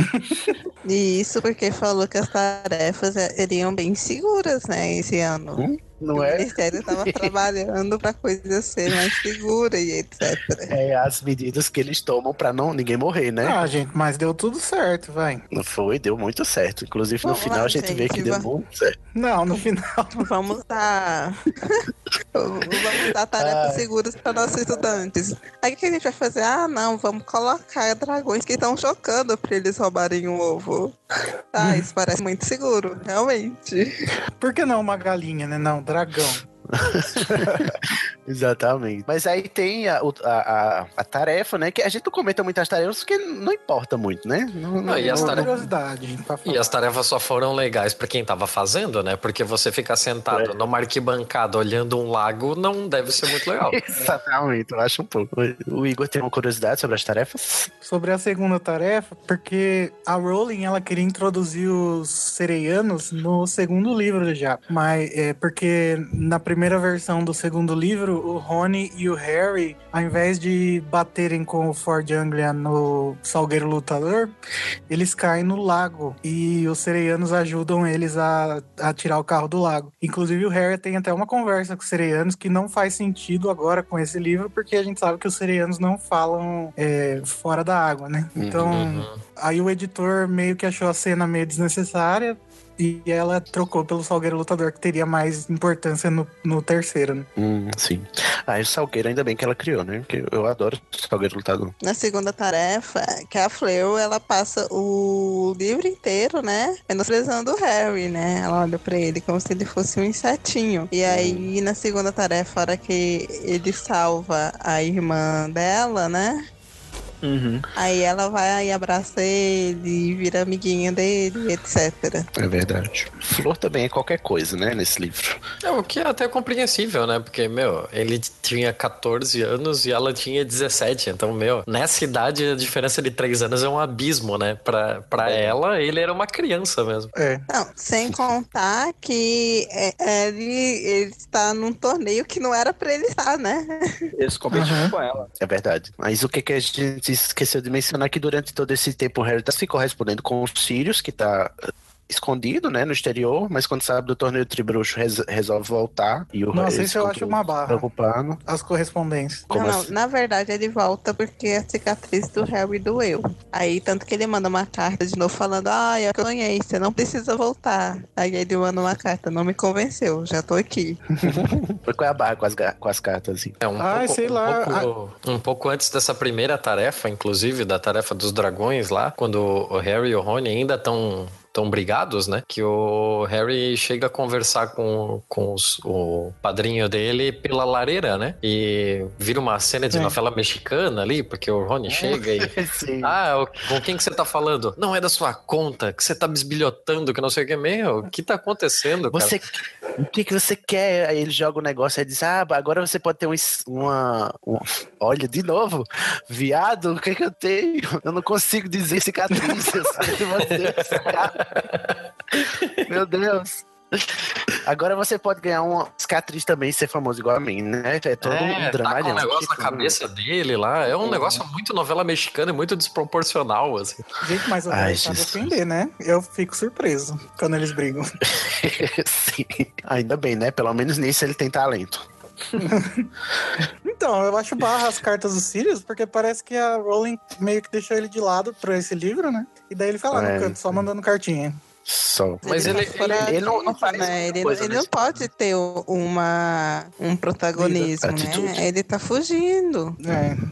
Speaker 4: E isso porque falou que as tarefas é, seriam bem seguras, né, esse ano.
Speaker 3: Hum, não
Speaker 4: o
Speaker 3: é?
Speaker 4: Ministério estava trabalhando para coisa ser mais segura e etc.
Speaker 3: É as medidas que eles tomam pra não ninguém morrer, né?
Speaker 5: Ah, gente, mas deu tudo certo, vai.
Speaker 3: Não foi, deu muito certo. Inclusive no
Speaker 4: Vamos
Speaker 3: final
Speaker 4: lá,
Speaker 3: a gente vê
Speaker 4: gente,
Speaker 3: que deu muito certo.
Speaker 5: Não, no final.
Speaker 4: Vamos dar. vamos dar tarefas
Speaker 3: Ah.
Speaker 4: seguras para nossos estudantes. Aí o que a gente vai fazer? Ah, não, vamos colocar dragões que estão chocando para eles roubarem o ovo. Ah, isso parece muito seguro, realmente.
Speaker 5: Por que não uma galinha, né? Não, dragão.
Speaker 3: Exatamente. Mas aí tem a, a, a, a tarefa, né? Que a gente não comenta muitas tarefas porque não importa muito, né? Não,
Speaker 7: Não, e as
Speaker 5: Uma
Speaker 7: tarefas-. E as tarefas só foram legais pra quem tava fazendo, né? Porque você ficar sentado
Speaker 3: É.
Speaker 7: numa arquibancada olhando um lago não deve ser muito legal.
Speaker 3: Exatamente, eu acho um pouco. O Igor tem uma curiosidade sobre as tarefas?
Speaker 5: Sobre a segunda tarefa, porque a Rowling ela queria introduzir os sereianos no segundo livro já. Mas é porque na primeira versão do segundo livro, o Rony e o Harry, ao invés de baterem com o Ford Anglia no Salgueiro Lutador, eles caem no lago e os sereianos ajudam eles a, a tirar o carro do lago. Inclusive o Harry tem até uma conversa com os sereianos que não faz sentido agora com esse livro, porque a gente sabe que os sereianos não falam é, fora da água, né? Então,
Speaker 7: Uhum.
Speaker 5: aí o editor meio que achou a cena meio desnecessária e ela trocou pelo Salgueiro Lutador, que teria mais importância no, no terceiro, né?
Speaker 3: Hum, sim. Ah, e o Salgueiro, ainda bem que ela criou, né? Porque eu adoro o Salgueiro Lutador.
Speaker 4: Na segunda tarefa, que a Fleur, ela passa o livro inteiro, né? Menosprezando o Harry, né? Ela olha pra ele como se ele fosse um insetinho. E aí, na segunda tarefa, a hora que ele salva a irmã dela, né?
Speaker 8: Uhum.
Speaker 4: Aí ela vai e abraça ele, vira amiguinha dele, etc.
Speaker 3: É verdade. Flor também é qualquer coisa, né? Nesse livro.
Speaker 7: É, o que é até compreensível, né? Porque, meu, ele tinha 14 anos e ela tinha 17. Então, meu, nessa idade a diferença de 3 anos é um abismo, né? Pra, pra ela, ele era uma criança mesmo.
Speaker 5: É.
Speaker 4: Não, sem contar que é, ele, ele está num torneio que não era pra ele estar, né?
Speaker 8: Eles competiram
Speaker 5: Uhum.
Speaker 8: com ela.
Speaker 3: É verdade. Mas o que, que a gente esqueceu de mencionar que durante todo esse tempo o Harry tá se correspondendo com os Sirius, que tá escondido, né, no exterior, mas quando sabe do torneio Tribruxo res- resolve voltar e o
Speaker 5: Nossa, isso eu acho uma barra.
Speaker 3: Preocupando.
Speaker 5: As correspondências.
Speaker 4: Não, não,
Speaker 3: assim?
Speaker 4: na verdade ele volta porque a cicatriz do Harry doeu. Aí, tanto que ele manda uma carta de novo falando: Ah, eu sonhei, você não precisa voltar. Aí ele manda uma carta: Não me convenceu, já tô aqui.
Speaker 3: Foi com a barra com as, com as cartas, assim.
Speaker 7: É um,
Speaker 5: Ai,
Speaker 7: pouco,
Speaker 5: sei
Speaker 7: um
Speaker 5: lá,
Speaker 7: pouco- um pouco antes dessa primeira tarefa, inclusive, da tarefa dos dragões lá, quando o Harry e o Rony ainda estão tão brigados, né? Que o Harry chega a conversar com, com os- o padrinho dele pela lareira, né? E vira uma cena de
Speaker 5: É.
Speaker 7: novela mexicana ali, porque o Rony chega e. Ah, com quem que você tá falando? Não é da sua conta, que você tá bisbilhotando, que não sei o que. Meu, o que tá acontecendo, cara?
Speaker 3: Você, o que, que você quer? Aí ele joga o negócio e diz: Ah, agora você pode ter um, uma, um- Olha, de novo, viado, o que, que eu tenho? Eu não consigo dizer cicatriz. eu Meu Deus. Agora você pode ganhar uma cicatriz também e ser famoso igual a mim, né? É todo
Speaker 7: É,
Speaker 3: um
Speaker 7: tá com
Speaker 3: dramalhão.
Speaker 7: um negócio na
Speaker 3: Tipo,
Speaker 7: cabeça dele lá. É um negócio muito novela mexicana e muito desproporcional, assim.
Speaker 5: Gente, mas o
Speaker 3: Ai,
Speaker 5: sabe defender, né? Eu fico surpreso quando eles brigam.
Speaker 3: Sim. Ainda bem, né? Pelo menos nisso ele tem talento.
Speaker 5: Então, eu acho barra as cartas do Sirius, porque parece que a Rowling meio que deixou ele de lado pra esse livro, né? E daí ele fica lá
Speaker 3: É.
Speaker 5: no canto, só mandando cartinha.
Speaker 3: Só.
Speaker 7: Mas ele-
Speaker 3: ele- ele não- não faz
Speaker 4: né? Ele,
Speaker 3: coisa
Speaker 4: ele não pode ter uma, um protagonismo,
Speaker 3: Atitude.
Speaker 4: né? Ele tá fugindo.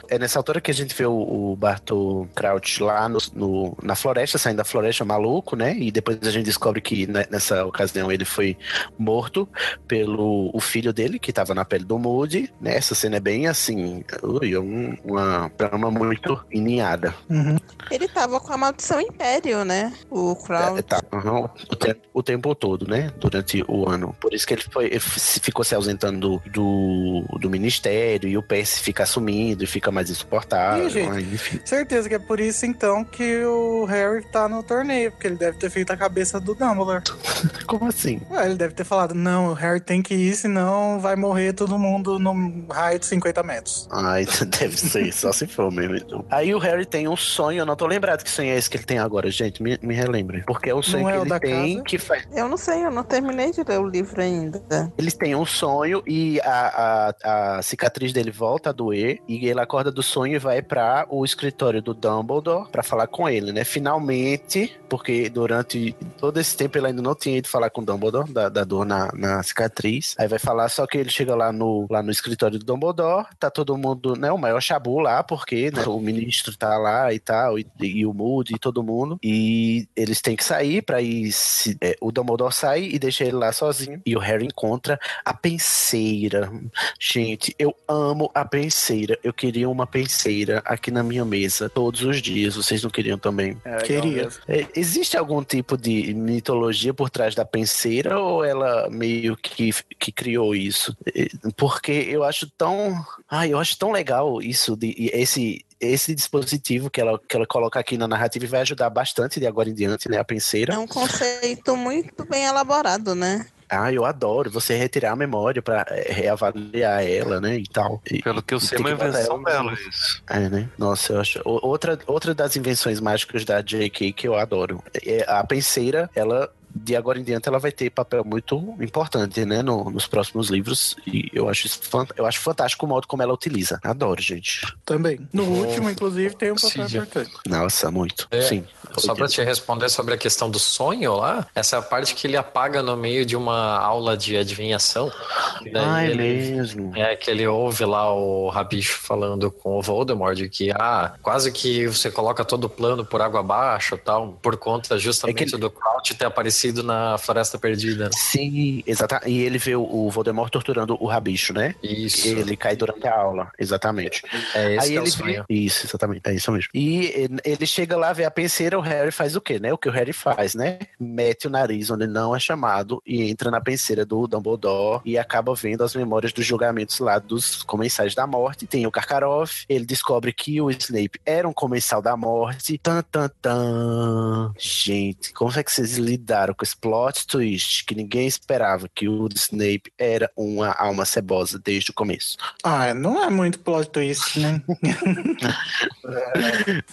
Speaker 5: É.
Speaker 3: É nessa altura que a gente vê o, o Bartol Crouch lá no, no- na floresta, saindo da floresta maluco, né? E depois a gente descobre que né, nessa ocasião ele foi morto pelo o filho dele, que tava na pele do Moody, né? Essa cena é bem assim, ui, um- uma trama muito ininhada.
Speaker 5: Uhum.
Speaker 4: Ele tava com a maldição Império, né? O Crown.
Speaker 3: É, tá, uhum, o, tempo, o tempo todo, né? Durante o ano. Por isso que ele, foi, ele ficou se ausentando do, do, do ministério e o PS fica assumindo e fica mais insuportável. Aí, enfim.
Speaker 5: Certeza que é por isso, então, que o Harry tá no torneio, porque ele deve ter feito a cabeça do Dumbledore.
Speaker 3: Como assim?
Speaker 5: Ué, ele deve ter falado, não, o Harry tem que ir, senão vai morrer todo mundo num raio de 50 metros.
Speaker 3: Ai, deve ser, só se for mesmo. Então. Aí o Harry tem um sonho, eu não tô lembrado que sonho é esse que ele tem agora, gente. Me, me relembre. Porque é o sonho
Speaker 5: Não
Speaker 3: que ele
Speaker 5: da
Speaker 3: tem
Speaker 5: casa?
Speaker 3: que faz.
Speaker 4: Eu não sei, eu não terminei de ler o livro ainda.
Speaker 3: Eles têm um sonho e a, a, a cicatriz dele volta a doer. E ele acorda do sonho e vai para o escritório do Dumbledore para falar com ele, né? Finalmente, porque durante todo esse tempo ele ainda não tinha ido falar com o Dumbledore, da, da dor na, na cicatriz. Aí vai falar, só que ele chega lá no, lá no escritório do Dumbledore, tá todo mundo, né? O maior chabu lá, porque né, o ministro tá lá e tal, e, e o Moody e todo mundo. E eles têm que sair pra ir. se- é, o Dumbledore sai e deixa ele lá sozinho. E o Harry encontra a penseira. Gente, eu amo a penseira. Eu queria uma penseira aqui na minha mesa todos os dias. Vocês não queriam também?
Speaker 8: É,
Speaker 5: Queria.
Speaker 3: É, existe algum tipo de mitologia por trás da penseira ou ela meio que, que criou isso? É, Porque eu acho tão. Ai, eu acho tão legal isso, de, e esse. Esse dispositivo que ela, que ela coloca aqui na narrativa vai ajudar bastante de agora em diante, né? A penseira.
Speaker 4: É um conceito muito bem elaborado, né?
Speaker 3: Ah, eu adoro você retirar a memória pra é, reavaliar ela, né? E tal. E-
Speaker 6: Pelo que eu sei, é uma invenção
Speaker 3: ela-
Speaker 6: dela, isso.
Speaker 3: É, né? Nossa, eu acho. Outra, outra das invenções mágicas da J.K. que eu adoro. É a penseira, ela. De agora em diante, ela vai ter papel muito importante, né? no- nos próximos livros. E eu acho, eu acho fantástico o modo como ela utiliza. Adoro, gente.
Speaker 5: Também. No último, inclusive, tem um papel importante.
Speaker 3: Nossa, muito.
Speaker 7: É,
Speaker 3: Sim.
Speaker 7: Só pra te responder sobre a questão do sonho lá, essa é a parte que ele apaga no meio de uma aula de adivinhação. Daí
Speaker 3: Ah, é
Speaker 7: ele-
Speaker 3: mesmo.
Speaker 7: É que ele ouve lá o Rabicho falando com o Voldemort de que ah, quase que você coloca todo o plano por água abaixo tal, por conta justamente
Speaker 3: É que-
Speaker 7: do Crouch ter aparecido na Floresta Perdida.
Speaker 3: Sim, exatamente. E ele vê o, Voldemort torturando o rabicho, né?
Speaker 7: Isso.
Speaker 3: Ele cai durante a aula, exatamente.
Speaker 7: É esse
Speaker 3: Aí
Speaker 7: que é o
Speaker 3: ele
Speaker 7: sonho.
Speaker 3: vê... Isso, exatamente, é isso mesmo. E ele- ele chega lá, vê a penseira, o Harry faz o quê, né? O que o Harry faz, né? Mete o nariz onde não é chamado e entra na penseira do Dumbledore e acaba vendo as memórias dos julgamentos lá dos comensais da morte. Tem o Karkaroff, ele descobre que o Snape era um comensal da morte. Tan, tan, tan. Gente, como é que vocês lidaram com esse plot twist que ninguém esperava que o Snape era uma alma cebosa desde o começo.
Speaker 5: Ah, não é muito plot twist, né?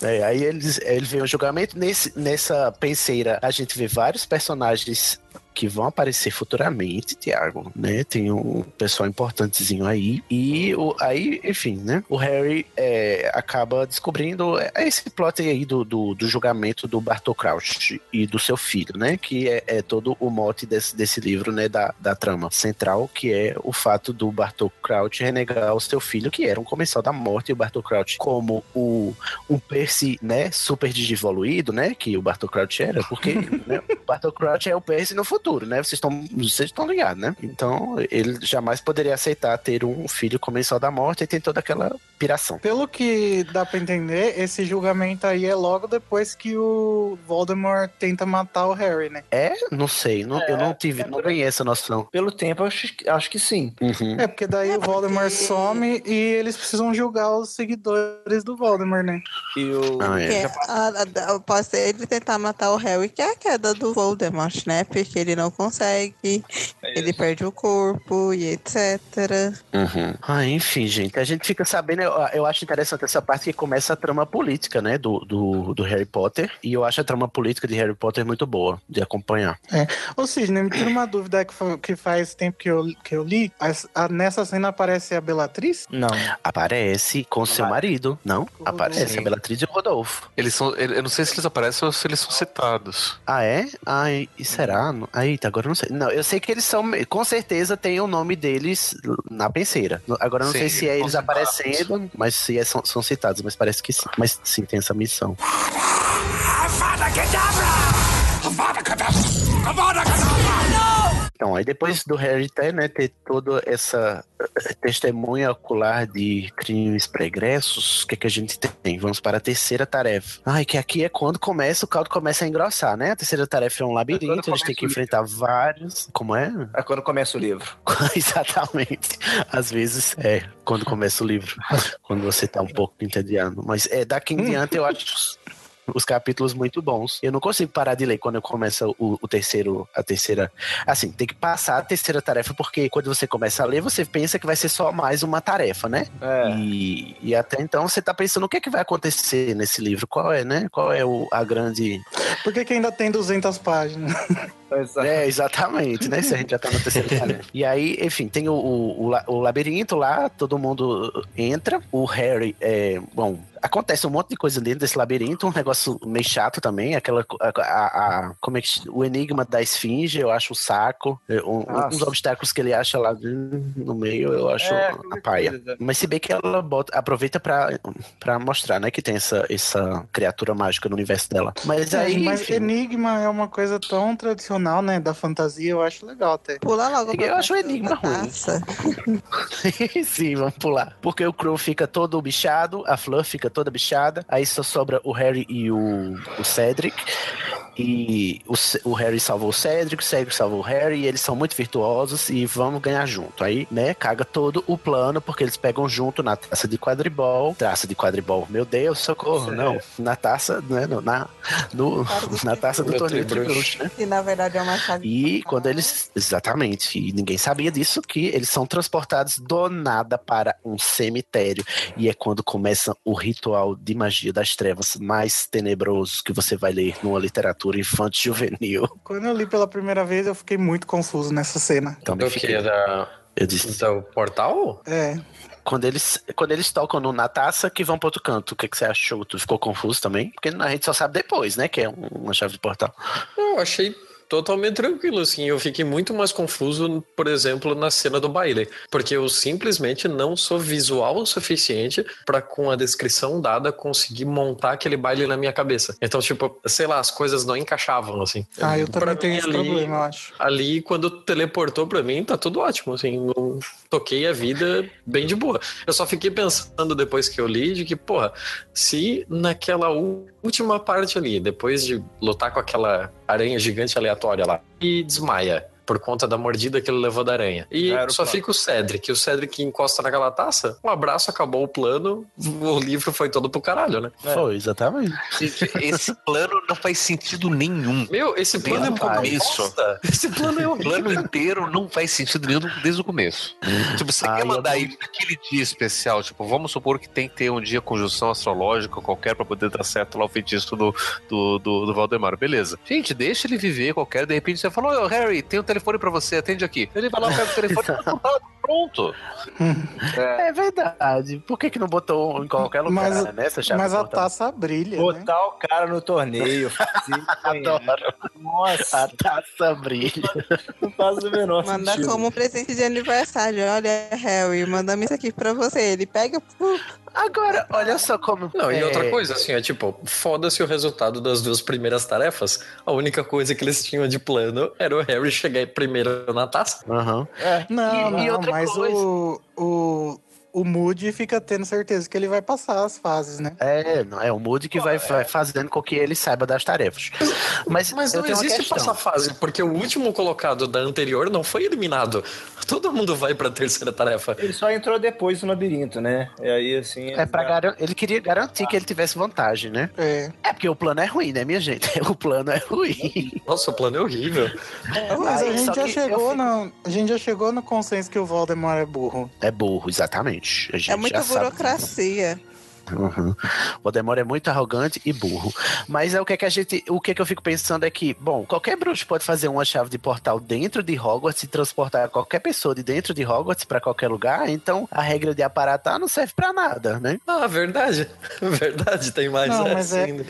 Speaker 3: É, aí eles, ele vê o julgamento. Nesse, nessa penseira, a gente vê vários personagens que vão aparecer futuramente, Tiago, né? Tem um pessoal importantezinho aí. E o, aí, enfim, né? O Harry é, acaba descobrindo esse plot aí do, do, do julgamento do Bartol Crouch e do seu filho, né? Que é, é todo o mote desse, desse livro, né? Da, da trama central, que é o fato do Bartol Crouch renegar o seu filho, que era um comensal da morte, e o Bartol Crouch, como o, um Percy, né? Super digivoluído, né? Que o Bartol Crouch era, porque né, o Bartol Crouch é o Percy no futuro, né? Vocês estão vocês estão ligados, né? Então, ele jamais poderia aceitar ter um filho comensal da morte e tem toda aquela piração.
Speaker 5: Pelo que dá pra entender, esse julgamento aí é logo depois que o Voldemort tenta matar o Harry, né?
Speaker 3: É? Não sei. Não, eu não tive, não ganhei essa noção.
Speaker 8: Pelo tempo, eu acho, acho que sim.
Speaker 3: Uhum.
Speaker 5: É, porque daí o Voldemort some e eles precisam julgar os seguidores do Voldemort, né?
Speaker 8: E o.
Speaker 3: Ah, é.
Speaker 4: Que a- a- pode ser ele tentar matar o Harry, que é a queda do Voldemort, né? Porque ele não consegue, ele perde o corpo e etc.
Speaker 3: Uhum. Ah, enfim, gente, a gente fica sabendo, eu, eu acho interessante essa parte que começa a trama política, né, do, do, do Harry Potter, e eu acho a trama política de Harry Potter muito boa de acompanhar.
Speaker 5: Ô Sidney, me tira uma dúvida é que, fa- que faz tempo que eu, que eu li. As- a- nessa cena aparece a Bellatriz?
Speaker 8: Não.
Speaker 3: Aparece com seu marido, não? Aparece
Speaker 8: Sim.
Speaker 3: a Bellatrix e o Rodolfo.
Speaker 6: Eles são. Eu não sei se eles aparecem ou se eles são citados.
Speaker 3: Ah, é? Ai, e será? Aí, tá, agora eu não sei. Não, eu sei que eles são, com certeza tem o nome deles na penseira. Agora eu não
Speaker 6: Sim,
Speaker 3: sei se é eles aparecendo, mas se é- são, são citados, mas parece que sim. Mas sim, tem essa missão. Então, aí depois do ter, né, ter toda essa eh, testemunha ocular de crimes pregressos, o que, que a gente tem? Vamos para a terceira tarefa. Ai, que aqui é quando começa, o caldo começa a engrossar, né? A terceira tarefa é um labirinto, eles têm que enfrentar vários. Como é?
Speaker 8: É quando começa o livro.
Speaker 3: Exatamente. Às vezes é quando começa o livro, quando você tá um pouco entediando. Mas é daqui em diante eu acho os- os capítulos muito bons. Eu não consigo parar de ler quando começa o, o terceiro, a terceira. Assim, tem que passar a terceira tarefa, porque quando você começa a ler, você pensa que vai ser só mais uma tarefa, né?
Speaker 8: É.
Speaker 3: E, e até então você tá pensando o que é que vai acontecer nesse livro, qual é, né? Qual é o, a grande.
Speaker 5: Por que, que ainda tem 200 páginas?
Speaker 3: É, exatamente, né? Se a gente já tá na terceira tarefa. E aí, enfim, tem o, o, o labirinto lá, todo mundo entra. O Harry, é, bom, acontece um monte de coisa dentro desse labirinto, um negócio meio chato também, aquela, a, a- a- como é que, o enigma da esfinge, eu acho o saco, é, um- uns obstáculos que ele acha lá no meio, eu acho
Speaker 8: É,
Speaker 3: a paia. Mas se bem que ela bota, aproveita pra, pra mostrar, né, que tem essa, essa criatura mágica no universo dela. Mas aí,
Speaker 5: mas
Speaker 3: enfim,
Speaker 5: Enigma é uma coisa tão tradicional, né? Da fantasia, eu acho legal até.
Speaker 4: Pula logo.
Speaker 3: Eu acho o enigma ruim. Sim, vamos pular. Porque o Crow fica todo bichado, a Fleur fica toda bichada, aí só sobra o Harry e o, o Cedric. E o, o Harry salvou o Cedric, o Cedric salvou o Harry, e eles são muito virtuosos e vamos ganhar junto. Aí, né, caga todo o plano, porque eles pegam junto na taça de quadribol. Taça de quadribol, meu Deus, socorro, não. Na taça, né, no- na, no, na taça do
Speaker 7: Do
Speaker 3: torneio de bruxo, né?
Speaker 4: E na verdade é uma chave.
Speaker 3: E quando eles. Exatamente. E ninguém sabia disso, que eles são transportados do nada para um cemitério. E é quando começa o ritual de magia das trevas mais tenebroso que você vai ler numa literatura infantil juvenil.
Speaker 5: Quando eu li pela primeira vez, eu fiquei muito confuso nessa cena.
Speaker 3: Também
Speaker 7: Do que?
Speaker 3: fiquei.
Speaker 7: Da,
Speaker 3: Eu disse.
Speaker 7: do portal?
Speaker 5: É.
Speaker 3: Quando eles, quando eles tocam no- na taça que vão para outro canto, o que, que você achou? Tu ficou confuso também? Porque a gente só sabe depois, né? Que é um- uma chave de portal.
Speaker 7: Eu achei totalmente tranquilo, assim. Eu fiquei muito mais confuso, por exemplo, na cena do baile. Porque eu simplesmente não sou visual o suficiente pra, com a descrição dada, conseguir montar aquele baile na minha cabeça. Então, tipo, sei lá, as coisas não encaixavam, assim.
Speaker 5: Ah, eu
Speaker 7: Pra
Speaker 5: também
Speaker 7: mim,
Speaker 5: tenho esse
Speaker 7: ali-
Speaker 5: problema, eu acho.
Speaker 7: Ali, quando teleportou pra mim, tá tudo ótimo, assim, não toquei a vida bem de boa. Eu só fiquei pensando depois que eu li de que, porra, se naquela última parte ali, depois de lutar com aquela aranha gigante aleatória lá, e desmaia, por conta da mordida que ele levou da aranha. E só
Speaker 8: plano.
Speaker 7: fica o Cedric. O Cedric encosta naquela taça, um abraço, acabou o plano, o livro foi todo pro caralho, né?
Speaker 3: Foi, exatamente.
Speaker 6: Esse plano não faz sentido nenhum.
Speaker 7: Meu, esse plano
Speaker 6: Desde
Speaker 7: é
Speaker 6: o
Speaker 7: uma
Speaker 6: começo.
Speaker 7: Esse plano é
Speaker 6: O plano inteiro não faz sentido nenhum desde o começo. Tipo, você
Speaker 3: Ah,
Speaker 6: quer mandar aí naquele dia especial, tipo, vamos supor que tem que ter um dia conjunção astrológica qualquer pra poder dar certo lá o feitiço do, do, do, do Valdemar. Beleza. Gente, deixa ele viver qualquer, de repente você falou, ô Harry, tem um telefone pra você, atende aqui. Ele vai lá, pega o telefone e tá pronto.
Speaker 3: É verdade. Por que, que não botou em qualquer lugar,
Speaker 5: Mas-
Speaker 3: né? Nessa chave
Speaker 5: Mas a taça brilha, né?
Speaker 8: Botar o cara no torneio. ganhar.
Speaker 3: Adoro.
Speaker 8: Nossa,
Speaker 3: A taça brilha.
Speaker 8: não faz o menor
Speaker 4: Manda
Speaker 8: sentido.
Speaker 4: como presente de aniversário. Olha, Harry, mandamos isso aqui pra você. Ele pega. pum,
Speaker 3: Agora, olha só como.
Speaker 7: Não, e
Speaker 3: é,
Speaker 7: outra coisa, assim, é tipo, foda-se o resultado das duas primeiras tarefas. A única coisa que eles tinham de plano era o Harry chegar primeiro na taça.
Speaker 3: Aham.
Speaker 5: Não,
Speaker 3: E- e
Speaker 5: não,
Speaker 3: outra
Speaker 5: mas
Speaker 3: coisa-
Speaker 5: o, o, o Moody fica tendo certeza que ele vai passar as fases, né?
Speaker 3: É, não é o Moody que vai, vai fazendo com que ele saiba das tarefas. Mas,
Speaker 7: Mas não existe passar fase, porque o último colocado da anterior não foi eliminado. Todo mundo vai pra terceira tarefa.
Speaker 8: Ele só entrou depois do labirinto, né? E aí, assim.
Speaker 3: É pra garan- Ele queria garantir que ele tivesse vantagem, né?
Speaker 5: É.
Speaker 3: É porque o plano é ruim, né, minha gente? O plano é ruim.
Speaker 7: Nossa, o plano é horrível.
Speaker 5: Mas a
Speaker 3: Aí,
Speaker 5: gente
Speaker 3: só
Speaker 5: já
Speaker 3: eu
Speaker 5: chegou
Speaker 3: fico-
Speaker 5: no, a gente já chegou no consenso que o Voldemort é burro.
Speaker 3: É burro, exatamente. A gente
Speaker 4: É muita
Speaker 3: já sabe
Speaker 4: burocracia.
Speaker 3: Uhum. O Voldemort é muito arrogante e burro. Mas é o que, é que a gente. O que, é que eu fico pensando é que, bom, qualquer bruxo pode fazer uma chave de portal dentro de Hogwarts e transportar qualquer pessoa de dentro de Hogwarts pra qualquer lugar. Então a regra de aparatar não serve pra nada, né?
Speaker 7: Ah, verdade. Verdade, tem mais
Speaker 5: Não, mas é-.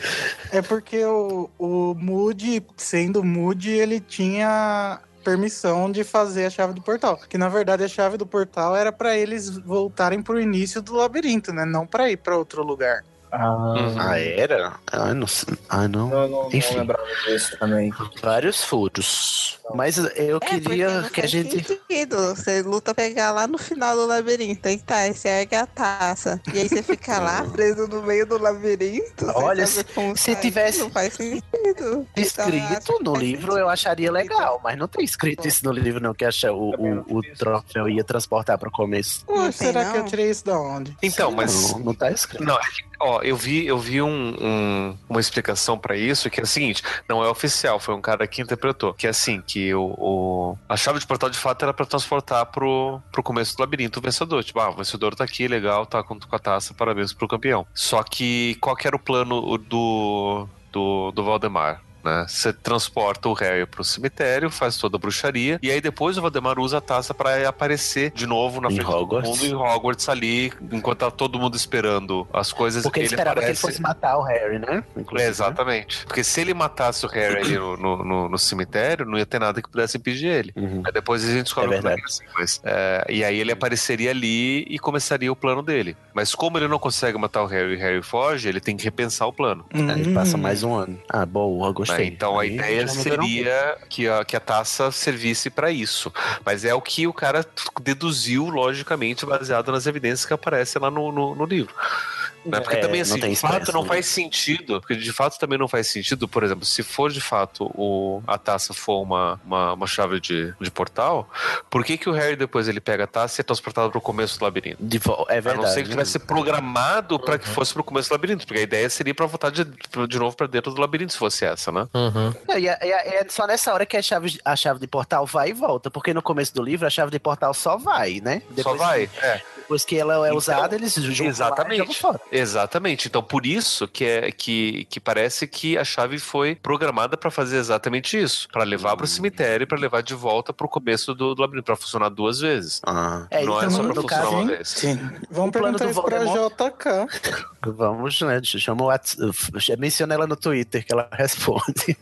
Speaker 5: É porque o, o Moody, sendo Moody, ele tinha permissão de fazer a chave do portal. Que na verdade a chave do portal era pra eles voltarem pro início do labirinto, né? Não pra ir pra outro lugar.
Speaker 8: Ah,
Speaker 3: Ah, era? Ah, não sei. Ah, não.
Speaker 8: não, não, não
Speaker 3: Enfim.
Speaker 8: lembrava disso também.
Speaker 3: Vários furos. Mas eu
Speaker 4: É,
Speaker 3: queria
Speaker 4: não
Speaker 3: que a
Speaker 4: faz
Speaker 3: gente.
Speaker 4: sentido. Você luta pra pegar lá no final do labirinto. Aí tá, aí você ergue a taça. E aí você fica lá preso no meio do labirinto.
Speaker 3: Olha, se
Speaker 4: sair.
Speaker 3: tivesse
Speaker 4: Não faz sentido.
Speaker 3: Escrito
Speaker 4: Então,
Speaker 3: no livro eu acharia legal, mas não tem escrito isso no livro, não, que acha o, o, o troféu ia transportar pro começo.
Speaker 5: Ué,
Speaker 4: Não tem,
Speaker 5: será que eu
Speaker 4: não?
Speaker 5: tirei isso da onde?
Speaker 6: Então, mas.
Speaker 3: Não, não tá escrito.
Speaker 6: Não, é que, ó, eu vi, eu vi um- um- uma explicação pra isso que é o seguinte: não é oficial, foi um cara que interpretou. Que é assim, que o, o- a chave de portal de fato era pra transportar pro, pro começo do labirinto o vencedor. Tipo, ah, o vencedor tá aqui, legal, tá com, com a taça, parabéns pro campeão. Só que qual que era o plano do, do, do Valdemar? Né? Você transporta o Harry pro cemitério, faz toda a bruxaria, e aí depois o Valdemar usa a taça pra aparecer de novo na
Speaker 3: Em
Speaker 6: frente
Speaker 3: Hogwarts.
Speaker 6: do mundo em Hogwarts ali, enquanto tá todo mundo esperando as coisas
Speaker 3: Porque ele
Speaker 6: ele
Speaker 3: esperava que ele
Speaker 6: aparece-
Speaker 3: fosse matar o Harry, né?
Speaker 6: É,
Speaker 3: Inclusive, né?
Speaker 6: exatamente. Porque se ele matasse o Harry ali no, no, no- no cemitério, não ia ter nada que pudesse impedir ele.
Speaker 3: Uhum.
Speaker 6: Aí depois a gente descobre
Speaker 3: É
Speaker 6: não
Speaker 3: verdade.
Speaker 6: assim, mas, é, e aí ele apareceria ali e começaria o plano dele. Mas como ele não consegue matar o Harry e o Harry foge, ele tem que repensar o plano.
Speaker 3: Aí passa mais um ano. Ah, boa, eu gostei.
Speaker 6: Né? Então a ideia seria que a, que a taça servisse pra isso. Mas é o que o cara deduziu, logicamente, baseado nas evidências que aparecem lá no, no, no livro. Né? Porque
Speaker 3: É,
Speaker 6: também, assim, de fato
Speaker 3: expresso,
Speaker 6: não
Speaker 3: né?
Speaker 6: faz sentido. Porque de fato também não faz sentido, por exemplo, se for de fato o, a taça for uma, uma, uma chave de, de portal, por que, que o Harry depois ele pega a taça e é transportado pro começo do labirinto?
Speaker 3: De vo- é
Speaker 6: A
Speaker 3: verdade.
Speaker 6: não ser que tivesse programado pra
Speaker 3: Uhum.
Speaker 6: que fosse pro começo do labirinto, porque a ideia seria pra voltar de, de novo pra dentro do labirinto, se fosse essa, né?
Speaker 7: Uhum.
Speaker 3: E é, é- é só nessa hora que a chave, a chave de portal vai e volta, porque no começo do livro a chave de portal só vai, né?
Speaker 6: Só vai. É.
Speaker 3: Depois que ela é
Speaker 6: Então,
Speaker 3: usada, eles juntam lá e jogam
Speaker 6: Exatamente.
Speaker 3: fora.
Speaker 6: Exatamente. Então, por isso que, é, que, que parece que a chave foi programada pra fazer exatamente isso. pra levar pro cemitério e pra levar de volta pro começo do, do labirinto, pra funcionar duas vezes.
Speaker 3: Ah. É,
Speaker 6: Não é só pra funcionar
Speaker 3: caso,
Speaker 6: uma
Speaker 5: hein?
Speaker 6: vez.
Speaker 5: Sim. Vamos
Speaker 3: O
Speaker 5: perguntar isso pra JK.
Speaker 3: Vamos, né? Chama o Menciona ela no Twitter que ela responde.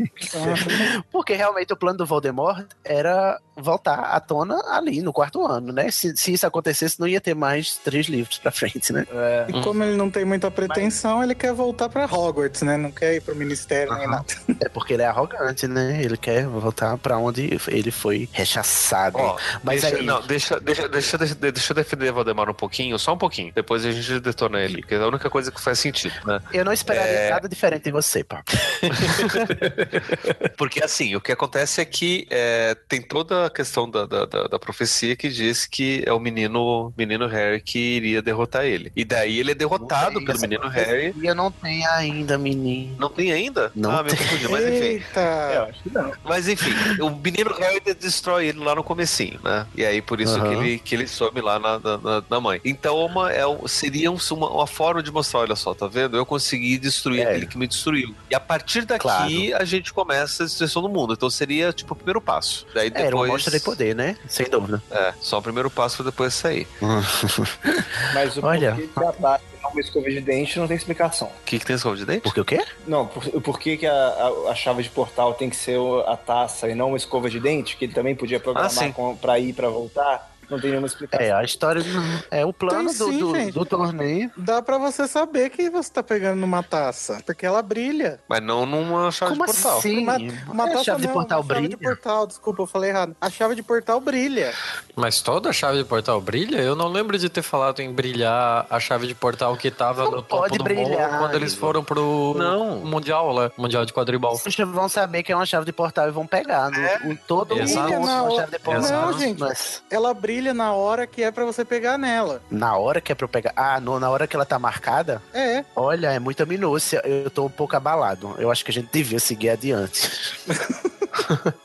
Speaker 3: Porque realmente o plano do Voldemort era voltar à tona ali no quarto ano, né? Se, se isso acontecesse, não ia ter mais três livros pra frente, né?
Speaker 8: É,
Speaker 5: E como ele não tem muita pretensão, ele quer voltar pra Hogwarts, né? Não quer ir pro ministério nem nada.
Speaker 3: É porque ele é arrogante, né? Ele quer voltar pra onde ele foi rechaçado.
Speaker 6: Ó,
Speaker 3: Mas
Speaker 6: deixa,
Speaker 3: aí-
Speaker 6: não, deixa, deixa, deixa, deixa, deixa eu defender Valdemar um pouquinho, só um pouquinho. Depois a gente detona ele, que é a única coisa que faz sentido, né?
Speaker 3: Eu não esperaria
Speaker 6: É.
Speaker 3: nada diferente de você, pá.
Speaker 6: Porque assim, o que acontece é que é, tem toda a questão da, da, da- da profecia que diz que é o menino, menino Harry que iria derrotar ele. E daí ele é derrotado pelo menino Harry.
Speaker 3: E eu não tenho ainda, menino.
Speaker 6: Não tem ainda?
Speaker 3: Não
Speaker 6: ah, me
Speaker 3: tem.
Speaker 6: confundi, mas enfim.
Speaker 5: Eita!
Speaker 8: eu acho que não.
Speaker 6: Mas enfim, o menino Harry destrói ele lá no comecinho, né? E aí por isso
Speaker 3: Aham.
Speaker 6: que, ele, que ele some lá na, na, na- mãe. Então uma, é, seria um- uma, uma forma de mostrar, olha só, tá vendo? Eu consegui destruir
Speaker 3: É.
Speaker 6: aquele que me destruiu. E a partir daqui
Speaker 3: Claro.
Speaker 6: a gente começa a destruição do mundo. Então seria tipo o primeiro passo. Daí
Speaker 3: É, Era uma
Speaker 6: depois.
Speaker 3: mostra de poder, né? Sem dúvida.
Speaker 6: É, só o primeiro passo pra depois sair.
Speaker 8: Mas o
Speaker 3: Olha.
Speaker 8: porquê que a uma escova de dente não tem explicação.
Speaker 6: O que, que tem escova de dente?
Speaker 3: Porque o quê?
Speaker 8: Não, por, por que, que a, a, a chave de portal tem que ser a taça e não uma escova de dente? Que ele também podia
Speaker 3: Ah,
Speaker 8: programar
Speaker 6: sim.
Speaker 8: com, pra ir pra voltar? Não tem nenhuma explicação.
Speaker 3: É, a história é o plano
Speaker 5: Tem
Speaker 3: do,
Speaker 5: sim,
Speaker 3: do,
Speaker 5: gente.
Speaker 3: do torneio.
Speaker 5: Dá pra você saber que você tá pegando numa taça, porque ela brilha.
Speaker 6: Mas não numa chave
Speaker 3: Como
Speaker 6: de portal.
Speaker 3: assim?
Speaker 5: Uma, uma
Speaker 3: É,
Speaker 5: taça
Speaker 3: chave de
Speaker 5: não,
Speaker 3: portal
Speaker 5: uma chave
Speaker 3: brilha?
Speaker 5: de portal, desculpa, eu falei errado. A chave de portal brilha.
Speaker 7: Mas toda a chave de portal brilha? Eu não lembro de ter falado em brilhar a chave de portal que tava
Speaker 3: Não
Speaker 7: no topo
Speaker 3: pode
Speaker 7: do
Speaker 3: brilhar,
Speaker 7: morro quando eles foram pro
Speaker 6: Não.
Speaker 7: Mundial lá, Mundial de Quadribol.
Speaker 3: Vocês vão saber que é uma chave de portal e vão pegar. No, o- todo
Speaker 7: Exato.
Speaker 3: mundo
Speaker 5: Não,
Speaker 3: uma chave de portal.
Speaker 5: não, gente.
Speaker 3: Mas
Speaker 5: Ela brilha na hora que é pra você pegar nela.
Speaker 3: na hora que é pra eu pegar. Ah, no- na hora que ela tá marcada,
Speaker 5: É.
Speaker 3: olha, é muita minúcia. Eu tô um pouco abalado. Eu acho que a gente devia seguir adiante.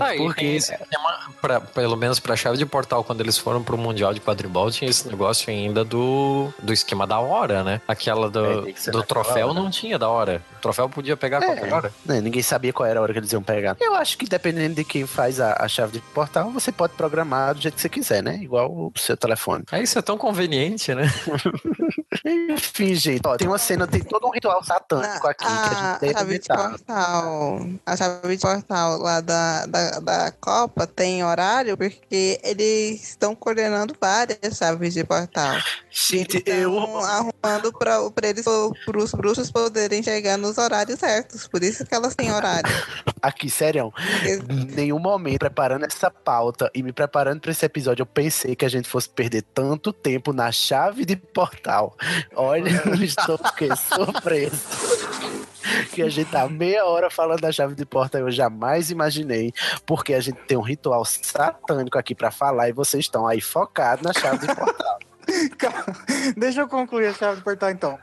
Speaker 7: Ah,
Speaker 3: Porque-
Speaker 7: tem esse tema, pra- pelo menos pra chave de portal, quando eles foram pro Mundial de Quadribol, tinha esse negócio ainda do, do esquema da hora, né? Aquela
Speaker 3: É,
Speaker 7: do,
Speaker 3: tem ser
Speaker 7: do troféu
Speaker 3: hora.
Speaker 7: não tinha da hora. O troféu podia pegar a qualquer hora.
Speaker 3: Né, Ninguém sabia qual era a hora que eles iam pegar. Eu acho que dependendo de quem faz a, a chave de portal, você pode programar do jeito que você quiser, né? Igual o seu telefone.
Speaker 7: Aí isso é tão conveniente, né?
Speaker 3: Enfim, gente, ó, tem uma cena, tem todo um ritual satânico aqui que a
Speaker 4: a,
Speaker 3: gente deve
Speaker 4: chave de portal. A chave de portal lá da, da, da Copa tem horário porque eles estão coordenando várias chaves de portal.
Speaker 3: Gente,
Speaker 4: Estão
Speaker 3: eu.
Speaker 4: arrumando para eles, pros bruxos poderem chegar nos horários certos. Por isso que elas têm horário.
Speaker 3: Aqui, sério, em nenhum momento preparando essa pauta e me preparando pra esse episódio, eu pensei que a gente fosse perder tanto tempo na chave de portal. Olha, eu estou surpreso. Que a gente tá meia hora falando da chave de portal, eu jamais imaginei, porque a gente tem um ritual satânico aqui pra falar e vocês estão aí focados na chave de portal.
Speaker 5: Deixa eu concluir a chave de portal então.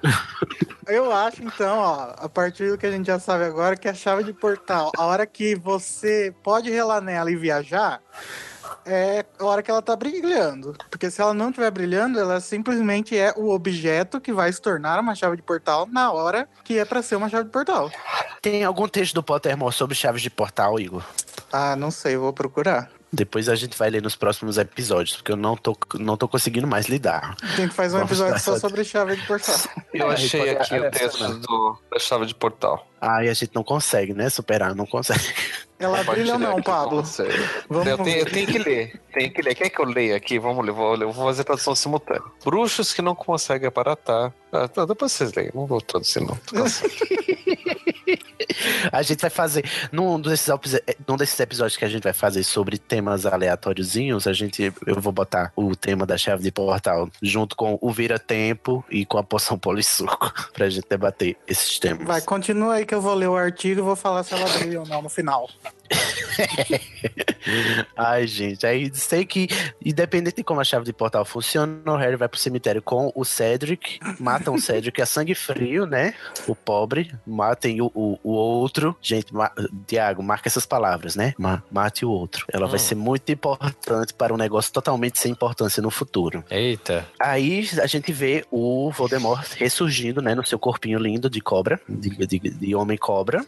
Speaker 5: Eu acho então, ó, a partir do que a gente já sabe agora, que a chave de portal, a hora que você pode relar nela e viajar, é a hora que ela tá brilhando. Porque se ela não estiver brilhando, ela simplesmente é o objeto que vai se tornar uma chave de portal na hora que é pra ser uma chave de portal.
Speaker 3: Tem algum texto do Pottermore sobre chaves de portal, Igor?
Speaker 5: Ah, não sei, eu vou procurar.
Speaker 3: Depois a gente vai ler nos próximos episódios, porque eu não tô, não tô conseguindo mais lidar.
Speaker 5: Tem que fazer um
Speaker 3: Vamos
Speaker 5: episódio só sobre chave de portal.
Speaker 6: Eu achei aqui o texto do, da chave de portal.
Speaker 3: Ai, a gente não consegue, né? Superar, não consegue.
Speaker 5: Ela brilha ou não, Pablo? Vamos
Speaker 6: Eu tenho, eu tenho que ler, tenho que ler. Quer que eu leia aqui? Vamos ler, vou, ler, vou fazer tradução simultânea. Bruxos que não conseguem aparatar. Ah, tá, depois vocês leem, não vou traduzir não.
Speaker 3: A gente vai fazer. Num desses, epi- num desses episódios que a gente vai fazer sobre temas aleatóriozinhos, a gente. Eu vou botar o tema da chave de portal junto com o vira-tempo e com a poção polissuco pra gente debater esses temas.
Speaker 5: Vai, continua aí que eu vou ler o artigo e vou falar se ela brilha ou não no final.
Speaker 3: Ai, gente, aí sei que, independente de como a chave de portal funciona, o Harry vai pro cemitério com o Cedric, matam o Cedric a sangue frio, né? O pobre, matem o, o, o outro. Gente, ma Tiago, marca essas palavras, né? Ma mate o outro. Ela vai
Speaker 7: Hum.
Speaker 3: ser muito importante para um negócio totalmente sem importância no futuro.
Speaker 7: Eita.
Speaker 3: Aí a gente vê o Voldemort ressurgindo, né, no seu corpinho lindo de cobra, de, de, de homem cobra.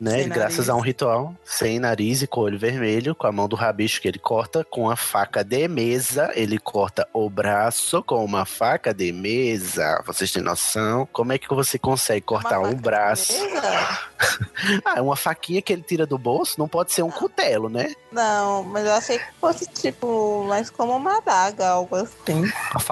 Speaker 3: Né?
Speaker 4: Sem
Speaker 3: graças
Speaker 4: nariz.
Speaker 3: a um ritual sem nariz e com olho vermelho, com a mão do rabicho que ele corta com a faca de mesa. Ele corta o braço com uma faca de mesa. Vocês têm noção? Como é que você consegue cortar um braço? ah, uma faquinha que ele tira do bolso não pode ser um cutelo, né?
Speaker 4: Não, mas eu achei que fosse tipo mais como uma adaga, algo assim.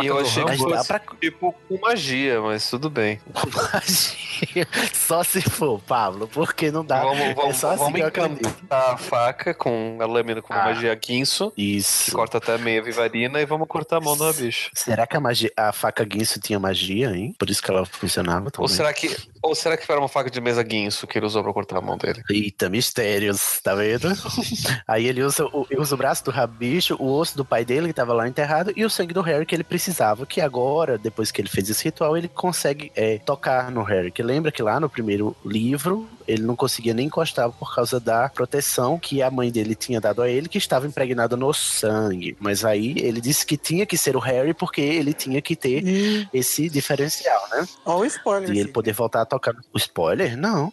Speaker 6: E eu achei que fosse
Speaker 3: pra-
Speaker 6: tipo com magia, mas tudo bem.
Speaker 3: Só se for, Pablo, porque não dá.
Speaker 6: Vamos,
Speaker 3: é
Speaker 6: vamos,
Speaker 3: só assim
Speaker 6: vamos encantar a faca com a lâmina com uma
Speaker 3: Ah.
Speaker 6: magia guinso.
Speaker 3: Isso.
Speaker 6: Que corta até meia vivarina e vamos cortar a mão do bicho.
Speaker 3: Será que a, magia, a faca guinso tinha magia, hein? Por isso que ela funcionava
Speaker 6: Ou
Speaker 3: também.
Speaker 6: será, que, ou será que era uma faca de mesa guinso que ele usou pra cortar a mão dele?
Speaker 3: Eita, mistérios, tá vendo? Aí ele usa o, usa o braço do rabicho, o osso do pai dele, que tava lá enterrado, e o sangue do Harry que ele precisava. Que agora, depois que ele fez esse ritual, ele consegue é, tocar no Harry. Que lembra que lá no primeiro livro, ele não conseguia nem encostar por causa da proteção que a mãe dele tinha dado a ele, que estava impregnada no sangue. Mas aí ele disse que tinha que ser o Harry porque ele tinha que ter esse diferencial, né?
Speaker 5: Olha o spoiler.
Speaker 3: E ele poder voltar tocar. O spoiler? Não.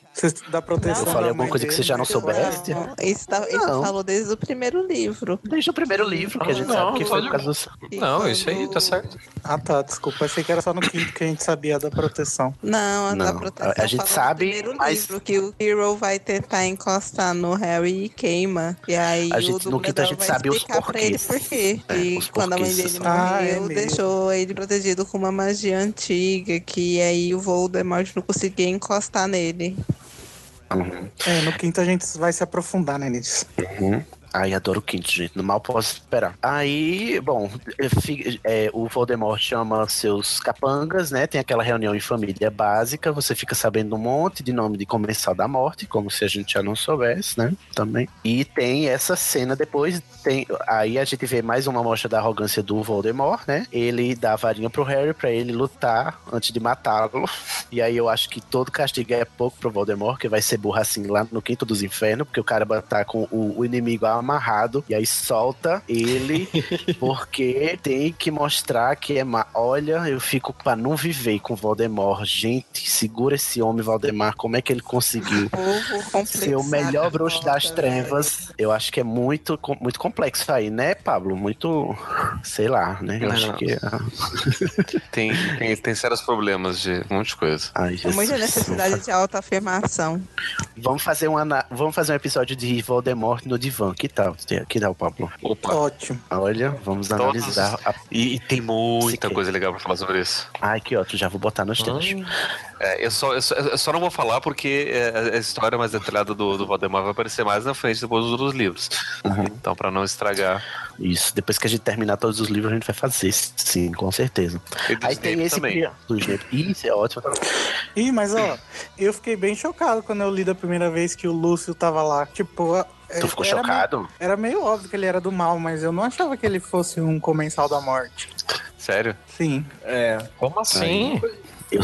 Speaker 5: Da proteção.
Speaker 3: Eu falei alguma coisa que
Speaker 5: dele,
Speaker 3: você já não soubesse?
Speaker 4: Não, isso, tá, isso
Speaker 3: Não.
Speaker 4: falou desde o primeiro livro.
Speaker 3: Desde o primeiro livro, que a gente
Speaker 7: Não,
Speaker 3: sabe que foi por causa do.
Speaker 7: Não, isso aí tá certo.
Speaker 5: Ah, tá. Desculpa. Achei que era só no quinto que a gente sabia da proteção.
Speaker 4: Não, a da
Speaker 3: Não,
Speaker 4: proteção
Speaker 3: a- a gente
Speaker 4: fala no
Speaker 3: sabe,
Speaker 4: primeiro
Speaker 3: mas-
Speaker 4: livro que o Hero vai tentar encostar no Harry e queima. E aí
Speaker 3: A
Speaker 4: o
Speaker 3: gente- no quinto a gente sabe os
Speaker 4: explicar pra ele
Speaker 3: porquês.
Speaker 4: por quê.
Speaker 3: É,
Speaker 4: e
Speaker 3: os
Speaker 4: quando a mãe
Speaker 3: porquês.
Speaker 4: dele
Speaker 5: Ah, é
Speaker 4: morreu,
Speaker 5: mesmo.
Speaker 4: deixou ele protegido com uma magia antiga, que aí o Voldemort não conseguia encostar nele.
Speaker 3: Uhum.
Speaker 5: É, no quinto a gente vai se aprofundar, né, nisso.
Speaker 3: Uhum. Ai, adoro quinto, gente. No mal posso esperar. Aí, bom, é, o Voldemort chama seus capangas, né? Tem aquela reunião em família básica. Você fica sabendo um monte de nome de comensal da morte, como se a gente já não soubesse, né? Também. E tem essa cena depois. Tem, aí a gente vê mais uma mostra da arrogância do Voldemort, né? Ele dá a varinha pro Harry pra ele lutar antes de matá-lo. E aí eu acho que todo castigo é pouco pro Voldemort, que vai ser burro assim lá no quinto dos infernos, porque o cara estar com o, o inimigo amarrado e aí solta ele porque tem que mostrar que é má. Olha, eu fico pra não viver com o Voldemort. Gente, segura esse homem, Valdemar. Como é que ele conseguiu ser o melhor bruxo das trevas? Eu acho que é muito, muito complexo aí, né, Pablo? Muito, sei lá, né? Eu acho
Speaker 6: Não.
Speaker 3: que. ah,
Speaker 6: Tem, tem, tem sérios problemas de um monte de coisa.
Speaker 3: Ai,
Speaker 4: É muita necessidade de autoafirmação.
Speaker 3: Vamos fazer, um ana- Vamos fazer um episódio de Voldemort no divã. Que tal? Que tal, Pablo?
Speaker 6: Opa.
Speaker 5: Ótimo.
Speaker 3: Olha, vamos
Speaker 6: Todos-
Speaker 3: analisar. A...
Speaker 6: E, e tem muita coisa legal pra falar sobre isso.
Speaker 3: Ai, que ótimo. Já vou botar nos textos.
Speaker 6: É, eu, só, eu, só, eu só não vou falar porque é, a história mais detalhada do, do Valdemar vai aparecer mais na frente depois dos outros livros. Então, pra não estragar.
Speaker 3: Isso. Depois que a gente terminar todos os livros, a gente vai fazer. Sim, com certeza.
Speaker 6: E do
Speaker 3: Aí tem
Speaker 6: Snape
Speaker 3: esse
Speaker 6: também.
Speaker 3: do Snape. Isso é ótimo.
Speaker 5: Ih, mas ó, eu fiquei bem chocado quando eu li da primeira vez que o Lúcio tava lá. Tipo,
Speaker 3: Tu ficou
Speaker 5: era
Speaker 3: chocado?
Speaker 5: meio- era meio óbvio que ele era do mal, mas eu não achava que ele fosse um comensal da morte.
Speaker 6: Sério?
Speaker 5: Sim.
Speaker 8: É.
Speaker 7: Como assim?
Speaker 3: Eu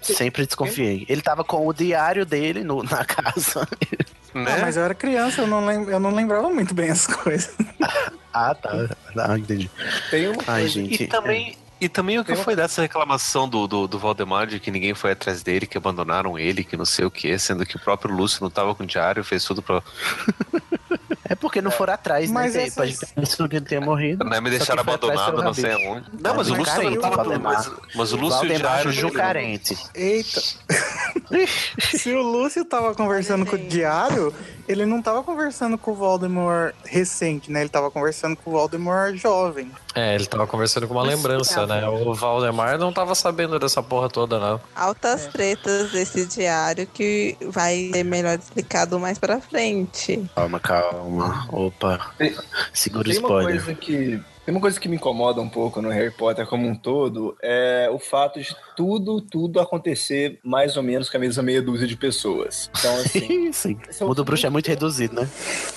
Speaker 3: sempre desconfiei. Ele tava com o diário dele no- na casa.
Speaker 6: Né?
Speaker 5: Ah, mas eu era criança, eu não, eu não lembrava muito bem as coisas.
Speaker 3: Ah, tá. Ah, entendi.
Speaker 8: Tem uma
Speaker 3: Ai,
Speaker 8: coisa-
Speaker 3: gente.
Speaker 6: E também, e também o que foi dessa reclamação do, do, do Valdemar de que ninguém foi atrás dele, que abandonaram ele, que não sei o que, sendo que o próprio Lúcio não tava com o diário, fez tudo pra.
Speaker 3: É porque não foram atrás,
Speaker 5: Mas
Speaker 3: né?
Speaker 5: essas-
Speaker 3: Pra gente pensar que ele tenha morrido.
Speaker 6: Né, me
Speaker 3: Só
Speaker 6: deixaram abandonado, não sei aonde. Não, mas o
Speaker 3: É,
Speaker 6: Lúcio também tava.
Speaker 3: Valdemar.
Speaker 6: Mas, mas o Lúcio e o diário.
Speaker 3: Carente.
Speaker 5: Eita. Se o Lúcio tava conversando com o diário, ele não tava conversando com o Voldemort recente, né? Ele tava conversando com o Voldemort jovem.
Speaker 7: É, ele tava conversando com uma lembrança, né? O Valdemar não tava sabendo dessa porra toda, não.
Speaker 4: Altas tretas desse diário que vai ser melhor explicado mais pra frente.
Speaker 3: Calma, calma. Opa.
Speaker 8: Tem-
Speaker 3: Segura o
Speaker 8: Tem uma
Speaker 3: spoiler.
Speaker 8: coisa que. Tem uma coisa que me incomoda um pouco no Harry Potter como um todo, é o fato de tudo, tudo acontecer mais ou menos com a mesma meia dúzia de pessoas. Então, assim,
Speaker 3: Sim. O do bruxo é muito reduzido, né?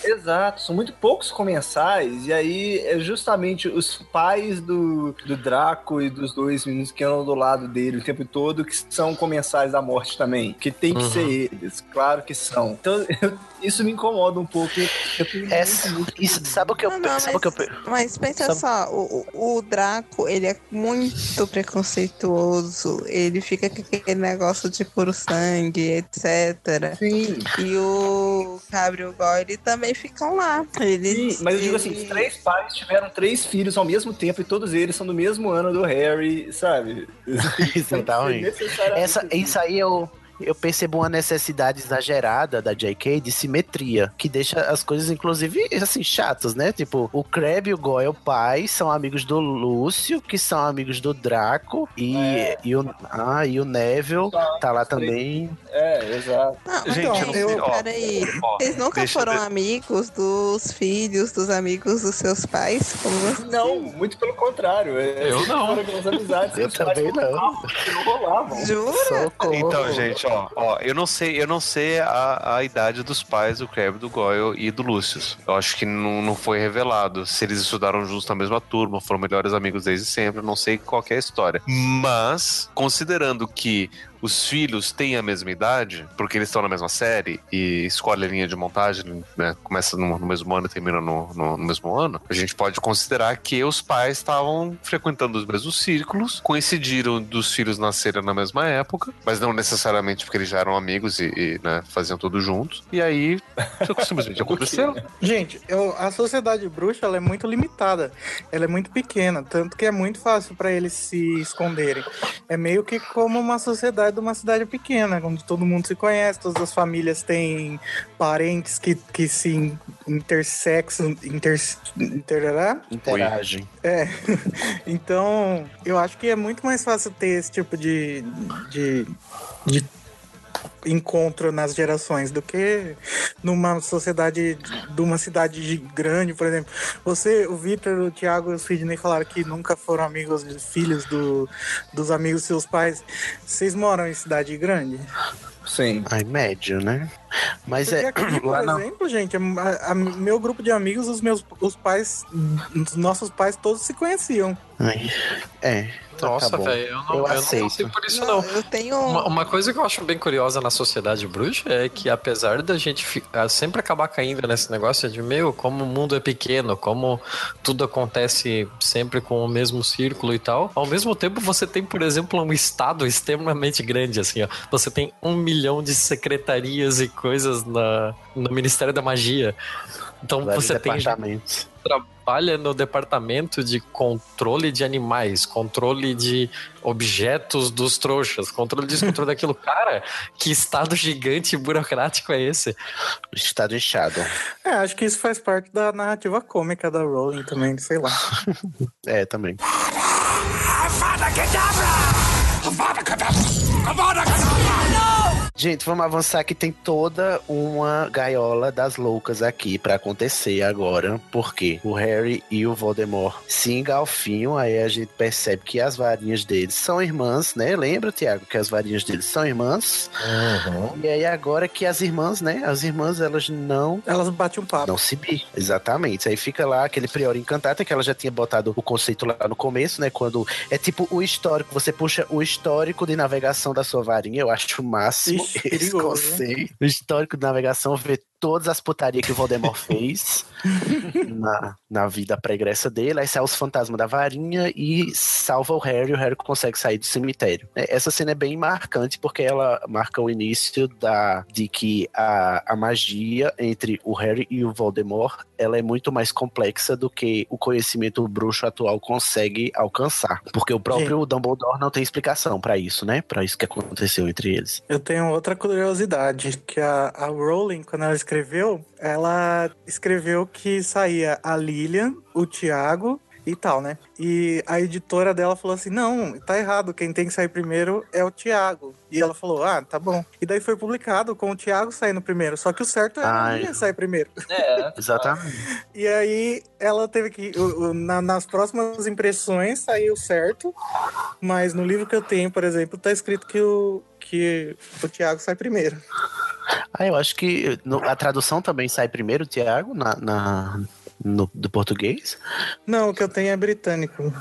Speaker 8: Exato, são muito poucos comensais, e aí é justamente os pais do, do Draco e dos dois meninos que andam do lado dele o tempo todo que são comensais da morte também, que tem que
Speaker 7: Uhum.
Speaker 8: ser eles, claro que são. Então, eu- isso me incomoda um pouco. Eu tenho
Speaker 3: Essa, isso, sabe o que eu,
Speaker 4: não,
Speaker 3: sabe o que eu,
Speaker 4: mas, mas pensa
Speaker 3: sabe
Speaker 4: só, o, o- o Draco, ele é muito preconceituoso. Ele fica com aquele negócio de puro sangue, etc.
Speaker 8: Sim.
Speaker 4: E o Gabriel Goyle também ficam lá. Eles,
Speaker 8: Sim, mas eu digo assim,
Speaker 4: ele-
Speaker 8: os três pais tiveram três filhos ao mesmo tempo e todos eles são do mesmo ano do Harry, sabe?
Speaker 3: Exatamente.
Speaker 8: Necessariamente
Speaker 3: Essa, isso aí eu, eu percebo uma necessidade exagerada da JK de simetria, que deixa as coisas, inclusive, assim, chatas, né? Tipo, o Crab e o Goyle, pai, são amigos do Lúcio, que são amigos do Draco, e,
Speaker 8: É.
Speaker 3: e, o, ah, e o Neville tá lá também.
Speaker 8: É, exato.
Speaker 4: Não,
Speaker 6: Gente,
Speaker 4: então,
Speaker 6: eu não
Speaker 4: eu, peraí.
Speaker 6: ó,
Speaker 4: Vocês nunca
Speaker 6: deixa
Speaker 4: foram
Speaker 6: eu-
Speaker 4: amigos dos filhos dos amigos dos seus pais? Como assim?
Speaker 8: Não, muito pelo contrário. É,
Speaker 7: Eu não.
Speaker 8: Foram amizades.
Speaker 3: Eu também não.
Speaker 8: não rolavam.
Speaker 4: Jura?
Speaker 3: Socorro.
Speaker 6: Então, gente, ó, eu não sei, eu não sei a, a idade dos pais do Crab, do Goyle e do Lucius. Eu acho que não, não foi revelado se eles estudaram juntos na mesma turma, foram melhores amigos desde sempre, não sei qual é a história. Mas, considerando que os filhos têm a mesma idade, porque eles estão na mesma série e escolhe a linha de montagem, né, começa no, no mesmo ano e termina no, no- no mesmo ano, a gente pode considerar que os pais estavam frequentando os mesmos círculos, coincidiram dos filhos nascerem na mesma época, mas não necessariamente porque eles já eram amigos e, e, né, faziam tudo juntos. E aí, simplesmente aconteceu.
Speaker 5: Gente, eu- a sociedade bruxa ela é muito limitada. Ela é muito pequena, tanto que é muito fácil pra eles se esconderem. É meio que como uma sociedade de uma cidade pequena, onde todo mundo se conhece, todas as famílias têm parentes que, que se intersexam, inter, interará?
Speaker 3: Interagem.
Speaker 5: É. Então, eu acho que é muito mais fácil ter esse tipo de, de, de encontro nas gerações do que numa sociedade de uma cidade grande, por exemplo. Você, o Vitor, o Thiago e o Sidney falaram que nunca foram amigos, filhos do, dos amigos seus pais. Vocês moram em cidade grande?
Speaker 8: Sim.
Speaker 3: Ai, médio, né? Mas
Speaker 5: Porque
Speaker 3: é.
Speaker 5: aqui, por
Speaker 3: lá
Speaker 5: exemplo, gente, a- a- meu grupo de amigos, os meus os pais, os nossos pais todos se conheciam.
Speaker 3: Ai, é.
Speaker 7: Nossa, velho, eu não,
Speaker 3: Eu
Speaker 7: eu não passei por isso, não.
Speaker 4: Eu tenho.
Speaker 7: Uma, uma coisa que eu acho bem curiosa na sociedade bruxa é que apesar da gente fi- ah, sempre acabar caindo nesse negócio de meu, como o mundo é pequeno, como tudo acontece sempre com o mesmo círculo e tal, ao mesmo tempo você tem, por exemplo, um estado extremamente grande, assim, ó. Você tem um milhão de secretarias e coisas na, no Ministério da Magia. Então
Speaker 3: Vários
Speaker 7: você tem
Speaker 3: departamentos.
Speaker 7: trabalha no departamento de controle de animais, controle de objetos dos trouxas, controle disso, controle daquilo. Cara, que estado gigante e burocrático é esse?
Speaker 3: Estado inchado.
Speaker 5: É, acho que isso faz parte da narrativa cômica da Rowling também, sei lá.
Speaker 3: É, também. Gente, vamos avançar que tem toda uma gaiola das loucas aqui pra acontecer agora, porque o Harry e o Voldemort se engalfinham, aí a gente percebe que as varinhas deles são irmãs, né? Lembra, Tiago, que as varinhas deles são irmãs? E aí agora que as irmãs, né? As irmãs, elas não
Speaker 5: Elas batem um papo.
Speaker 3: não se bi. Exatamente. Aí fica lá aquele prior encantado, que ela já tinha botado o conceito lá no começo, né? Quando é tipo o histórico, você puxa o histórico de navegação da sua varinha, eu acho o máximo
Speaker 5: Ixi,
Speaker 3: esse conceito. O histórico de navegação todas as putarias que o Voldemort fez na, na vida pregressa dele, aí sai os fantasmas da varinha e salva o Harry, o Harry consegue sair do cemitério. É, Essa cena é bem marcante porque ela marca o início da, de que a, a magia entre o Harry e o Voldemort ela é muito mais complexa do que o conhecimento bruxo atual consegue alcançar. Porque o próprio Dumbledore não tem explicação pra isso, né? Pra isso que aconteceu entre eles.
Speaker 5: Eu tenho outra curiosidade, que a, a Rowling, quando ela escreveu, ela escreveu que saía a Lilian, o Tiago e tal, né? E a editora dela falou assim: não, tá errado, quem tem que sair primeiro é o Tiago. E ela falou: ah, tá bom. E daí foi publicado com o Tiago saindo primeiro, só que o certo é a
Speaker 3: Ai.
Speaker 5: Lilian sair primeiro.
Speaker 8: É,
Speaker 3: Exatamente.
Speaker 5: E aí ela teve que. na- nas próximas impressões saiu certo, mas no livro que eu tenho, por exemplo, tá escrito que o, que o Tiago sai primeiro.
Speaker 3: Ah, eu acho que no- a tradução também sai primeiro, Tiago, na, na- do português?
Speaker 5: Não, o que eu tenho é britânico.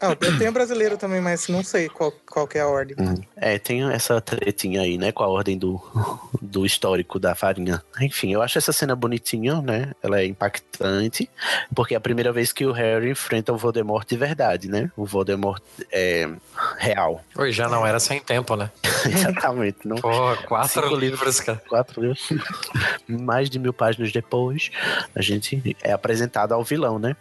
Speaker 5: Ah, eu tenho brasileiro também, mas não sei qual, qual que é a ordem.
Speaker 3: Hum. É, tem essa tretinha aí, né? Com a ordem do, do histórico da farinha. Enfim, eu acho essa cena bonitinha, né? Ela é impactante, porque é a primeira vez que o Harry enfrenta o Voldemort de verdade, né? O Voldemort é real.
Speaker 7: Oi, já não era sem tempo, né?
Speaker 3: Exatamente. Não...
Speaker 7: Pô, quatro
Speaker 3: Cinco
Speaker 7: livros, cara.
Speaker 3: Quatro livros. Mais de mil páginas depois, a gente é apresentado ao vilão, né?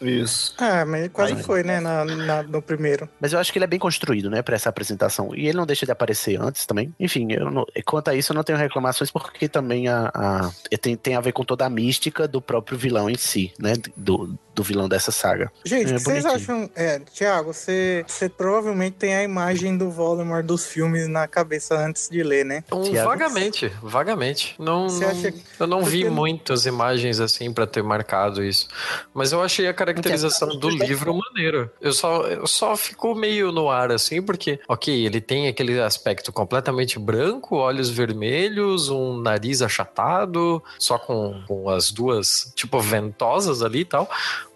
Speaker 8: Isso.
Speaker 5: Ah, mas quase foi, né? na- na- no primeiro.
Speaker 3: Mas eu acho que ele é bem construído, né, pra essa apresentação. E ele não deixa de aparecer antes também. Enfim, eu não- quanto a isso, eu não tenho reclamações, porque também a, a- tem, tem a ver com toda a mística do próprio vilão em si, né? Do, do vilão dessa saga.
Speaker 5: Gente,
Speaker 3: É
Speaker 5: o que vocês acham? É, Tiago, você, você provavelmente tem a imagem do Voldemort dos filmes na cabeça antes de ler, né?
Speaker 7: Um, vagamente, vagamente. Não,
Speaker 5: Você
Speaker 7: não-
Speaker 5: acha-
Speaker 7: eu não vi
Speaker 5: porque-
Speaker 7: muitas imagens assim pra ter marcado isso. Mas eu achei a caracterização do livro maneiro. Eu só, eu só fico meio no ar assim, porque, ok, ele tem aquele aspecto completamente branco, olhos vermelhos, um nariz achatado, só com, com as duas, tipo, ventosas ali e tal.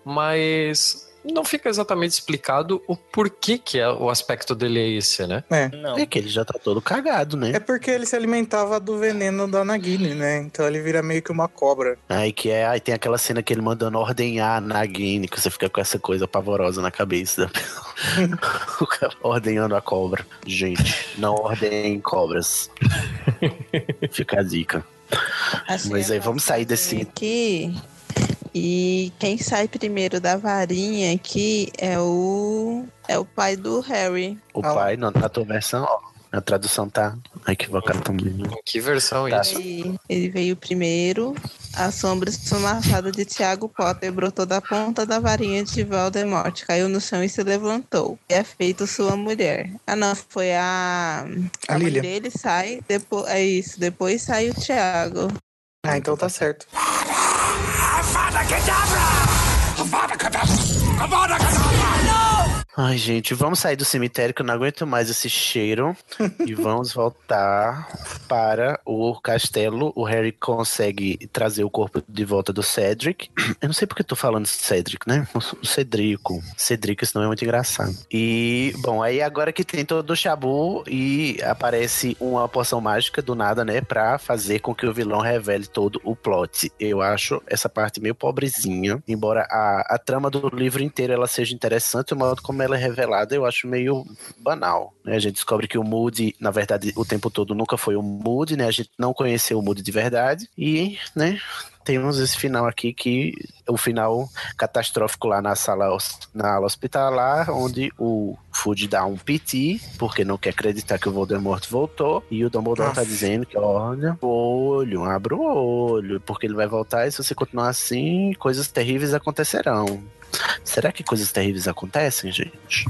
Speaker 7: Mas. Não fica exatamente explicado o porquê que é, o aspecto dele é esse, né?
Speaker 5: É.
Speaker 8: Não.
Speaker 3: É que ele já tá todo cagado, né?
Speaker 5: É porque ele se alimentava do veneno da Nagini, né? Então ele vira meio que uma cobra.
Speaker 3: Aí que é, aí tem aquela cena que ele mandando ordenhar na Nagini, que você fica com essa coisa pavorosa na cabeça da pessoa. O cara ordenhando a cobra. Gente, não ordenem cobras. Fica a dica.
Speaker 4: Achei
Speaker 3: Mas aí vamos sair desse.
Speaker 4: Aqui. E quem sai primeiro da varinha aqui é o é o pai do Harry.
Speaker 3: O
Speaker 5: Ah
Speaker 3: pai, na, na tua versão, ó, a tradução tá equivocada também.
Speaker 7: Em que versão
Speaker 3: Tá.
Speaker 7: isso?
Speaker 4: Ele, ele veio primeiro. A sombra esfumaçada de Tiago Potter brotou da ponta da varinha de Voldemort, caiu no chão e se levantou. E é feito sua mulher. Ah, não, foi a.
Speaker 5: A
Speaker 4: mãe
Speaker 5: Lilia.
Speaker 4: dele sai, depois, é isso, depois sai o Tiago.
Speaker 5: Ah, então tá certo. Avada Kedavra! Avada Kedavra! Avada Kedavra!
Speaker 3: Ai, gente, vamos sair do cemitério que eu não aguento mais esse cheiro. e vamos voltar para o castelo. O Harry consegue trazer o corpo de volta do Cedric. Eu não sei porque eu tô falando Cedric, né? O Cedrico. Cedric, esse nome é muito engraçado. E, bom, aí agora que tem todo o Chabu e aparece uma poção mágica do nada, né? Pra fazer com que o vilão revele todo o plot. Eu acho essa parte meio pobrezinha. Embora a, a trama do livro inteiro ela seja interessante, o modo como ela é revelada eu acho meio banal. Né? A gente descobre que o Moody, na verdade, o tempo todo nunca foi o Moody, né? A gente não conheceu o Moody de verdade. E, né? Temos esse final aqui que o final catastrófico lá na sala na ala hospitalar, onde o Food dá um PT, porque não quer acreditar que o Voldemort voltou, e o Dumbledore tá
Speaker 5: Nossa.
Speaker 3: dizendo que, olha, o olho, abra o olho, porque ele vai voltar e se você continuar assim, coisas terríveis acontecerão. Será que coisas terríveis acontecem, gente?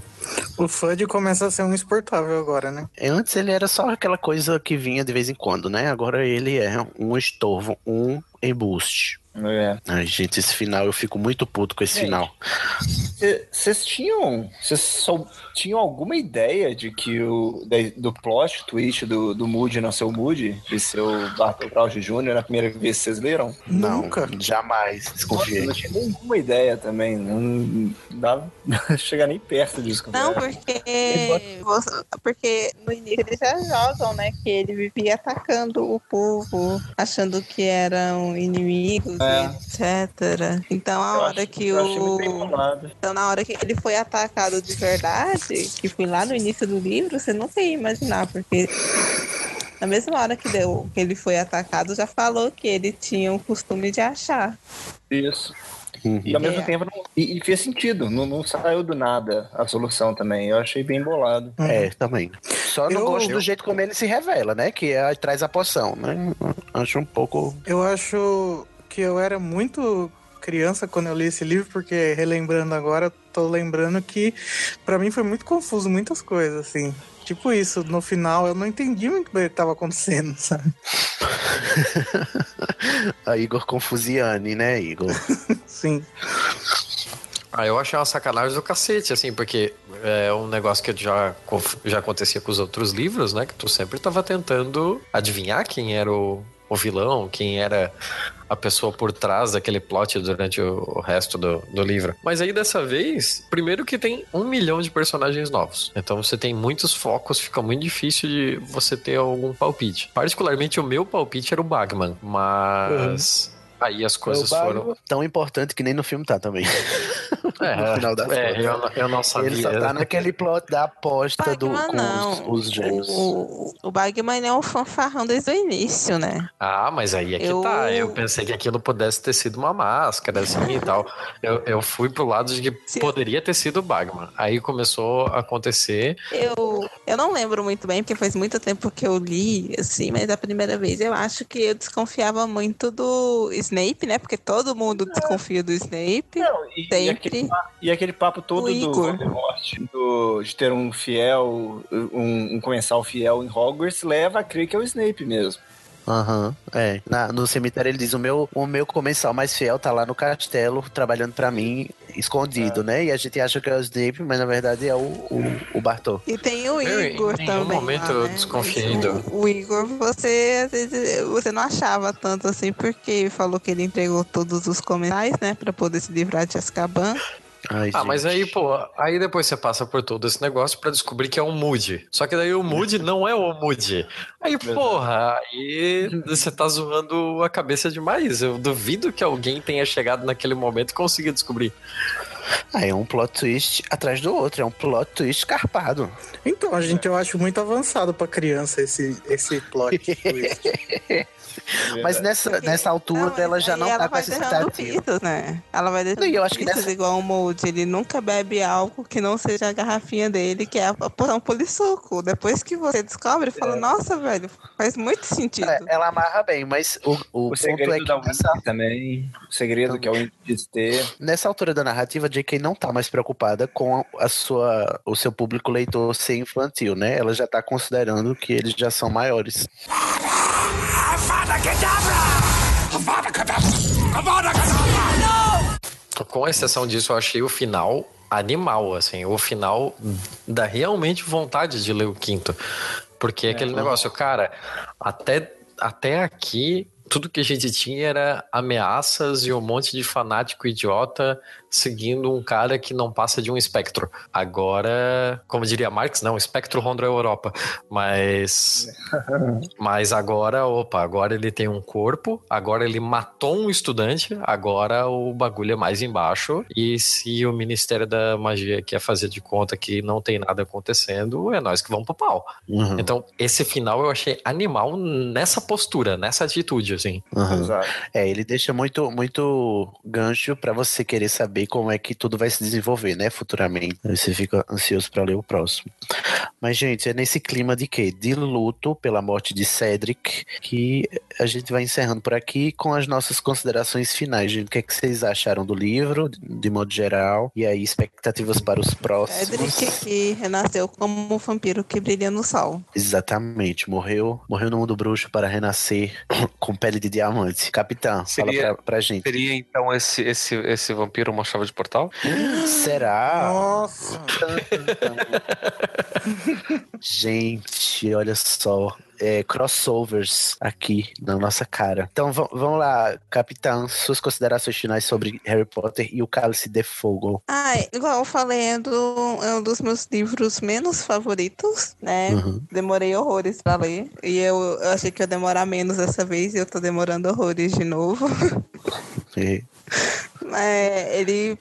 Speaker 5: O Fudge começa a ser um exportável agora, né?
Speaker 3: Antes ele era só aquela coisa que vinha de vez em quando, né? Agora ele é um estorvo, um embuste.
Speaker 8: É.
Speaker 3: Ai, gente, esse final eu fico muito puto com esse
Speaker 8: Gente.
Speaker 3: final.
Speaker 8: Vocês tinham. Vocês só tinham alguma ideia de que o. da- do plot twist do, do Moody não ser o Moody, de ser o Bartol Crouch Jr. na primeira vez que vocês leram?
Speaker 3: Não,
Speaker 5: Nunca.
Speaker 3: jamais
Speaker 8: Eu
Speaker 3: desconfiei.
Speaker 8: não tinha nenhuma ideia também. Não dava chegar nem perto disso.
Speaker 4: Não, porque, porque no início eles já jogam, né? Que ele vivia atacando o povo, achando que eram inimigos,
Speaker 8: É.
Speaker 4: etc. Então a
Speaker 8: Eu
Speaker 4: hora
Speaker 8: acho-
Speaker 4: que
Speaker 8: eu
Speaker 4: o. Então, na hora que ele foi atacado de verdade, que foi lá no início do livro, você não ia imaginar, porque na mesma hora que, deu, que ele foi atacado, já falou que ele tinha o costume de achar.
Speaker 8: Isso.
Speaker 3: Uhum.
Speaker 8: E ao mesmo
Speaker 4: É.
Speaker 8: tempo, não- e, e fez sentido. Não, não saiu do nada a solução também. Eu achei bem bolado.
Speaker 3: É, também. Só não
Speaker 5: Eu-
Speaker 3: gosto do jeito como ele se revela, né? Que é traz a poção, né? Acho um pouco.
Speaker 5: Eu acho que eu era muito criança quando eu li esse livro, porque relembrando agora, tô lembrando que pra mim foi muito confuso muitas coisas, assim. Tipo isso, no final eu não entendi muito bem o que tava acontecendo, sabe?
Speaker 3: a Igor Confusiani, né, Igor?
Speaker 5: Sim.
Speaker 7: Ah, eu achei uma sacanagem do cacete, assim, porque é um negócio que já, já acontecia com os outros livros, né? Que tu sempre tava tentando adivinhar quem era o, o vilão, quem era a pessoa por trás daquele plot durante o, resto do, do livro. Mas aí dessa vez, primeiro que tem um milhão de personagens novos. Então você tem muitos focos, fica muito difícil de você ter algum palpite. Particularmente o meu palpite era o Bagman, mas. Aí as coisas
Speaker 3: o Bagman
Speaker 7: foram.
Speaker 3: Tão importante que nem no filme tá também.
Speaker 7: É,
Speaker 3: no final das
Speaker 7: é, eu, não- eu não sabia.
Speaker 3: Ele só tá naquele plot da aposta do, com
Speaker 4: não.
Speaker 3: os, os gêmeos.
Speaker 4: O, o Bagman é um fanfarrão desde o início, né?
Speaker 7: Ah, mas aí é que
Speaker 4: Eu-
Speaker 7: tá. Eu pensei que aquilo pudesse ter sido uma máscara, assim e tal. Eu, eu fui pro lado de que poderia ter sido o Bagman. Aí começou a acontecer.
Speaker 4: Eu, eu não lembro muito bem, porque faz muito tempo que eu li, assim, mas a primeira vez eu acho que eu desconfiava muito do Snape, né? Porque todo mundo desconfia do Snape.
Speaker 8: E
Speaker 4: sempre.
Speaker 8: aquele, pa- e aquele papo todo do. Voldemort, do- de ter um fiel, um, um comensal fiel em Hogwarts, leva a crer que é o Snape mesmo.
Speaker 3: Aham, é. Na- no cemitério ele diz: o meu, o meu comensal mais fiel tá lá no castelo, trabalhando pra mim, escondido, né? E a gente acha que é o Snape, mas na verdade é o, o, o Bartô.
Speaker 4: E tem o
Speaker 7: Eu, em
Speaker 4: Igor também.
Speaker 7: momento
Speaker 4: lá,
Speaker 7: eu
Speaker 4: né?
Speaker 7: desconfiei
Speaker 4: Mas
Speaker 7: do-
Speaker 4: O, o Igor, você às vezes você não achava tanto assim, porque falou que ele entregou todos os comentários, né? Pra poder se livrar de Azkaban.
Speaker 3: Ai,
Speaker 7: Ah, mas aí, pô, aí depois você passa por todo esse negócio pra descobrir que é um Moody. Só que daí o Moody não é o Moody. Aí, porra, aí você tá zoando a cabeça demais. Eu duvido que alguém tenha chegado naquele momento e consiga descobrir.
Speaker 3: Ah, é um plot twist atrás do outro, é um plot twist carpado.
Speaker 5: Então, gente, eu acho muito avançado pra criança esse, esse plot twist.
Speaker 3: Mas nessa, nessa altura ela já não
Speaker 4: ela
Speaker 3: tá com essa expectativa.
Speaker 4: né? Ela vai deixando
Speaker 3: Não, eu acho que nessa-
Speaker 4: igual o Mold. Ele nunca bebe álcool que não seja a garrafinha dele, que é a porção polissuco. Depois que você descobre, fala, nossa, velho, faz muito sentido.
Speaker 3: É, ela amarra bem, mas o, o,
Speaker 8: O
Speaker 3: ponto
Speaker 8: segredo
Speaker 3: é que
Speaker 8: da
Speaker 3: nessa,
Speaker 8: também. O segredo que é o Winky diz ter.
Speaker 3: nessa altura da narrativa, J.K. não tá mais preocupada com a sua, o seu público leitor ser infantil, né? Ela já tá considerando que eles já são maiores.
Speaker 7: Com exceção disso, eu achei o final animal, assim, o final dá realmente vontade de ler o quinto. Porque é aquele negócio, cara, até, até aqui, tudo que a gente tinha era ameaças e um monte de fanático idiota seguindo um cara que não passa de um espectro. Agora, como diria Marx, não, espectro ronda a Europa. Mas. Mas agora, opa, agora ele tem um corpo, agora ele matou um estudante, agora o bagulho é mais embaixo. E se o Ministério da Magia quer fazer de conta que não tem nada acontecendo, é nós que vamos pro pau.
Speaker 3: Uhum.
Speaker 7: Então, esse final eu achei animal nessa postura, nessa atitude, assim.
Speaker 3: Uhum.
Speaker 8: Exato.
Speaker 3: É, ele deixa muito, muito gancho pra você querer saber como é que tudo vai se desenvolver, né, futuramente. Aí você fica ansioso pra ler o próximo. Mas, gente, é nesse clima de quê? De luto pela morte de Cedric que a gente vai encerrando por aqui com as nossas considerações finais, gente. O que, é que vocês acharam do livro, de modo geral? E aí, expectativas para os próximos?
Speaker 4: Cedric que renasceu como um vampiro que brilha no sol.
Speaker 3: Exatamente, morreu, morreu no mundo bruxo para renascer com pele de diamante. Capitão,
Speaker 6: Seria-
Speaker 3: fala pra, pra gente.
Speaker 6: Seria então esse, esse, esse vampiro uma chave de portal?
Speaker 3: Será?
Speaker 5: Nossa!
Speaker 3: Gente, olha só. É, crossovers aqui na nossa cara. Então va- vamos lá, capitão, suas considerações finais sobre Harry Potter e o Cálice de Fogo.
Speaker 4: Ah, igual eu falei, é, do- é um dos meus livros menos favoritos, né?
Speaker 3: Uhum.
Speaker 4: Demorei horrores pra ler. E eu, eu achei que ia demorar menos dessa vez e eu tô demorando horrores de novo.
Speaker 3: É,
Speaker 4: ele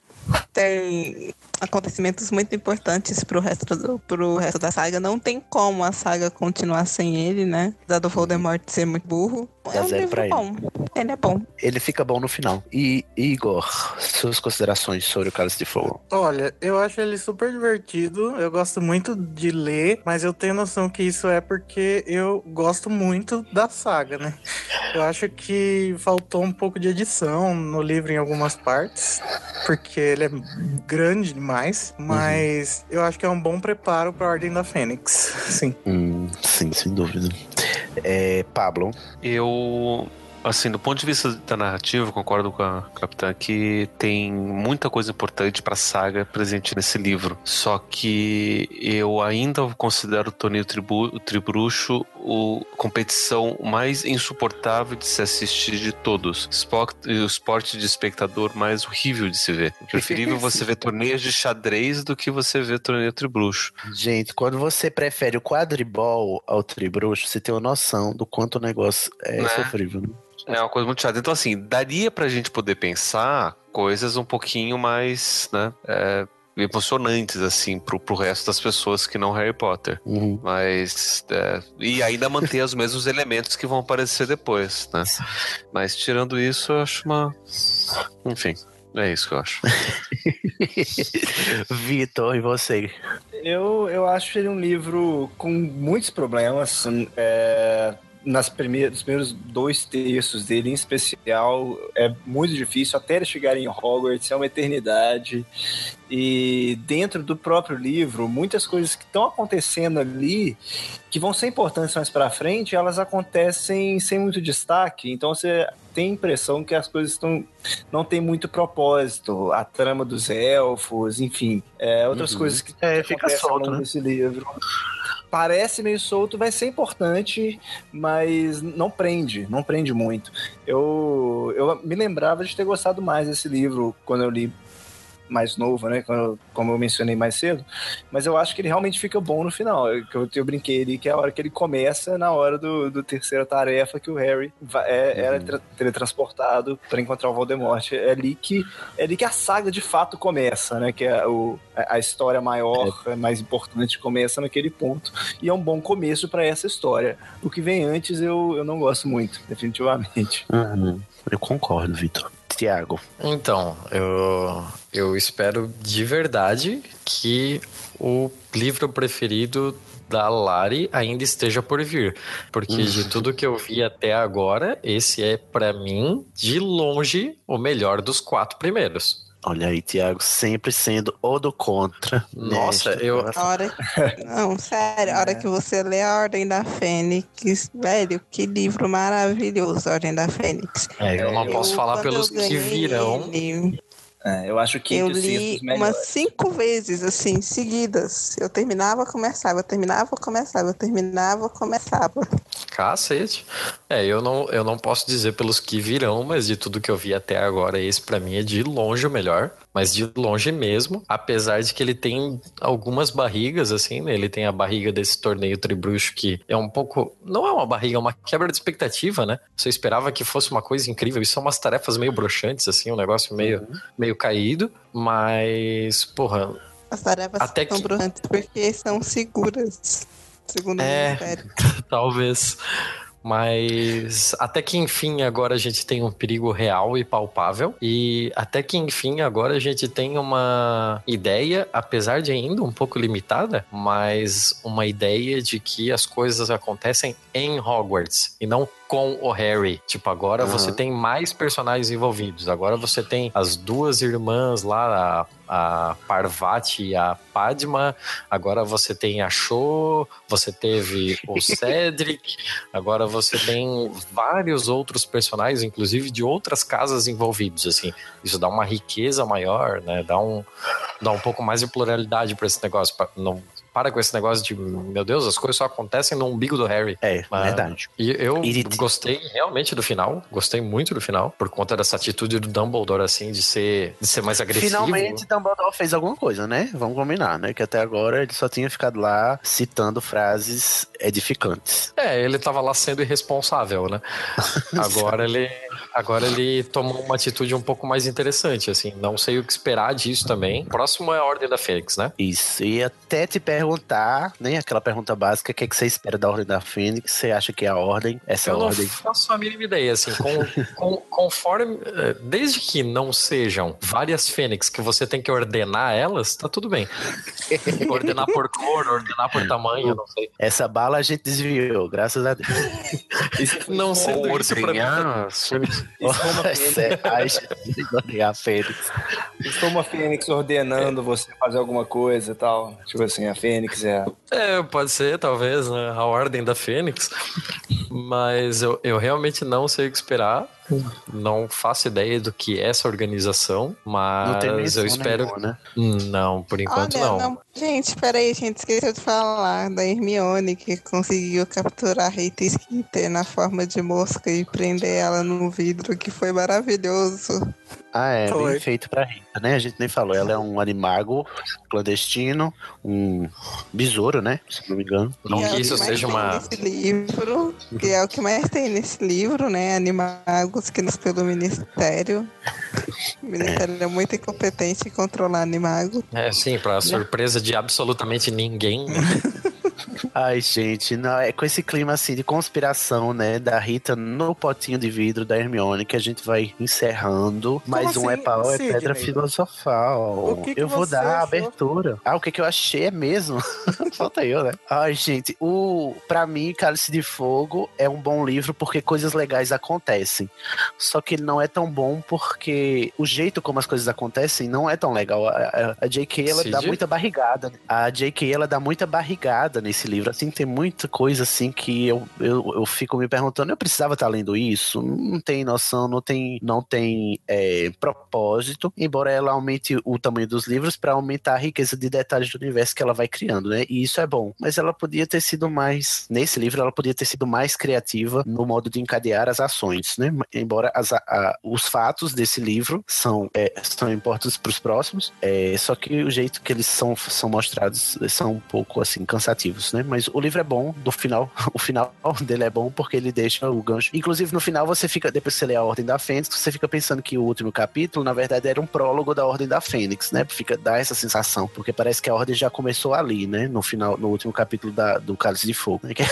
Speaker 4: tem acontecimentos muito importantes pro resto, do, pro resto da saga. Não tem como a saga continuar sem ele, né? Dado o Voldemort ser muito burro.
Speaker 3: Dá
Speaker 4: é um
Speaker 3: zero
Speaker 4: livro
Speaker 3: pra ele.
Speaker 4: bom. Ele é bom.
Speaker 3: Ele fica bom no final. E Igor, suas considerações sobre o Cálice de Fogo.
Speaker 5: Olha, eu acho ele super divertido. Eu gosto muito de ler, mas eu tenho noção que isso é porque eu gosto muito da saga, né? Eu acho que faltou um pouco de edição no livro em algumas partes, porque ele é grande demais. Mas eu acho que é um bom preparo para a Ordem da Fênix. Sim.
Speaker 3: Hum, sim, sem dúvida. É, Pablo.
Speaker 6: Eu, assim, do ponto de vista da narrativa, concordo com a capitã que tem muita coisa importante pra saga presente nesse livro. Só que eu ainda considero o Toninho Tribu, o Tribruxo o competição mais insuportável de se assistir de todos. Esporte, o esporte de espectador mais horrível de se ver. Preferível você ver torneios de xadrez do que você ver torneio tribruxo.
Speaker 3: Gente, quando você prefere o quadribol ao tribruxo, você tem uma noção do quanto o negócio é
Speaker 6: Né?
Speaker 3: sofrível. né?
Speaker 6: É uma coisa muito chata. Então, assim, daria pra gente poder pensar coisas um pouquinho mais, né? é, emocionantes, assim, pro, pro resto das pessoas que não Harry Potter.
Speaker 3: Uhum.
Speaker 6: Mas. é, e ainda manter os mesmos elementos que vão aparecer depois, né? Mas tirando isso, eu acho uma. Enfim. É isso que eu acho.
Speaker 3: Vitor, e você?
Speaker 8: Eu, eu acho ele um livro com muitos problemas. É, nas primeiras, nos primeiros dois terços dele, em especial, é muito difícil até eles chegarem em Hogwarts, é uma eternidade. E dentro do próprio livro, muitas coisas que estão acontecendo ali, que vão ser importantes mais pra frente, elas acontecem sem muito destaque. Então você tem a impressão que as coisas estão não tem muito propósito. A trama dos elfos, enfim, é, outras
Speaker 3: Uhum.
Speaker 8: coisas que
Speaker 3: É, fica solto, né?
Speaker 8: desse livro. Parece meio solto, vai ser importante, mas não prende, não prende muito. Eu, eu me lembrava de ter gostado mais desse livro quando eu li mais novo, né? Quando como eu mencionei mais cedo. Mas eu acho que ele realmente fica bom no final. Eu, eu, eu brinquei ali que é a hora que ele começa, na hora do, do terceira tarefa, que o Harry vai, é, era tra- teletransportado para encontrar o Voldemort. É ali, que, é ali que a saga de fato começa, né? Que é o, a a história maior, é. mais importante, começa naquele ponto. E é um bom começo para essa história. O que vem antes eu, eu não gosto muito, definitivamente.
Speaker 3: Uhum. Eu concordo, Vitor. Tiago.
Speaker 7: Então, eu, eu espero de verdade que o livro preferido da Lari ainda esteja por vir. Porque de tudo que eu vi até agora, esse é, pra mim, de longe, o melhor dos quatro primeiros.
Speaker 3: Olha aí, Tiago, sempre sendo o do contra.
Speaker 7: Nossa,
Speaker 3: nesta
Speaker 7: eu-.
Speaker 4: A hora... Não, sério, a hora que você lê a Ordem da Fênix, velho, que livro maravilhoso, a Ordem da Fênix.
Speaker 7: É, eu não posso falar pelos
Speaker 4: eu
Speaker 7: que virão.
Speaker 4: ele,
Speaker 8: É, eu acho que
Speaker 4: eu li umas cinco vezes, assim, seguidas. Eu terminava, começava, eu terminava, começava, eu terminava, começava.
Speaker 7: Cacete. É, eu não, eu não posso dizer pelos que virão, mas de tudo que eu vi até agora, esse pra mim é de longe o melhor. Mas de longe mesmo, apesar de que ele tem algumas barrigas, assim, né? Ele tem a barriga desse torneio tribruxo que é um pouco. Não é uma barriga, é uma quebra de expectativa, né? Você esperava que fosse uma coisa incrível. Isso são umas tarefas meio broxantes, assim, um negócio meio, meio caído. Mas, porra,
Speaker 4: As tarefas
Speaker 7: Até
Speaker 4: são
Speaker 7: que-
Speaker 4: brilhantes porque são seguras, segundo
Speaker 7: É.
Speaker 4: o Ministério.
Speaker 7: Talvez. Mas até que enfim agora a gente tem um perigo real e palpável. E até que enfim agora a gente tem uma ideia, apesar de ainda um pouco limitada, mas uma ideia de que as coisas acontecem em Hogwarts e não com o Harry. Tipo, agora
Speaker 3: Aham.
Speaker 7: você tem mais personagens envolvidos. Agora você tem as duas irmãs lá, a, a Parvati e a Padma. Agora você tem a Cho, você teve o Cedric. Agora você tem vários outros personagens, inclusive de outras casas envolvidos, assim. Isso dá uma riqueza maior, né? Dá um, dá um pouco mais de pluralidade para esse negócio. Pra- Não, para com esse negócio de, meu Deus, as coisas só acontecem no umbigo do Harry.
Speaker 3: É,
Speaker 7: Mas-
Speaker 3: verdade.
Speaker 7: E eu gostei realmente do final, gostei muito do final, por conta dessa atitude do Dumbledore, assim, de ser, de ser mais agressivo.
Speaker 3: Finalmente Dumbledore fez alguma coisa, né? Vamos combinar, né? Que até agora ele só tinha ficado lá citando frases edificantes.
Speaker 7: É, ele tava lá sendo irresponsável, né? Agora ele, agora ele tomou uma atitude um pouco mais interessante, assim. Não sei o que esperar disso também. Próximo é a Ordem da Fênix, né?
Speaker 3: Isso. E até te perguntar, né? Aquela pergunta básica: o que, é que você espera da Ordem da Fênix? Você acha que é a Ordem? Essa
Speaker 7: Eu não
Speaker 3: ordem.
Speaker 7: faço a mínima ideia, assim, com, com- conforme, eh, desde que não sejam várias fênix que você tem que ordenar elas, tá tudo bem. Ordenar por cor, ordenar por tamanho, não sei.
Speaker 3: Essa bala a gente desviou, graças a Deus.
Speaker 7: Não sendo isso pra mim,
Speaker 3: É a gente ordenar a Fênix.
Speaker 8: Uma Fênix ordenando você fazer alguma coisa e tal. Tipo assim, a Fênix é.
Speaker 7: É, pode ser, talvez, né? A Ordem da Fênix. Mas eu, eu realmente não sei o que esperar. Não faço ideia do que é essa organização, mas
Speaker 3: Não
Speaker 7: eu espero.
Speaker 3: nenhuma, né?
Speaker 7: Não, por enquanto
Speaker 4: Olha,
Speaker 7: não.
Speaker 4: Gente, peraí, gente, esqueceu de falar da Hermione que conseguiu capturar a Rita Skeeter na forma de mosca e prender ela no vidro, que foi maravilhoso.
Speaker 3: Ah, é,
Speaker 4: Foi.
Speaker 3: bem feito pra Rita, né? A gente nem falou. Ela é um animago clandestino, um besouro, né? Se não me engano.
Speaker 7: Não
Speaker 4: é
Speaker 7: que isso seja uma.
Speaker 4: Nesse livro, que é o que mais tem nesse livro, né? Animagos que nos pelo Ministério. O Ministério é muito incompetente em controlar animagos.
Speaker 7: É, sim, pra surpresa de absolutamente ninguém.
Speaker 3: Ai, gente, não, é com esse clima assim de conspiração, né? Da Rita no potinho de vidro da Hermione que a gente vai encerrando. Mais um
Speaker 5: assim,
Speaker 3: é pau, é pedra filosofal.
Speaker 5: O que que
Speaker 3: eu vou
Speaker 5: você
Speaker 3: dar a abertura. Ah, o que, que eu achei é mesmo? Falta eu, né? Ai, gente, o pra mim, Cálice de Fogo é um bom livro porque coisas legais acontecem. Só que ele não é tão bom porque o jeito como as coisas acontecem não é tão legal. A, a- a J.K. ela dá
Speaker 7: Cid?
Speaker 3: muita barrigada. A J.K. ela dá muita barrigada nesse livro. Assim, tem muita coisa assim que eu, eu, eu fico me perguntando, eu precisava estar lendo isso? Não tem noção, não tem, não tem é, propósito, embora ela aumente o tamanho dos livros para aumentar a riqueza de detalhes do universo que ela vai criando, né? E isso é bom. Mas ela podia ter sido mais, nesse livro, ela podia ter sido mais criativa no modo de encadear as ações, né? Embora as, a- os fatos desse livro são, é, são importantes para os próximos, é, só que o jeito que eles são, são mostrados são um pouco assim cansativos, né? Mas o livro é bom, do final, o final dele é bom porque ele deixa o gancho. Inclusive no final você fica, depois que você lê a Ordem da Fênix, você fica pensando que o último capítulo, na verdade, era um prólogo da Ordem da Fênix, né? Fica dá essa sensação, porque parece que a Ordem já começou ali, né? No final, no último capítulo da, do Cálice de Fogo, né? Que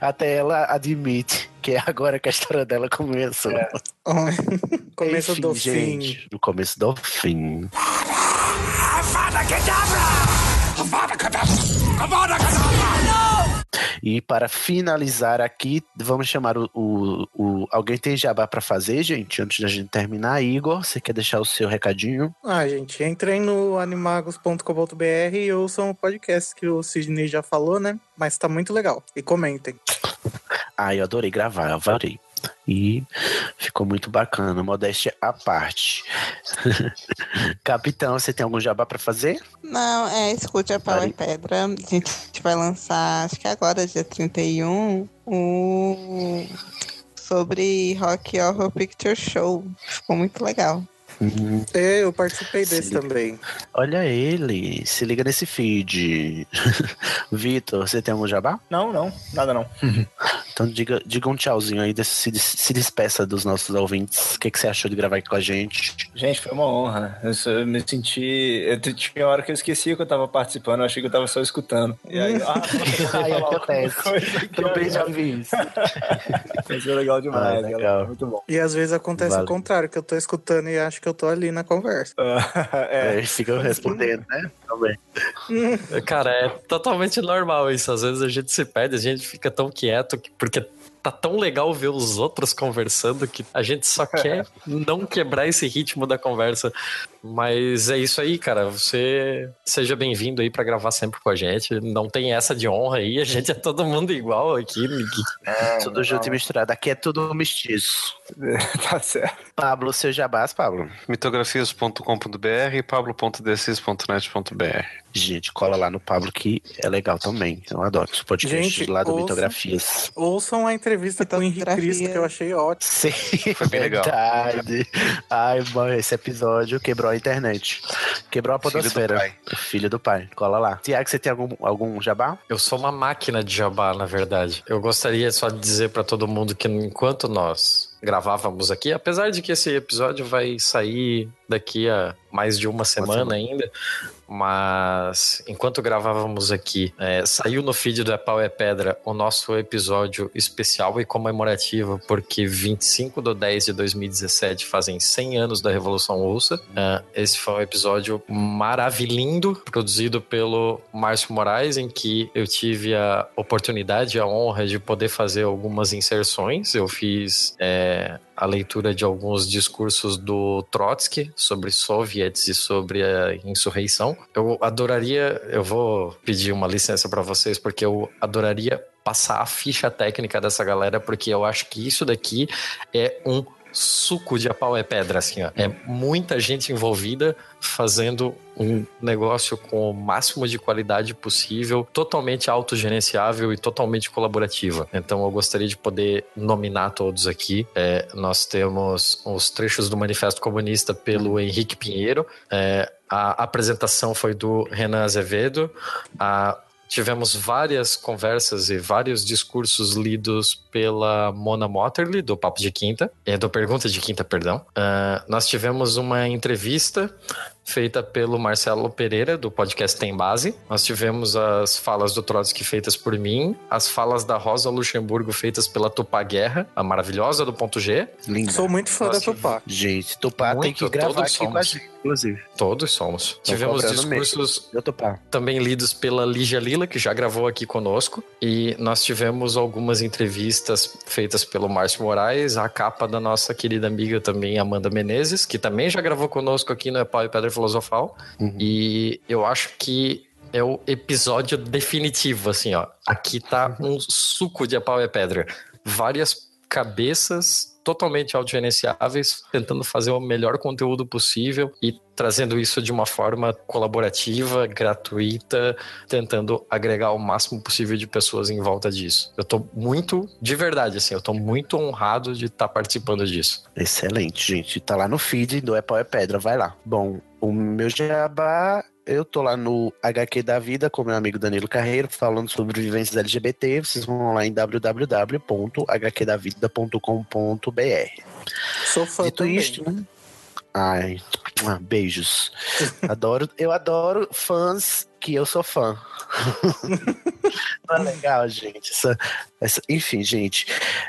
Speaker 3: até ela admite que é agora que a história dela começou.
Speaker 5: Começo
Speaker 3: Enfim,
Speaker 5: do fim.
Speaker 3: gente, No começo do fim. E para finalizar aqui, vamos chamar o, o, o- alguém tem jabá para fazer, gente, antes da gente terminar. Igor, você quer deixar o seu recadinho?
Speaker 5: Ah, gente, entrem no animagos.com.br e ouçam o podcast que o Sidney já falou, né? Mas tá muito legal. E comentem.
Speaker 3: Ah, eu adorei gravar, eu adorei. E ficou muito bacana, modéstia à parte. Capitão, você tem algum jabá para fazer?
Speaker 4: Não, é, escute a Pau e Pedra. A gente vai lançar, acho que agora, dia 31, o sobre Rock Horror Picture Show. Ficou muito legal.
Speaker 5: É, eu participei desse também.
Speaker 3: Olha ele, se liga nesse feed. Vitor, você tem algum jabá?
Speaker 8: Não, não, nada não.
Speaker 3: Então diga, diga um tchauzinho aí, se, se despeça dos nossos ouvintes. O que, que você achou de gravar aqui com a gente?
Speaker 8: Gente, foi uma honra. Eu, só- eu me senti. Eu tinha hora que eu esqueci que eu tava participando, eu achei que eu tava só escutando. E aí, ah,
Speaker 3: Aí acontece. Também já vi isso.
Speaker 8: Mas foi legal demais,
Speaker 3: Ah,
Speaker 8: galera.
Speaker 3: legal.
Speaker 8: Muito bom.
Speaker 5: E às vezes acontece
Speaker 3: Valeu.
Speaker 5: o contrário, que eu tô escutando e acho que eu tô ali na conversa.
Speaker 3: É, fica respondendo, né? Também.
Speaker 7: Cara, é totalmente normal isso. Às vezes a gente se perde, a gente fica tão quieto que- porque tá tão legal ver os outros conversando que a gente só quer não quebrar esse ritmo da conversa. Mas é isso aí, cara. Você seja bem-vindo aí pra gravar sempre com a gente. Não tem essa de honra aí, a gente é todo mundo igual aqui. ninguém-
Speaker 3: tudo junto e misturado. Aqui é tudo mestiço.
Speaker 8: tá certo.
Speaker 3: Pablo, seu jabás, Pablo.
Speaker 6: Mitografias.com.br e pablo.decis.net.br.
Speaker 3: Gente, cola lá no Pablo que é legal também. Eu adoro os podcasts
Speaker 5: Gente,
Speaker 3: lá do
Speaker 5: ouça-
Speaker 3: Mitografias.
Speaker 5: Ouçam a entrevista com o Henrique Cristo, que eu achei ótimo.
Speaker 3: Sim,
Speaker 6: Foi bem legal.
Speaker 3: verdade. Ai, mano, esse episódio quebrou a internet. Quebrou a
Speaker 6: Filho do
Speaker 3: podosfera.
Speaker 6: pai.
Speaker 3: Filho do pai. Cola lá. Tiago, você tem algum, algum jabá?
Speaker 7: Eu sou uma máquina de jabá, na verdade. Eu gostaria só de dizer pra todo mundo que enquanto nós gravávamos aqui, apesar de que esse episódio vai sair daqui a mais de uma semana
Speaker 3: semana.
Speaker 7: ainda, mas enquanto gravávamos aqui, é, saiu no feed do É Pau é Pedra o nosso episódio especial e comemorativo, porque 25 de 10 de 2017 fazem 100 anos da Revolução Russa. É, esse foi um episódio maravilhindo, produzido pelo Márcio Moraes, em que eu tive a oportunidade e a honra de poder fazer algumas inserções. Eu fiz é, a leitura de alguns discursos do Trotsky sobre soviets e sobre a insurreição. Eu adoraria, eu vou pedir uma licença para vocês, porque eu adoraria passar a ficha técnica dessa galera, porque eu acho que isso daqui é um suco de a pau é pedra, assim, ó. É muita gente envolvida fazendo um negócio com o máximo de qualidade possível, totalmente autogerenciável e totalmente colaborativa. Então eu gostaria de poder nominar todos aqui. É, nós temos os trechos do Manifesto Comunista pelo Henrique Pinheiro. É, a apresentação foi do Renan Azevedo. A Tivemos várias conversas e vários discursos lidos pela Mona Motterly, do Papo de Quinta, é, do Pergunta de Quinta, perdão. Uh, nós tivemos uma entrevista feita pelo Marcelo Pereira, do podcast Tem Base. Nós tivemos as falas do Trotsky feitas por mim, as falas da Rosa Luxemburgo feitas pela Tupá Guerra, a maravilhosa do ponto G.
Speaker 11: Linda. Sou muito fã
Speaker 7: Nós
Speaker 11: da Tupá.
Speaker 3: Gente, Tupá tem que gravar aqui com a
Speaker 7: somos.
Speaker 3: gente, inclusive.
Speaker 7: Todos somos.
Speaker 3: Tão
Speaker 7: Tivemos discursos também lidos pela Lígia Lila, que já gravou aqui conosco. E nós tivemos algumas entrevistas feitas pelo Márcio Moraes, a capa da nossa querida amiga também, Amanda Menezes, que também já gravou conosco aqui no É Pau e Pedra Filosofal. E eu acho que é o episódio definitivo, assim, ó. Aqui tá um suco de A Pau e Pedra. Várias cabeças totalmente autogerenciáveis, tentando fazer o melhor conteúdo possível e trazendo isso de uma forma colaborativa, gratuita, tentando agregar o máximo possível de pessoas em volta disso. Eu tô muito, de verdade, assim, eu tô muito honrado de estar participando disso.
Speaker 3: Excelente, gente. Tá lá no feed do Pau é Pedra, vai lá. Bom, o meu jabá, eu tô lá no HQ da Vida com meu amigo Danilo Carreiro, falando sobre vivências LGBT. Vocês vão lá em www.hqdavida.com.br.
Speaker 11: Sou fã
Speaker 3: Dito
Speaker 11: também.
Speaker 3: isto, né? Ai, beijos. adoro, eu adoro fãs que eu sou fã. Não é legal, gente. Essa- essa- enfim, gente.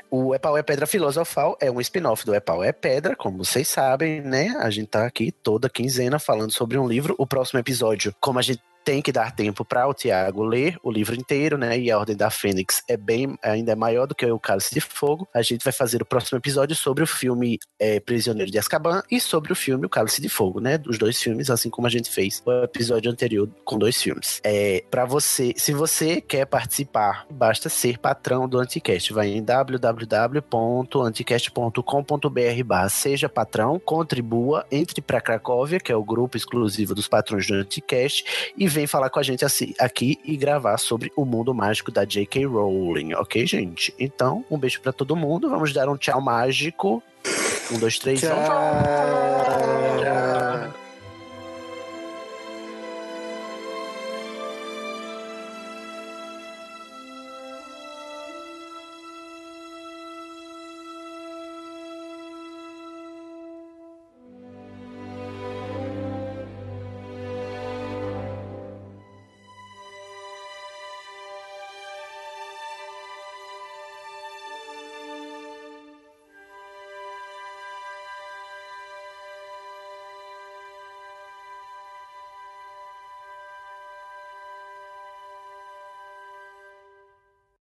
Speaker 3: O Epau é Pedra Filosofal é um spin-off do Epau é Pedra, como vocês sabem, né? A gente tá aqui toda quinzena falando sobre um livro. O próximo episódio, como a gente tem que dar tempo para o Tiago ler o livro inteiro, né? E a Ordem da Fênix é bem ainda é maior do que o Cálice de Fogo. A gente vai fazer o próximo episódio sobre o filme é, Prisioneiro de Azkaban e sobre o filme O Cálice de Fogo, né? Dos dois filmes, assim como a gente fez o episódio anterior com dois filmes. É, para você, se você quer participar, basta ser patrão do Anticast. Vai em www.anticast.com.br barra seja patrão, contribua, entre para Cracóvia, que é o grupo exclusivo dos patrões do Anticast, e vem falar com a gente assim, aqui e gravar sobre o mundo mágico da J.K. Rowling, ok, gente? Então, um beijo pra todo mundo. Vamos dar um tchau mágico. Um, dois, três.
Speaker 11: Tchau.